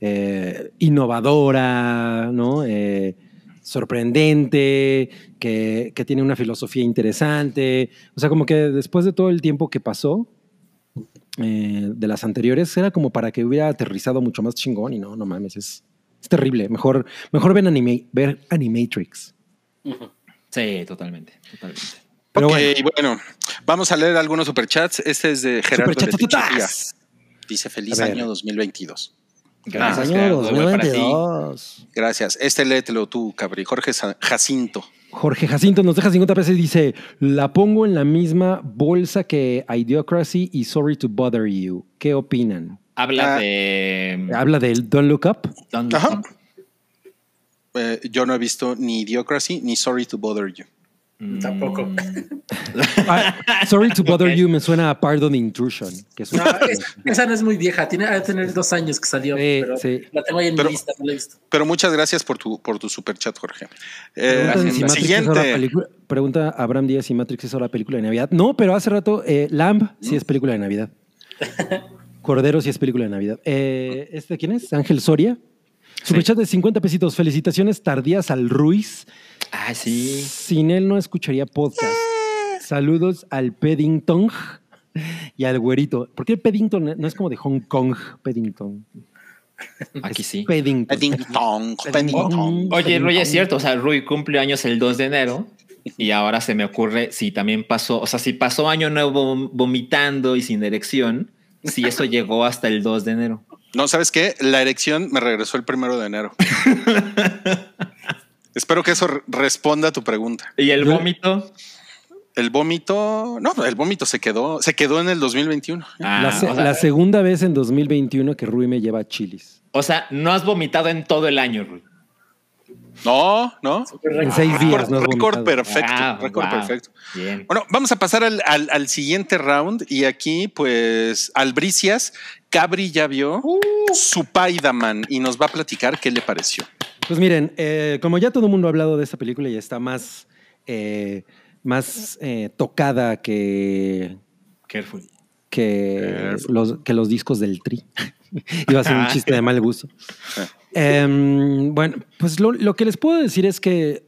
eh, innovadora, ¿no? Eh, sorprendente, que, que tiene una filosofía interesante. O sea, como que después de todo el tiempo que pasó eh, de las anteriores, era como para que hubiera aterrizado mucho más chingón y no, no mames, es, es terrible. Mejor, mejor ven anime, ver Animatrix. Sí, totalmente, totalmente. Pero ok, bueno. vamos a leer algunos superchats. Este es de Gerardo. Letichilla. Dice feliz año 2022. Gracias, Ah, Gerardo, igual para ti. 2022. Gracias. Este léetelo tú, Cabri. Jorge Jacinto. Jorge Jacinto nos deja 50 pesos y dice, la pongo en la misma bolsa que Idiocracy y Sorry to Bother You. ¿Qué opinan? Habla Ah. de. Habla del Don't Look Up. Don't Look Ajá. Up. Eh, yo no he visto ni Idiocracy ni Sorry to Bother You. Tampoco. Mm. Ah, Sorry to Bother You me suena a Pardon Intrusion. Que es No, es- esa no es muy vieja, tiene tener dos años que salió, Sí, pero sí. la tengo ahí en Pero- mi lista, no la he visto. Pero muchas gracias por tu, por tu superchat, Jorge. Eh, si siguiente. pregunta Abraham Díaz si Matrix es ahora película de Navidad. No, pero hace rato eh, Lamb sí es película de Navidad. Cordero sí es película de Navidad. Eh, ¿Este quién es? Ángel Soria. Superchat de 50 pesitos. Felicitaciones tardías al Ruiz. Ah, sí. Sin él no escucharía podcast. Saludos al Peddington y al güerito. ¿Por qué Peddington no es como de Hong Kong? Peddington. Aquí sí. Peddington. Paddington, Paddington. Oye, Rui, es cierto. O sea, Rui cumple años el 2 de enero. Y ahora se me ocurre si también pasó, o sea, si pasó año nuevo vomitando y sin erección, si eso llegó hasta el 2 de enero. No, ¿sabes qué? La erección me regresó el primero de enero. Espero que eso re- responda a tu pregunta. ¿Y el vómito? El vómito, no, el vómito se quedó, se quedó en el 2021. la, se- Ah, o sea- la segunda vez en 2021 que Rui me lleva a chilis. O sea, no has vomitado en todo el año, Rui. No, no. En seis días, no has Récord perfecto, Ah, récord wow. perfecto. Bien. Bueno, vamos a pasar al, al- al siguiente round y aquí, pues, Albricias, Cabri ya vio su Paidaman y nos va a platicar qué le pareció. Pues miren, eh, como ya todo el mundo ha hablado de esta película y está más, eh, más eh, tocada que, Careful. que, los, que los discos del Tri. Iba a ser un Ah. chiste de mal gusto. Em, bueno, pues lo, lo que les puedo decir es que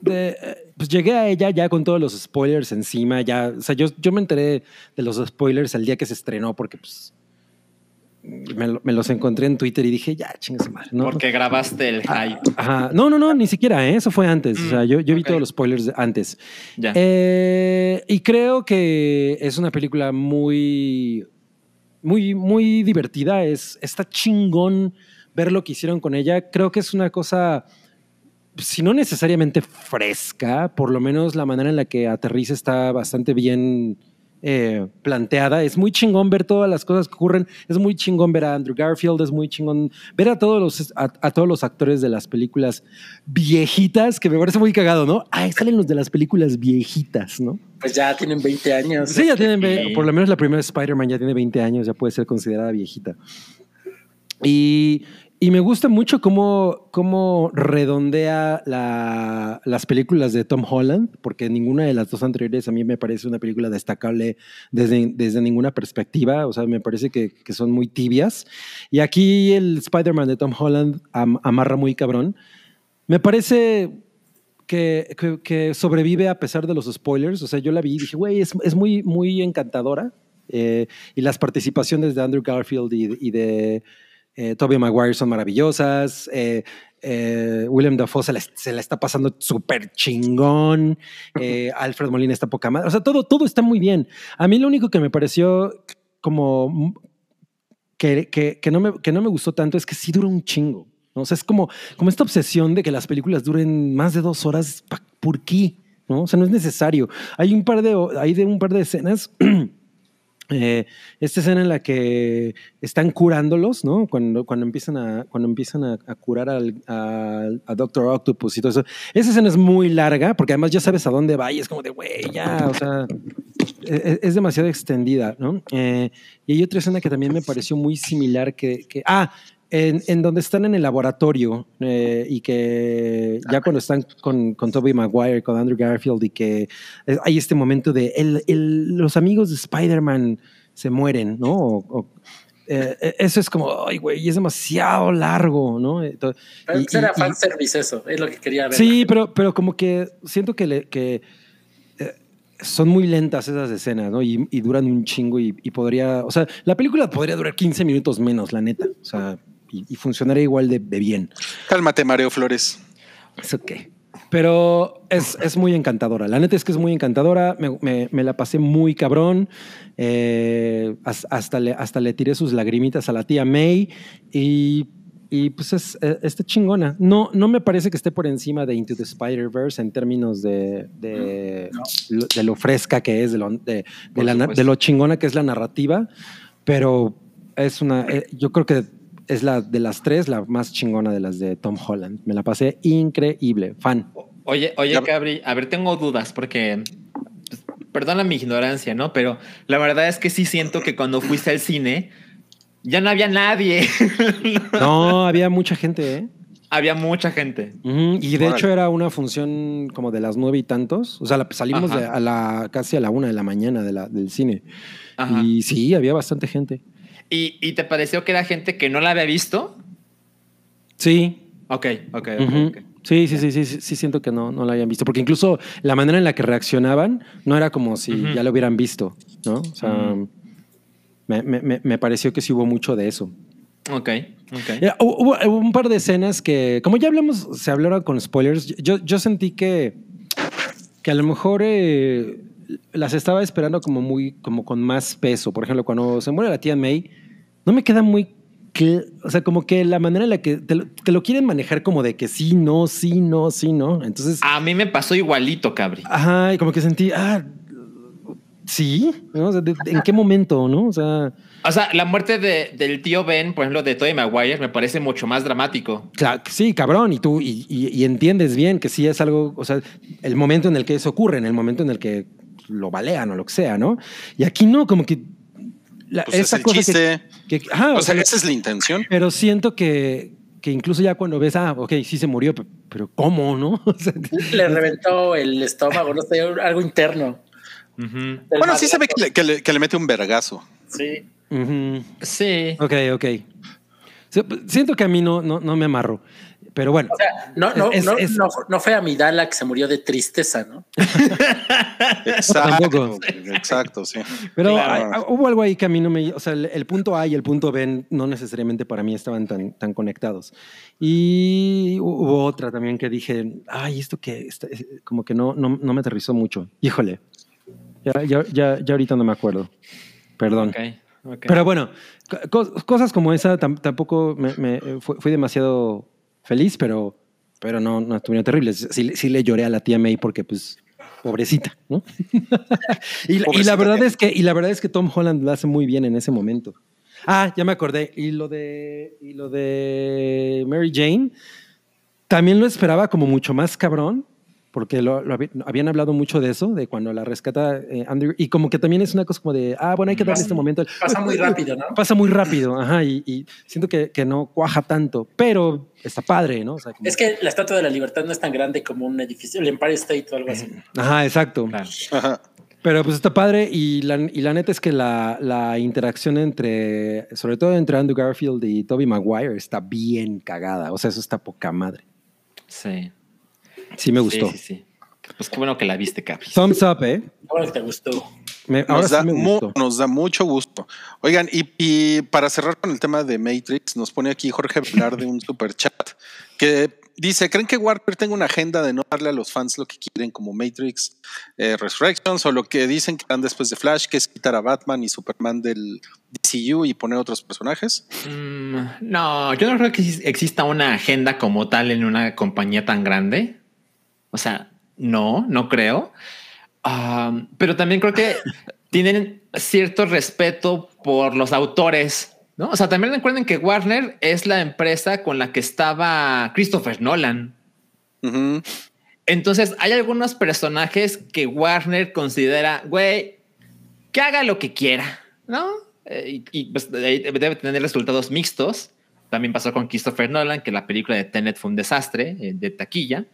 de- pues llegué a ella ya con todos los spoilers encima. Ya, o sea, yo, yo me enteré de los spoilers el día que se estrenó porque pues me, lo- me los encontré en Twitter y dije, ya, chingue su madre. ¿no? Porque grabaste el hype. Ajá. No, no, no, ni siquiera, ¿eh? eso fue antes. o sea, yo, yo vi todos los spoilers antes. Ya. Eh, y creo que es una película muy, muy, muy divertida. Es, está chingón ver lo que hicieron con ella. Creo que es una cosa, si no necesariamente fresca, por lo menos la manera en la que aterriza está bastante bien eh, planteada. Es muy chingón ver todas las cosas que ocurren. Es muy chingón ver a Andrew Garfield. Es muy chingón ver a todos los, a, a todos los actores de las películas viejitas, que me parece muy cagado, ¿no? Ay, salen los de las películas viejitas, ¿no? Pues ya tienen 20 años. Sí, ya tienen, Sí. por lo menos la primera Spider-Man ya tiene 20 años, ya puede ser considerada viejita. Y, y me gusta mucho cómo, cómo redondea la- las películas de Tom Holland, porque ninguna de las dos anteriores a mí me parece una película destacable desde, desde ninguna perspectiva, o sea, me parece que, que son muy tibias. Y aquí el Spider-Man de Tom Holland am- amarra muy cabrón. Me parece que, que- sobrevive a pesar de los spoilers. O sea, yo la vi y dije, güey, es, es muy, muy encantadora. Eh, y las participaciones de Andrew Garfield y de eh, Tobey Maguire son maravillosas. Eh, eh, William Dafoe se la, se la está pasando súper chingón. Eh, Alfred Molina está poca madre. O sea, todo, todo está muy bien. A mí lo único que me pareció como que, que- que no me, que no me gustó tanto es que sí dura un chingo. ¿no? O sea, es como, como esta obsesión de que las películas duren más de dos horas. ¿Por qué? ¿No? O sea, no es necesario. Hay un par de, hay de un par de escenas. eh, esta escena en la que están curándolos, ¿no? Cuando, cuando empiezan a, cuando empiezan a, curar al, a, Doctor Octopus y todo eso. Esa escena es muy larga porque además ya sabes a dónde va y es como de, güey, ya, o sea, es, es demasiado extendida, ¿no? Eh, y hay otra escena que también me pareció muy similar que, que- ah, en, en donde están en el laboratorio eh, y que ya cuando están con, con Tobey Maguire, con Andrew Garfield y que hay este momento de el- el- los amigos de Spider-Man se mueren, ¿no? O- o, eh, eh, eso es como, ay, güey, es demasiado largo, ¿no? Eh, y- pues era y- y- fanservice eso, es lo que quería ver. Sí, pero, pero como que siento que, le- que eh, son muy lentas esas escenas, ¿no? Y, y duran un chingo y, y podría, o sea, la película podría durar 15 minutos menos, la neta. O sea, y, y funcionaría igual de, de bien. Cálmate, Mario Flores. ¿Eso qué? Pero es, es muy encantadora. La neta es que es muy encantadora. Me, me- me la pasé muy cabrón. Eh, has- hasta, le, hasta le tiré sus lagrimitas a la tía May. Y, y, pues es, eh, está chingona. No, no me parece que esté por encima de Into the Spider-Verse en términos de, de, lo, de lo fresca que es, de lo, de, la de lo chingona que es la narrativa. Pero es una. eh, yo creo que es la de las tres, la más chingona de las de Tom Holland. Me la pasé increíble. Fan. Oye, oye, Cabri, a ver, tengo dudas porque, pues, perdona mi ignorancia, ¿no? Pero la verdad es que sí siento que cuando fuiste al cine ya no había nadie. No, había mucha gente, ¿eh? había mucha gente. Y de Órale. hecho era una función como de las nueve y tantos. O sea, la- salimos de- a la, casi a la una de la mañana de la, del cine. Ajá. Y sí, había bastante gente. ¿Y, y te pareció que era gente que no la había visto? Sí. Ok, ok, ok. Ujú. ok. Sí, sí, sí, sí, sí, siento que no, no la hayan visto. Porque incluso la manera en la que reaccionaban no era como si Ujú. ya lo hubieran visto, ¿no? O sea, Ujú. me, me- me- me pareció que sí hubo mucho de eso. Ok, ok. Hubo, hubo- hubo un par de escenas que, como ya hablamos, se hablaron con spoilers, yo, yo sentí que, que a lo mejor eh, las estaba esperando como muy, como con más peso. Por ejemplo, cuando se muere la tía May, no me queda muy, cl- o sea, como que la manera en la que te lo, te lo quieren manejar como de que sí, no, sí, no, sí, no. Entonces, A mí me pasó igualito, Cabri. ajá, y como que sentí, ah, sí, ¿no? O sea, de- de- ¿en qué momento, no? O sea, O sea, la muerte de- del tío Ben, por ejemplo, de Tobey Maguire, me parece mucho más dramático. Claro, sí, cabrón, y tú y, y- y entiendes bien que sí es algo, o sea, el momento en el que eso ocurre, en el momento en el que lo balean o lo que sea, ¿no? Y aquí no, como que la- Pues es esa el cosa que- chiste. que, ajá, o o sea, sea, esa es la intención. pero siento que, que incluso ya cuando ves, ah, ok, sí se murió, pe- pero ¿cómo, no? O sea, Le reventó el estómago, no sé, algo interno. Bueno, sí se ve que le, que le- que le mete un vergazo. Sí. Sí. Ok, ok. Siento que a mí no, no, no me amarro, pero bueno. O sea, no, no, Es- no, es- no, no fue Amidala que se murió de tristeza, ¿no? Exacto. Tampoco. Exacto, sí. Pero Claro. hay- hubo algo ahí que a mí no me... O sea, el, el punto A y el punto B no necesariamente para mí estaban tan, tan conectados. Y hu- hubo otra también que dije, ay, esto que... está- es- como que no, no, no me aterrizó mucho. Híjole. Ya, ya, ya, ya ahorita no me acuerdo. Perdón. Ok, ok. Pero bueno, co- cosas como esa tam- tampoco me, me- fue- fui demasiado feliz, pero, pero no, no estuvieron terribles. Sí, sí le lloré a la tía May porque, pues, pobrecita, ¿no? y, la- y la Pobrecita verdad es que y la verdad es que Tom Holland lo hace muy bien en ese momento. Ah, ya me acordé. Y lo de y lo de Mary Jane también lo esperaba como mucho más cabrón. Porque lo, habían hablado mucho de eso, de cuando la rescata eh, Andrew. Y como que también es una cosa como de, ah, bueno, hay que darle Pasa- este momento. pasa muy rápido, ¿no? Pasa muy rápido, ajá. Y, y siento que, que no cuaja tanto, pero está padre, ¿no? O sea, como- Es que la Estatua de la Libertad no es tan grande como un edificio, el Empire State o algo así. Ajá, exacto. Ajá. Pero pues está padre y la, y la neta es que la, la interacción entre, sobre todo entre Andrew Garfield y Toby Maguire está bien cagada. O sea, eso está poca madre. Sí. Sí me gustó. Sí, sí, sí. Pues qué bueno que la viste, Capi. Thumbs up, ¿eh? Ahora que te gustó. Me- ahora Nos sí da, me mu- gustó. nos da mucho gusto. Oigan, y, y para cerrar con el tema de Matrix, nos pone aquí Jorge Velar de un super chat que dice: ¿Creen que Warner tenga una agenda de no darle a los fans lo que quieren, como Matrix eh, Resurrections, o lo que dicen que dan después de Flash, que es quitar a Batman y Superman del DCU y poner otros personajes? Mm, no, yo no creo que exis- exista una agenda como tal en una compañía tan grande. O sea, no, no creo. Um, pero también creo que tienen cierto respeto por los autores, ¿no? O sea, también recuerden que Warner es la empresa con la que estaba Christopher Nolan. Entonces, hay algunos personajes que Warner considera, güey, que haga lo que quiera, ¿no? Eh, y, y, pues, de- debe tener resultados mixtos. También pasó con Christopher Nolan, que la película de Tenet fue un desastre eh, de taquilla.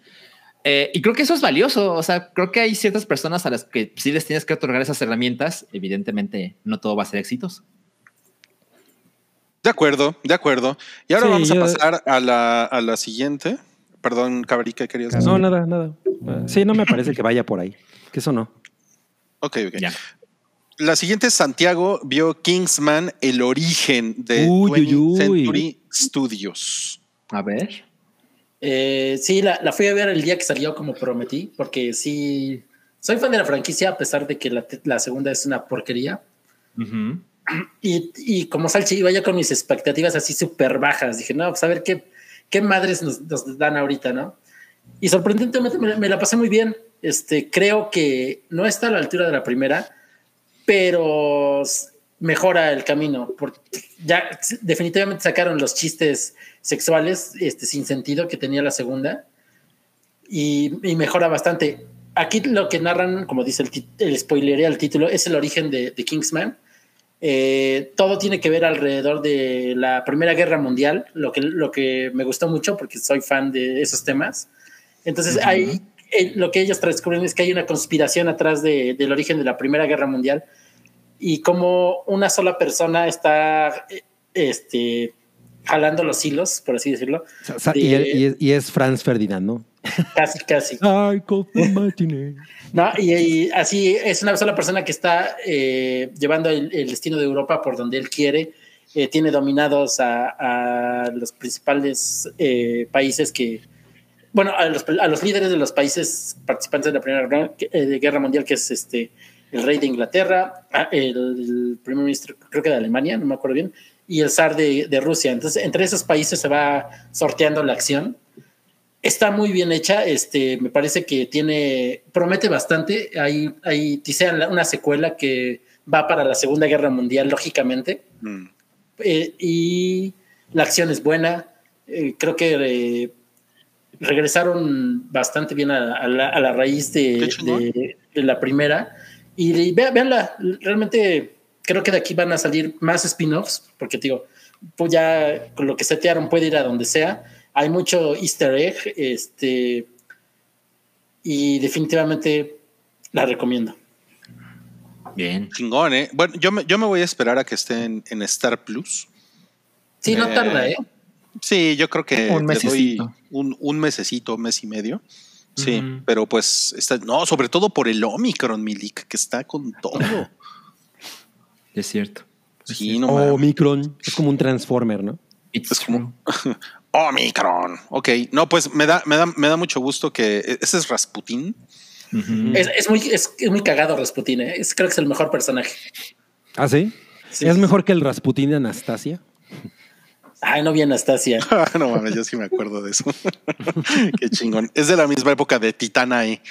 Eh, y creo que eso es valioso. O sea, creo que hay ciertas personas a las que sí les tienes que otorgar esas herramientas. Evidentemente, no todo va a ser éxitos. De acuerdo, de acuerdo. Y ahora Sí, vamos a pasar a la, a la siguiente. Perdón, Cabri, ¿qué querías decir? No, nada, nada. Sí, no me parece que vaya por ahí. Que eso no. Ok, ok. La siguiente es Santiago vio Kingsman, el origen de Uy, 20th uy, uy. Century Studios. A ver. Eh, sí, la, la fui a ver el día que salió como prometí, porque sí, soy fan de la franquicia a pesar de que la, segunda es una porquería. Y, y como Salchi iba yo con mis expectativas así súper bajas, dije, no, pues a ver qué, qué madres nos, nos dan ahorita, ¿no? Y sorprendentemente me, me la pasé muy bien. Este, creo que no está a la altura de la primera, pero mejora el camino. Porque ya definitivamente sacaron los chistes sexuales este, sin sentido que tenía la segunda y, y mejora bastante. Aquí lo que narran, como dice el, el spoiler al título, es el origen de, de Kingsman. Eh, todo tiene que ver alrededor de la Primera Guerra Mundial, lo que, lo que me gustó mucho porque soy fan de esos temas. Entonces, hay, eh, lo que ellos descubren es que hay una conspiración atrás de- del origen de la Primera Guerra Mundial y como una sola persona está eh, este, jalando los hilos, por así decirlo. O sea, de- y, él- y es, y es Franz Ferdinand, ¿no? Casi, casi. No, y, y así es una sola persona que está eh, llevando el, el destino de Europa por donde él quiere. Eh, tiene dominados a, a los principales eh, países que, bueno, a los, a los líderes de los países participantes de la Primera Guerra- Guerra Mundial, que es este el rey de Inglaterra, ah, el primer ministro, creo que de Alemania, no me acuerdo bien, y el zar de, de Rusia. Entonces, entre esos países se va sorteando la acción está muy bien hecha. Este, me parece que tiene, promete bastante. Hay, hay tisean una secuela que va para la Segunda Guerra Mundial, lógicamente. Mm. Eh, y la acción es buena. Eh, creo que eh, regresaron bastante bien a, a la, a la raíz de, de- de la primera. Y, y ve- véanla, realmente creo que de aquí van a salir más spin-offs, porque te digo, pues ya con lo que setearon puede ir a donde sea. Hay mucho easter egg, este, y definitivamente la recomiendo. Bien. Chingón, ¿eh? Bueno, yo me, yo me voy a esperar a que esté en, en Star Plus. Sí, no Eh, tarda, ¿eh? Sí, yo creo que Un le doy mesecito. un, un mesecito, mes y medio. Sí, Ujú. pero pues está, no, sobre todo por el Omicron, Milik, que está con todo. Es cierto. Sí, no O mames. Omicron. Es como un Transformer, ¿no? Es como Omicron. Ok, no, pues me da, me da, me da mucho gusto que ese es Rasputín. Es, es muy, es, es muy cagado Rasputin, ¿eh? Es- creo que es el mejor personaje. ¿Ah, sí? Sí, ¿Es sí, mejor que el Rasputín de Anastasia? Ay, no vi Anastasia. no mames, yo sí me acuerdo de eso. Qué chingón. Es de la misma época de Titanae.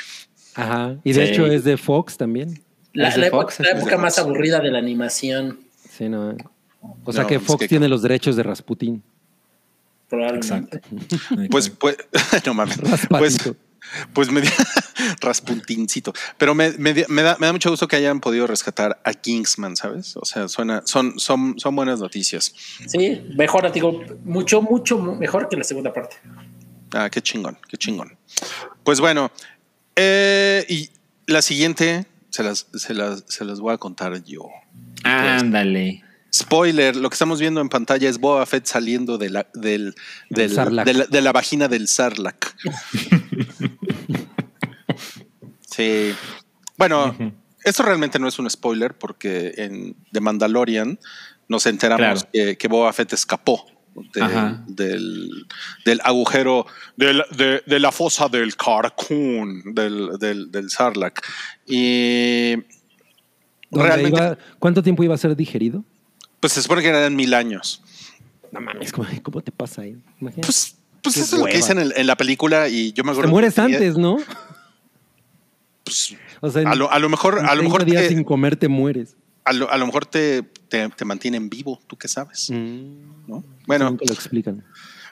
Ajá. Y de Sí. hecho es de Fox también. La, Fox, época, la más Fox. aburrida de la animación, Sí, no. O sea No, que es Fox que- tiene los derechos de Rasputín. probablemente. Pues, pues, no mames. Pues, pues me dio Rasputincito. Pero me, me da, me da mucho gusto que hayan podido rescatar a Kingsman, ¿sabes? O sea, suena, son, son, son buenas noticias. Sí, mejor, digo, mucho, mucho mu- mejor que la segunda parte. Ah, qué chingón, qué chingón. Pues bueno, eh, y la siguiente se las, se las, se las voy a contar yo. Ándale. Spoiler, lo que estamos viendo en pantalla es Boba Fett saliendo de la, del, del- de la, de la vagina del Sarlacc. Sí. Bueno, esto realmente no es un spoiler porque en The Mandalorian nos enteramos Claro. que, que Boba Fett escapó de- del, del agujero del- de, de la fosa del Carcoon, del, del, del Sarlacc. Y ¿Dónde realmente, iba- ¿Cuánto tiempo iba a ser digerido? pues se supone que eran mil años. No mames, ¿cómo, cómo te pasa ahí? Imagínate. Pues, pues eso es lo que dicen en, en la película y yo me Te acuerdo. mueres que tenía- antes, ¿no? o sea, en- a, lo, a lo mejor, a lo 30 mejor días te, sin comer te mueres. A lo, a lo mejor te, te, te mantienen vivo, tú qué sabes. ¿no? Bueno, Nunca lo explican.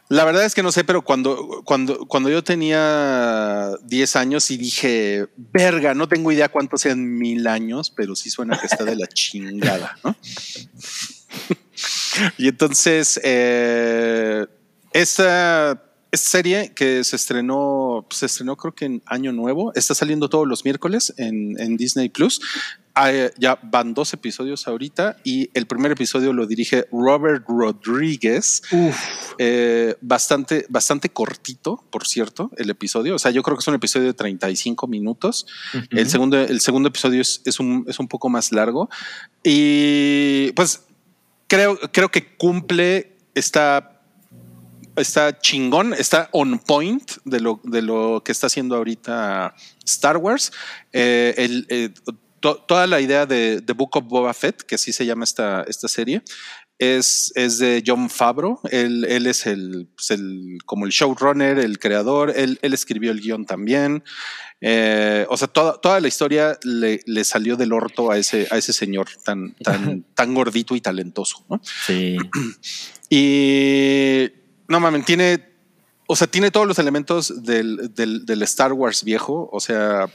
la verdad es que no sé, pero cuando, cuando, cuando yo tenía 10 años y dije, verga, no tengo idea cuántos sean mil años, pero sí suena que está de la chingada, ¿no? y entonces, eh, esta, esta serie que se estrenó, se estrenó creo que en Año Nuevo, está saliendo todos los miércoles en, en Disney Plus. Hay- ya van dos episodios ahorita y el primer episodio lo dirige Robert Rodríguez. Eh, bastante, bastante cortito, por cierto, el episodio. O sea, yo creo que es un episodio de 35 minutos. el, segundo, el segundo episodio es, es un, es un poco más largo. Y pues creo, creo que cumple esta está chingón, está on point de lo, de lo que está haciendo ahorita Star Wars. Eh, el, eh, to- toda la idea de The Book of Boba Fett, que así se llama esta, esta serie, es, es de John Favreau. Él, él es el, pues, el- como el showrunner, el creador. Él, él escribió el guion también. Eh, o sea, toda, toda la historia le, le salió del orto a ese, a ese señor tan, tan, tan gordito y talentoso. ¿no? Sí. Y no mames, tiene, o sea, tiene todos los elementos del, del, del Star Wars viejo. O sea,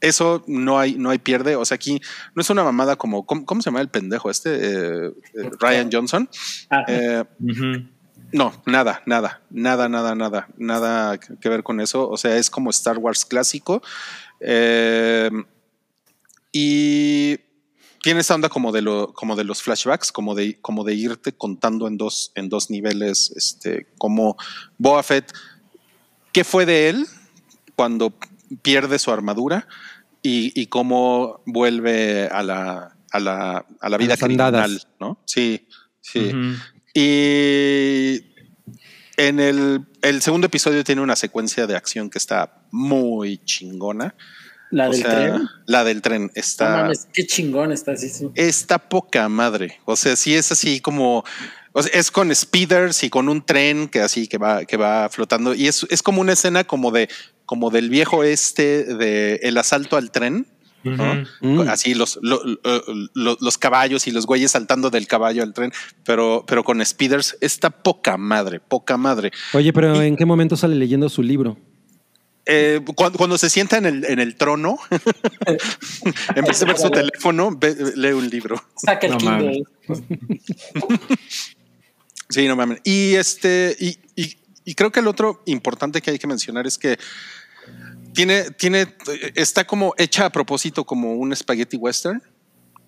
eso no hay, no hay pierde. O sea, aquí no es una mamada como, ¿cómo, cómo se llama el pendejo este? Eh, eh, Ryan Johnson. Eh, no, nada, nada, nada, nada, nada, nada que que ver con eso. O sea, es como Star Wars clásico. Eh, y tiene esa onda como de lo, como de los flashbacks, como de, como de irte contando en dos, en dos niveles, este, como Boba Fett, qué fue de él cuando pierde su armadura y, y cómo vuelve a la, a la, a la vida las criminal, andadas. ¿no? Sí, sí. Y en el, el segundo episodio tiene una secuencia de acción que está muy chingona. ¿La O del sea, tren? La del tren No está, mames, qué chingón está así. Sí. está poca madre. O sea, sí es así como. o sea, es con speeders y con un tren que así que va, que va flotando. Y es, es como una escena como de como del viejo este de el asalto al tren. ¿no? Mm. Así los, lo- lo- lo- los caballos y los güeyes saltando del caballo al tren, pero, pero con speeders está poca madre, poca madre. Oye, pero ¿en qué momento sale leyendo su libro? Eh, cuando, cuando se sienta en el, en el trono, en vez de ver su teléfono, ve- lee un libro. Saca el No Kindle. Sí, no mames. Y este, y, y- y creo que el otro importante que hay que mencionar es que tiene, tiene, está como hecha a propósito como un spaghetti western.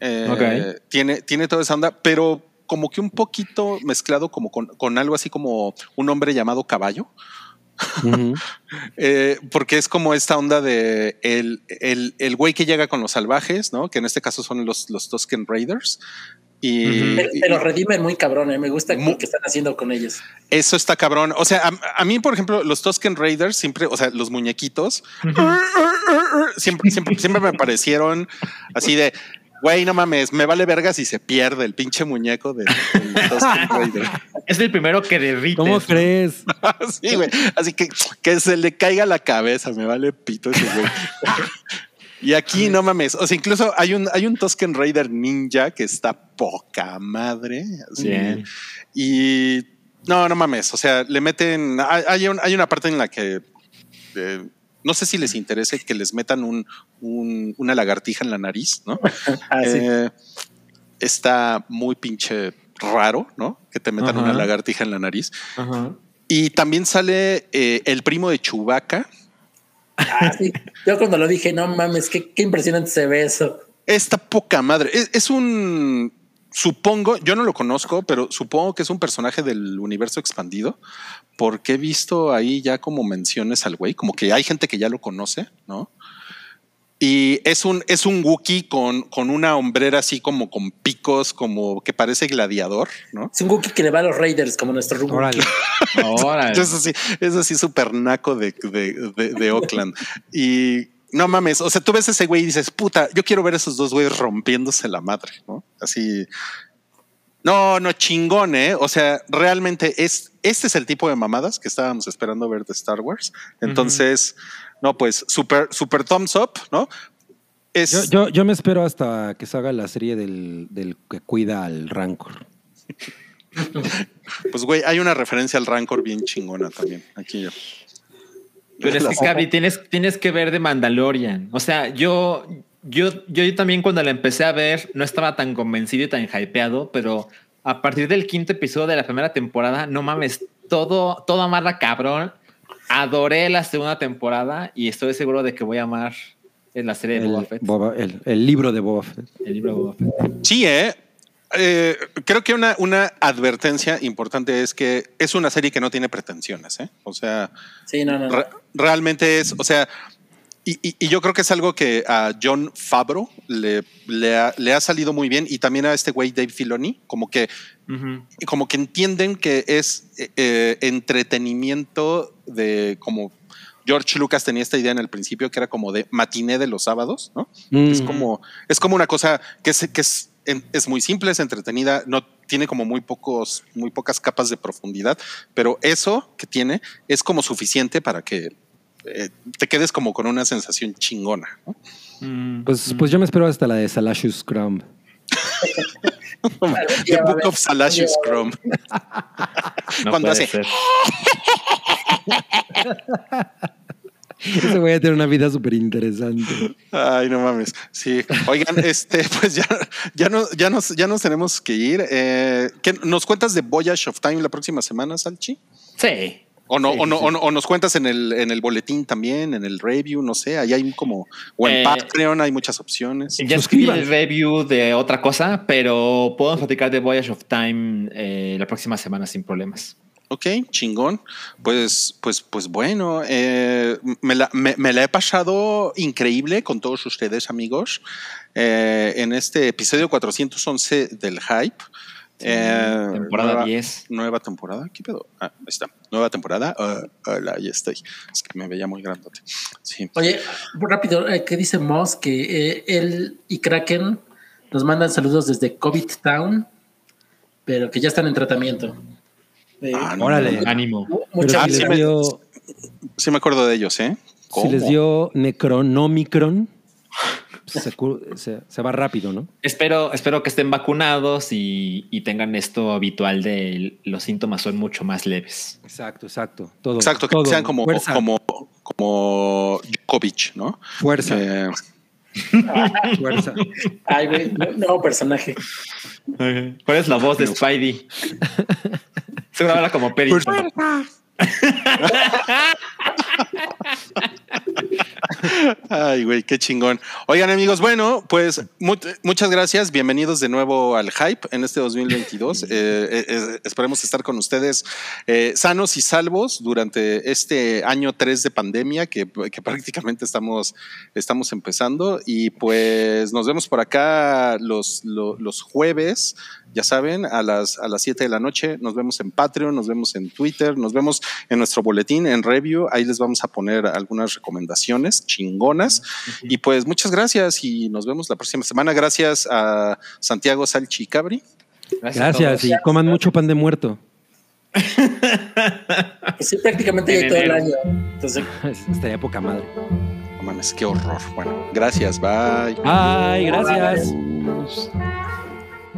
Eh, Ok. tiene, tiene toda esa onda, pero como que un poquito mezclado como con, con algo así como un hombre llamado caballo. Eh, porque es como esta onda de el, el, el güey que llega con los salvajes, ¿no? Que en este caso son los, los Tusken Raiders. Y, Pero, pero redimen muy cabrón, eh. me gusta lo que están haciendo con ellos. eso está cabrón. O sea, a, a mí, por ejemplo, los Tusken Raiders siempre, o sea, los muñequitos, siempre, siempre, siempre me parecieron así de, güey, no mames, me vale verga si se pierde el pinche muñeco de, Tusken Raider. Es el primero que derrite. ¿Cómo crees? sí, güey. Así que que se le caiga la cabeza, me vale pito ese güey. Y aquí no mames, o sea, incluso hay un, hay un Tusken Raider ninja que está poca madre. así. Bien. Y no, no mames, o sea, le meten, hay, hay un- hay una parte en la que eh, no sé si les interese que les metan un, un- una lagartija en la nariz, ¿no? Ah, sí. Eh, está muy pinche raro, ¿no? Que te metan una lagartija en la nariz. Y también sale eh, el primo de Chewbacca. Ah, sí. Yo cuando lo dije, no mames, qué, qué impresionante se ve eso. Esta poca madre. Es, es un. Supongo, yo no lo conozco, pero supongo que es un personaje del universo expandido, porque he visto ahí ya como menciones al güey, como que hay gente que ya lo conoce, ¿no? Y es un, es un Wookiee con, con una hombrera así como con picos, como que parece gladiador, ¿no? Es un Wookiee que le va a los Raiders, como nuestro Wookiee. Eso sí, es así súper naco de, de, de- de Oakland. Y no mames, o sea, tú ves ese güey y dices, puta, yo quiero ver a esos dos güeyes rompiéndose la madre, ¿no? Así. No, no, chingón, ¿eh? O sea, realmente es, este es el tipo de mamadas que estábamos esperando ver de Star Wars. Entonces, no, pues, super, super thumbs up, ¿no? Es, Yo, yo, yo me espero hasta que salga la serie del, del que cuida al Rancor. pues, güey, hay una referencia al Rancor bien chingona también. Aquí yo. Pero es que, Cabri, tienes, tienes que ver de Mandalorian. O sea, yo, yo, yo, yo también cuando la empecé a ver no estaba tan convencido y tan hypeado, pero a partir del quinto episodio de la primera temporada, no mames, todo, todo amarra cabrón. Adoré la segunda temporada y estoy seguro de que voy a amar en la serie de El, Boba Fett. Boba- el- el libro de Boba Fett. El libro de Boba Fett. Sí, ¿eh? Eh, creo que una, una advertencia importante es que es una serie que no tiene pretensiones, ¿eh? O sea, Sí, no, no. no. re- realmente es, o sea, y, y- y yo creo que es algo que a John Favreau le, le, ha, le ha salido muy bien y también a este güey Dave Filoni, como que, como que entienden que es eh, eh, entretenimiento de como George Lucas tenía esta idea en el principio que era como de matiné de los sábados, ¿no? Mm. Es como, es como una cosa que es, que es, es muy simple, es entretenida, no tiene como muy pocos, muy pocas capas de profundidad, pero eso que tiene es como suficiente para que eh, te quedes como con una sensación chingona. ¿no? Pues, pues yo me espero hasta la de Salashus Crumb. The Book of Salacious Chrome. No Cuando hace. Ese voy a tener una vida súper interesante. Ay, no mames. Sí. Oigan, este, pues ya, ya, no, ya, nos, ya nos tenemos que ir. Eh, ¿qué- ¿Nos cuentas de Voyage of Time la próxima semana, Salchi? Sí. O no, Sí, o, no, sí, o no- o nos cuentas en el, en el boletín también, en el review, no sé, ahí hay como, o en Eh, Patreon hay muchas opciones. Ya escribí el review de otra cosa, pero podemos platicar de Voyage of Time eh, la próxima semana sin problemas. Ok, chingón. Pues, pues, pues bueno, eh, me, la, me- me la he pasado increíble con todos ustedes, amigos, eh, en este episodio 411 del Hype. Eh, temporada nueva, 10. Nueva temporada. ¿Qué pedo? Ah, ahí está. Nueva temporada. Ah, hola, ahí estoy. Es que me veía muy grandote. Sí. Oye, rápido, eh, ¿qué dice Moss? Que eh, él y Kraken nos mandan saludos desde COVID Town, pero que ya están en tratamiento. Eh, Órale. Ánimo. Mucha Ah, Pero si sí, les me, dio, sí me acuerdo de ellos, ¿eh? si les ¿Cómo? dio Necronomicron, se, cu- se- se va rápido, ¿no? Espero, espero que estén vacunados y, y tengan esto habitual de los síntomas son mucho más leves. Exacto, exacto. Todo, Exacto, que todo. sean como, Fuerza. como, como Djokovic, ¿no? Fuerza. Que- Fuerza. Ay, güey, nu- nuevo personaje. ¿Cuál es la voz de Spidey? Seguro habla como Perry. Ay, güey, qué chingón. Oigan, amigos, bueno, pues mu- muchas gracias. Bienvenidos de nuevo al Hype en este 2022. Eh, eh, esperemos estar con ustedes eh, sanos y salvos durante este año 3 de pandemia que, que prácticamente estamos, estamos empezando. Y pues nos vemos por acá los, lo- los jueves, ya saben, a las, a las 7 de la noche. Nos vemos en Patreon, nos vemos en Twitter, nos vemos en nuestro boletín, en review. Ahí les vamos a poner algunas recomendaciones chingonas. Y pues muchas gracias y nos vemos la próxima semana. Gracias a Santiago Salchi Cabri. Gracias y coman mucho pan de muerto. Sí, prácticamente En todo el año. Entonces, Estaría poca madre. No mames, qué horror. Bueno, gracias, bye. Ay, gracias.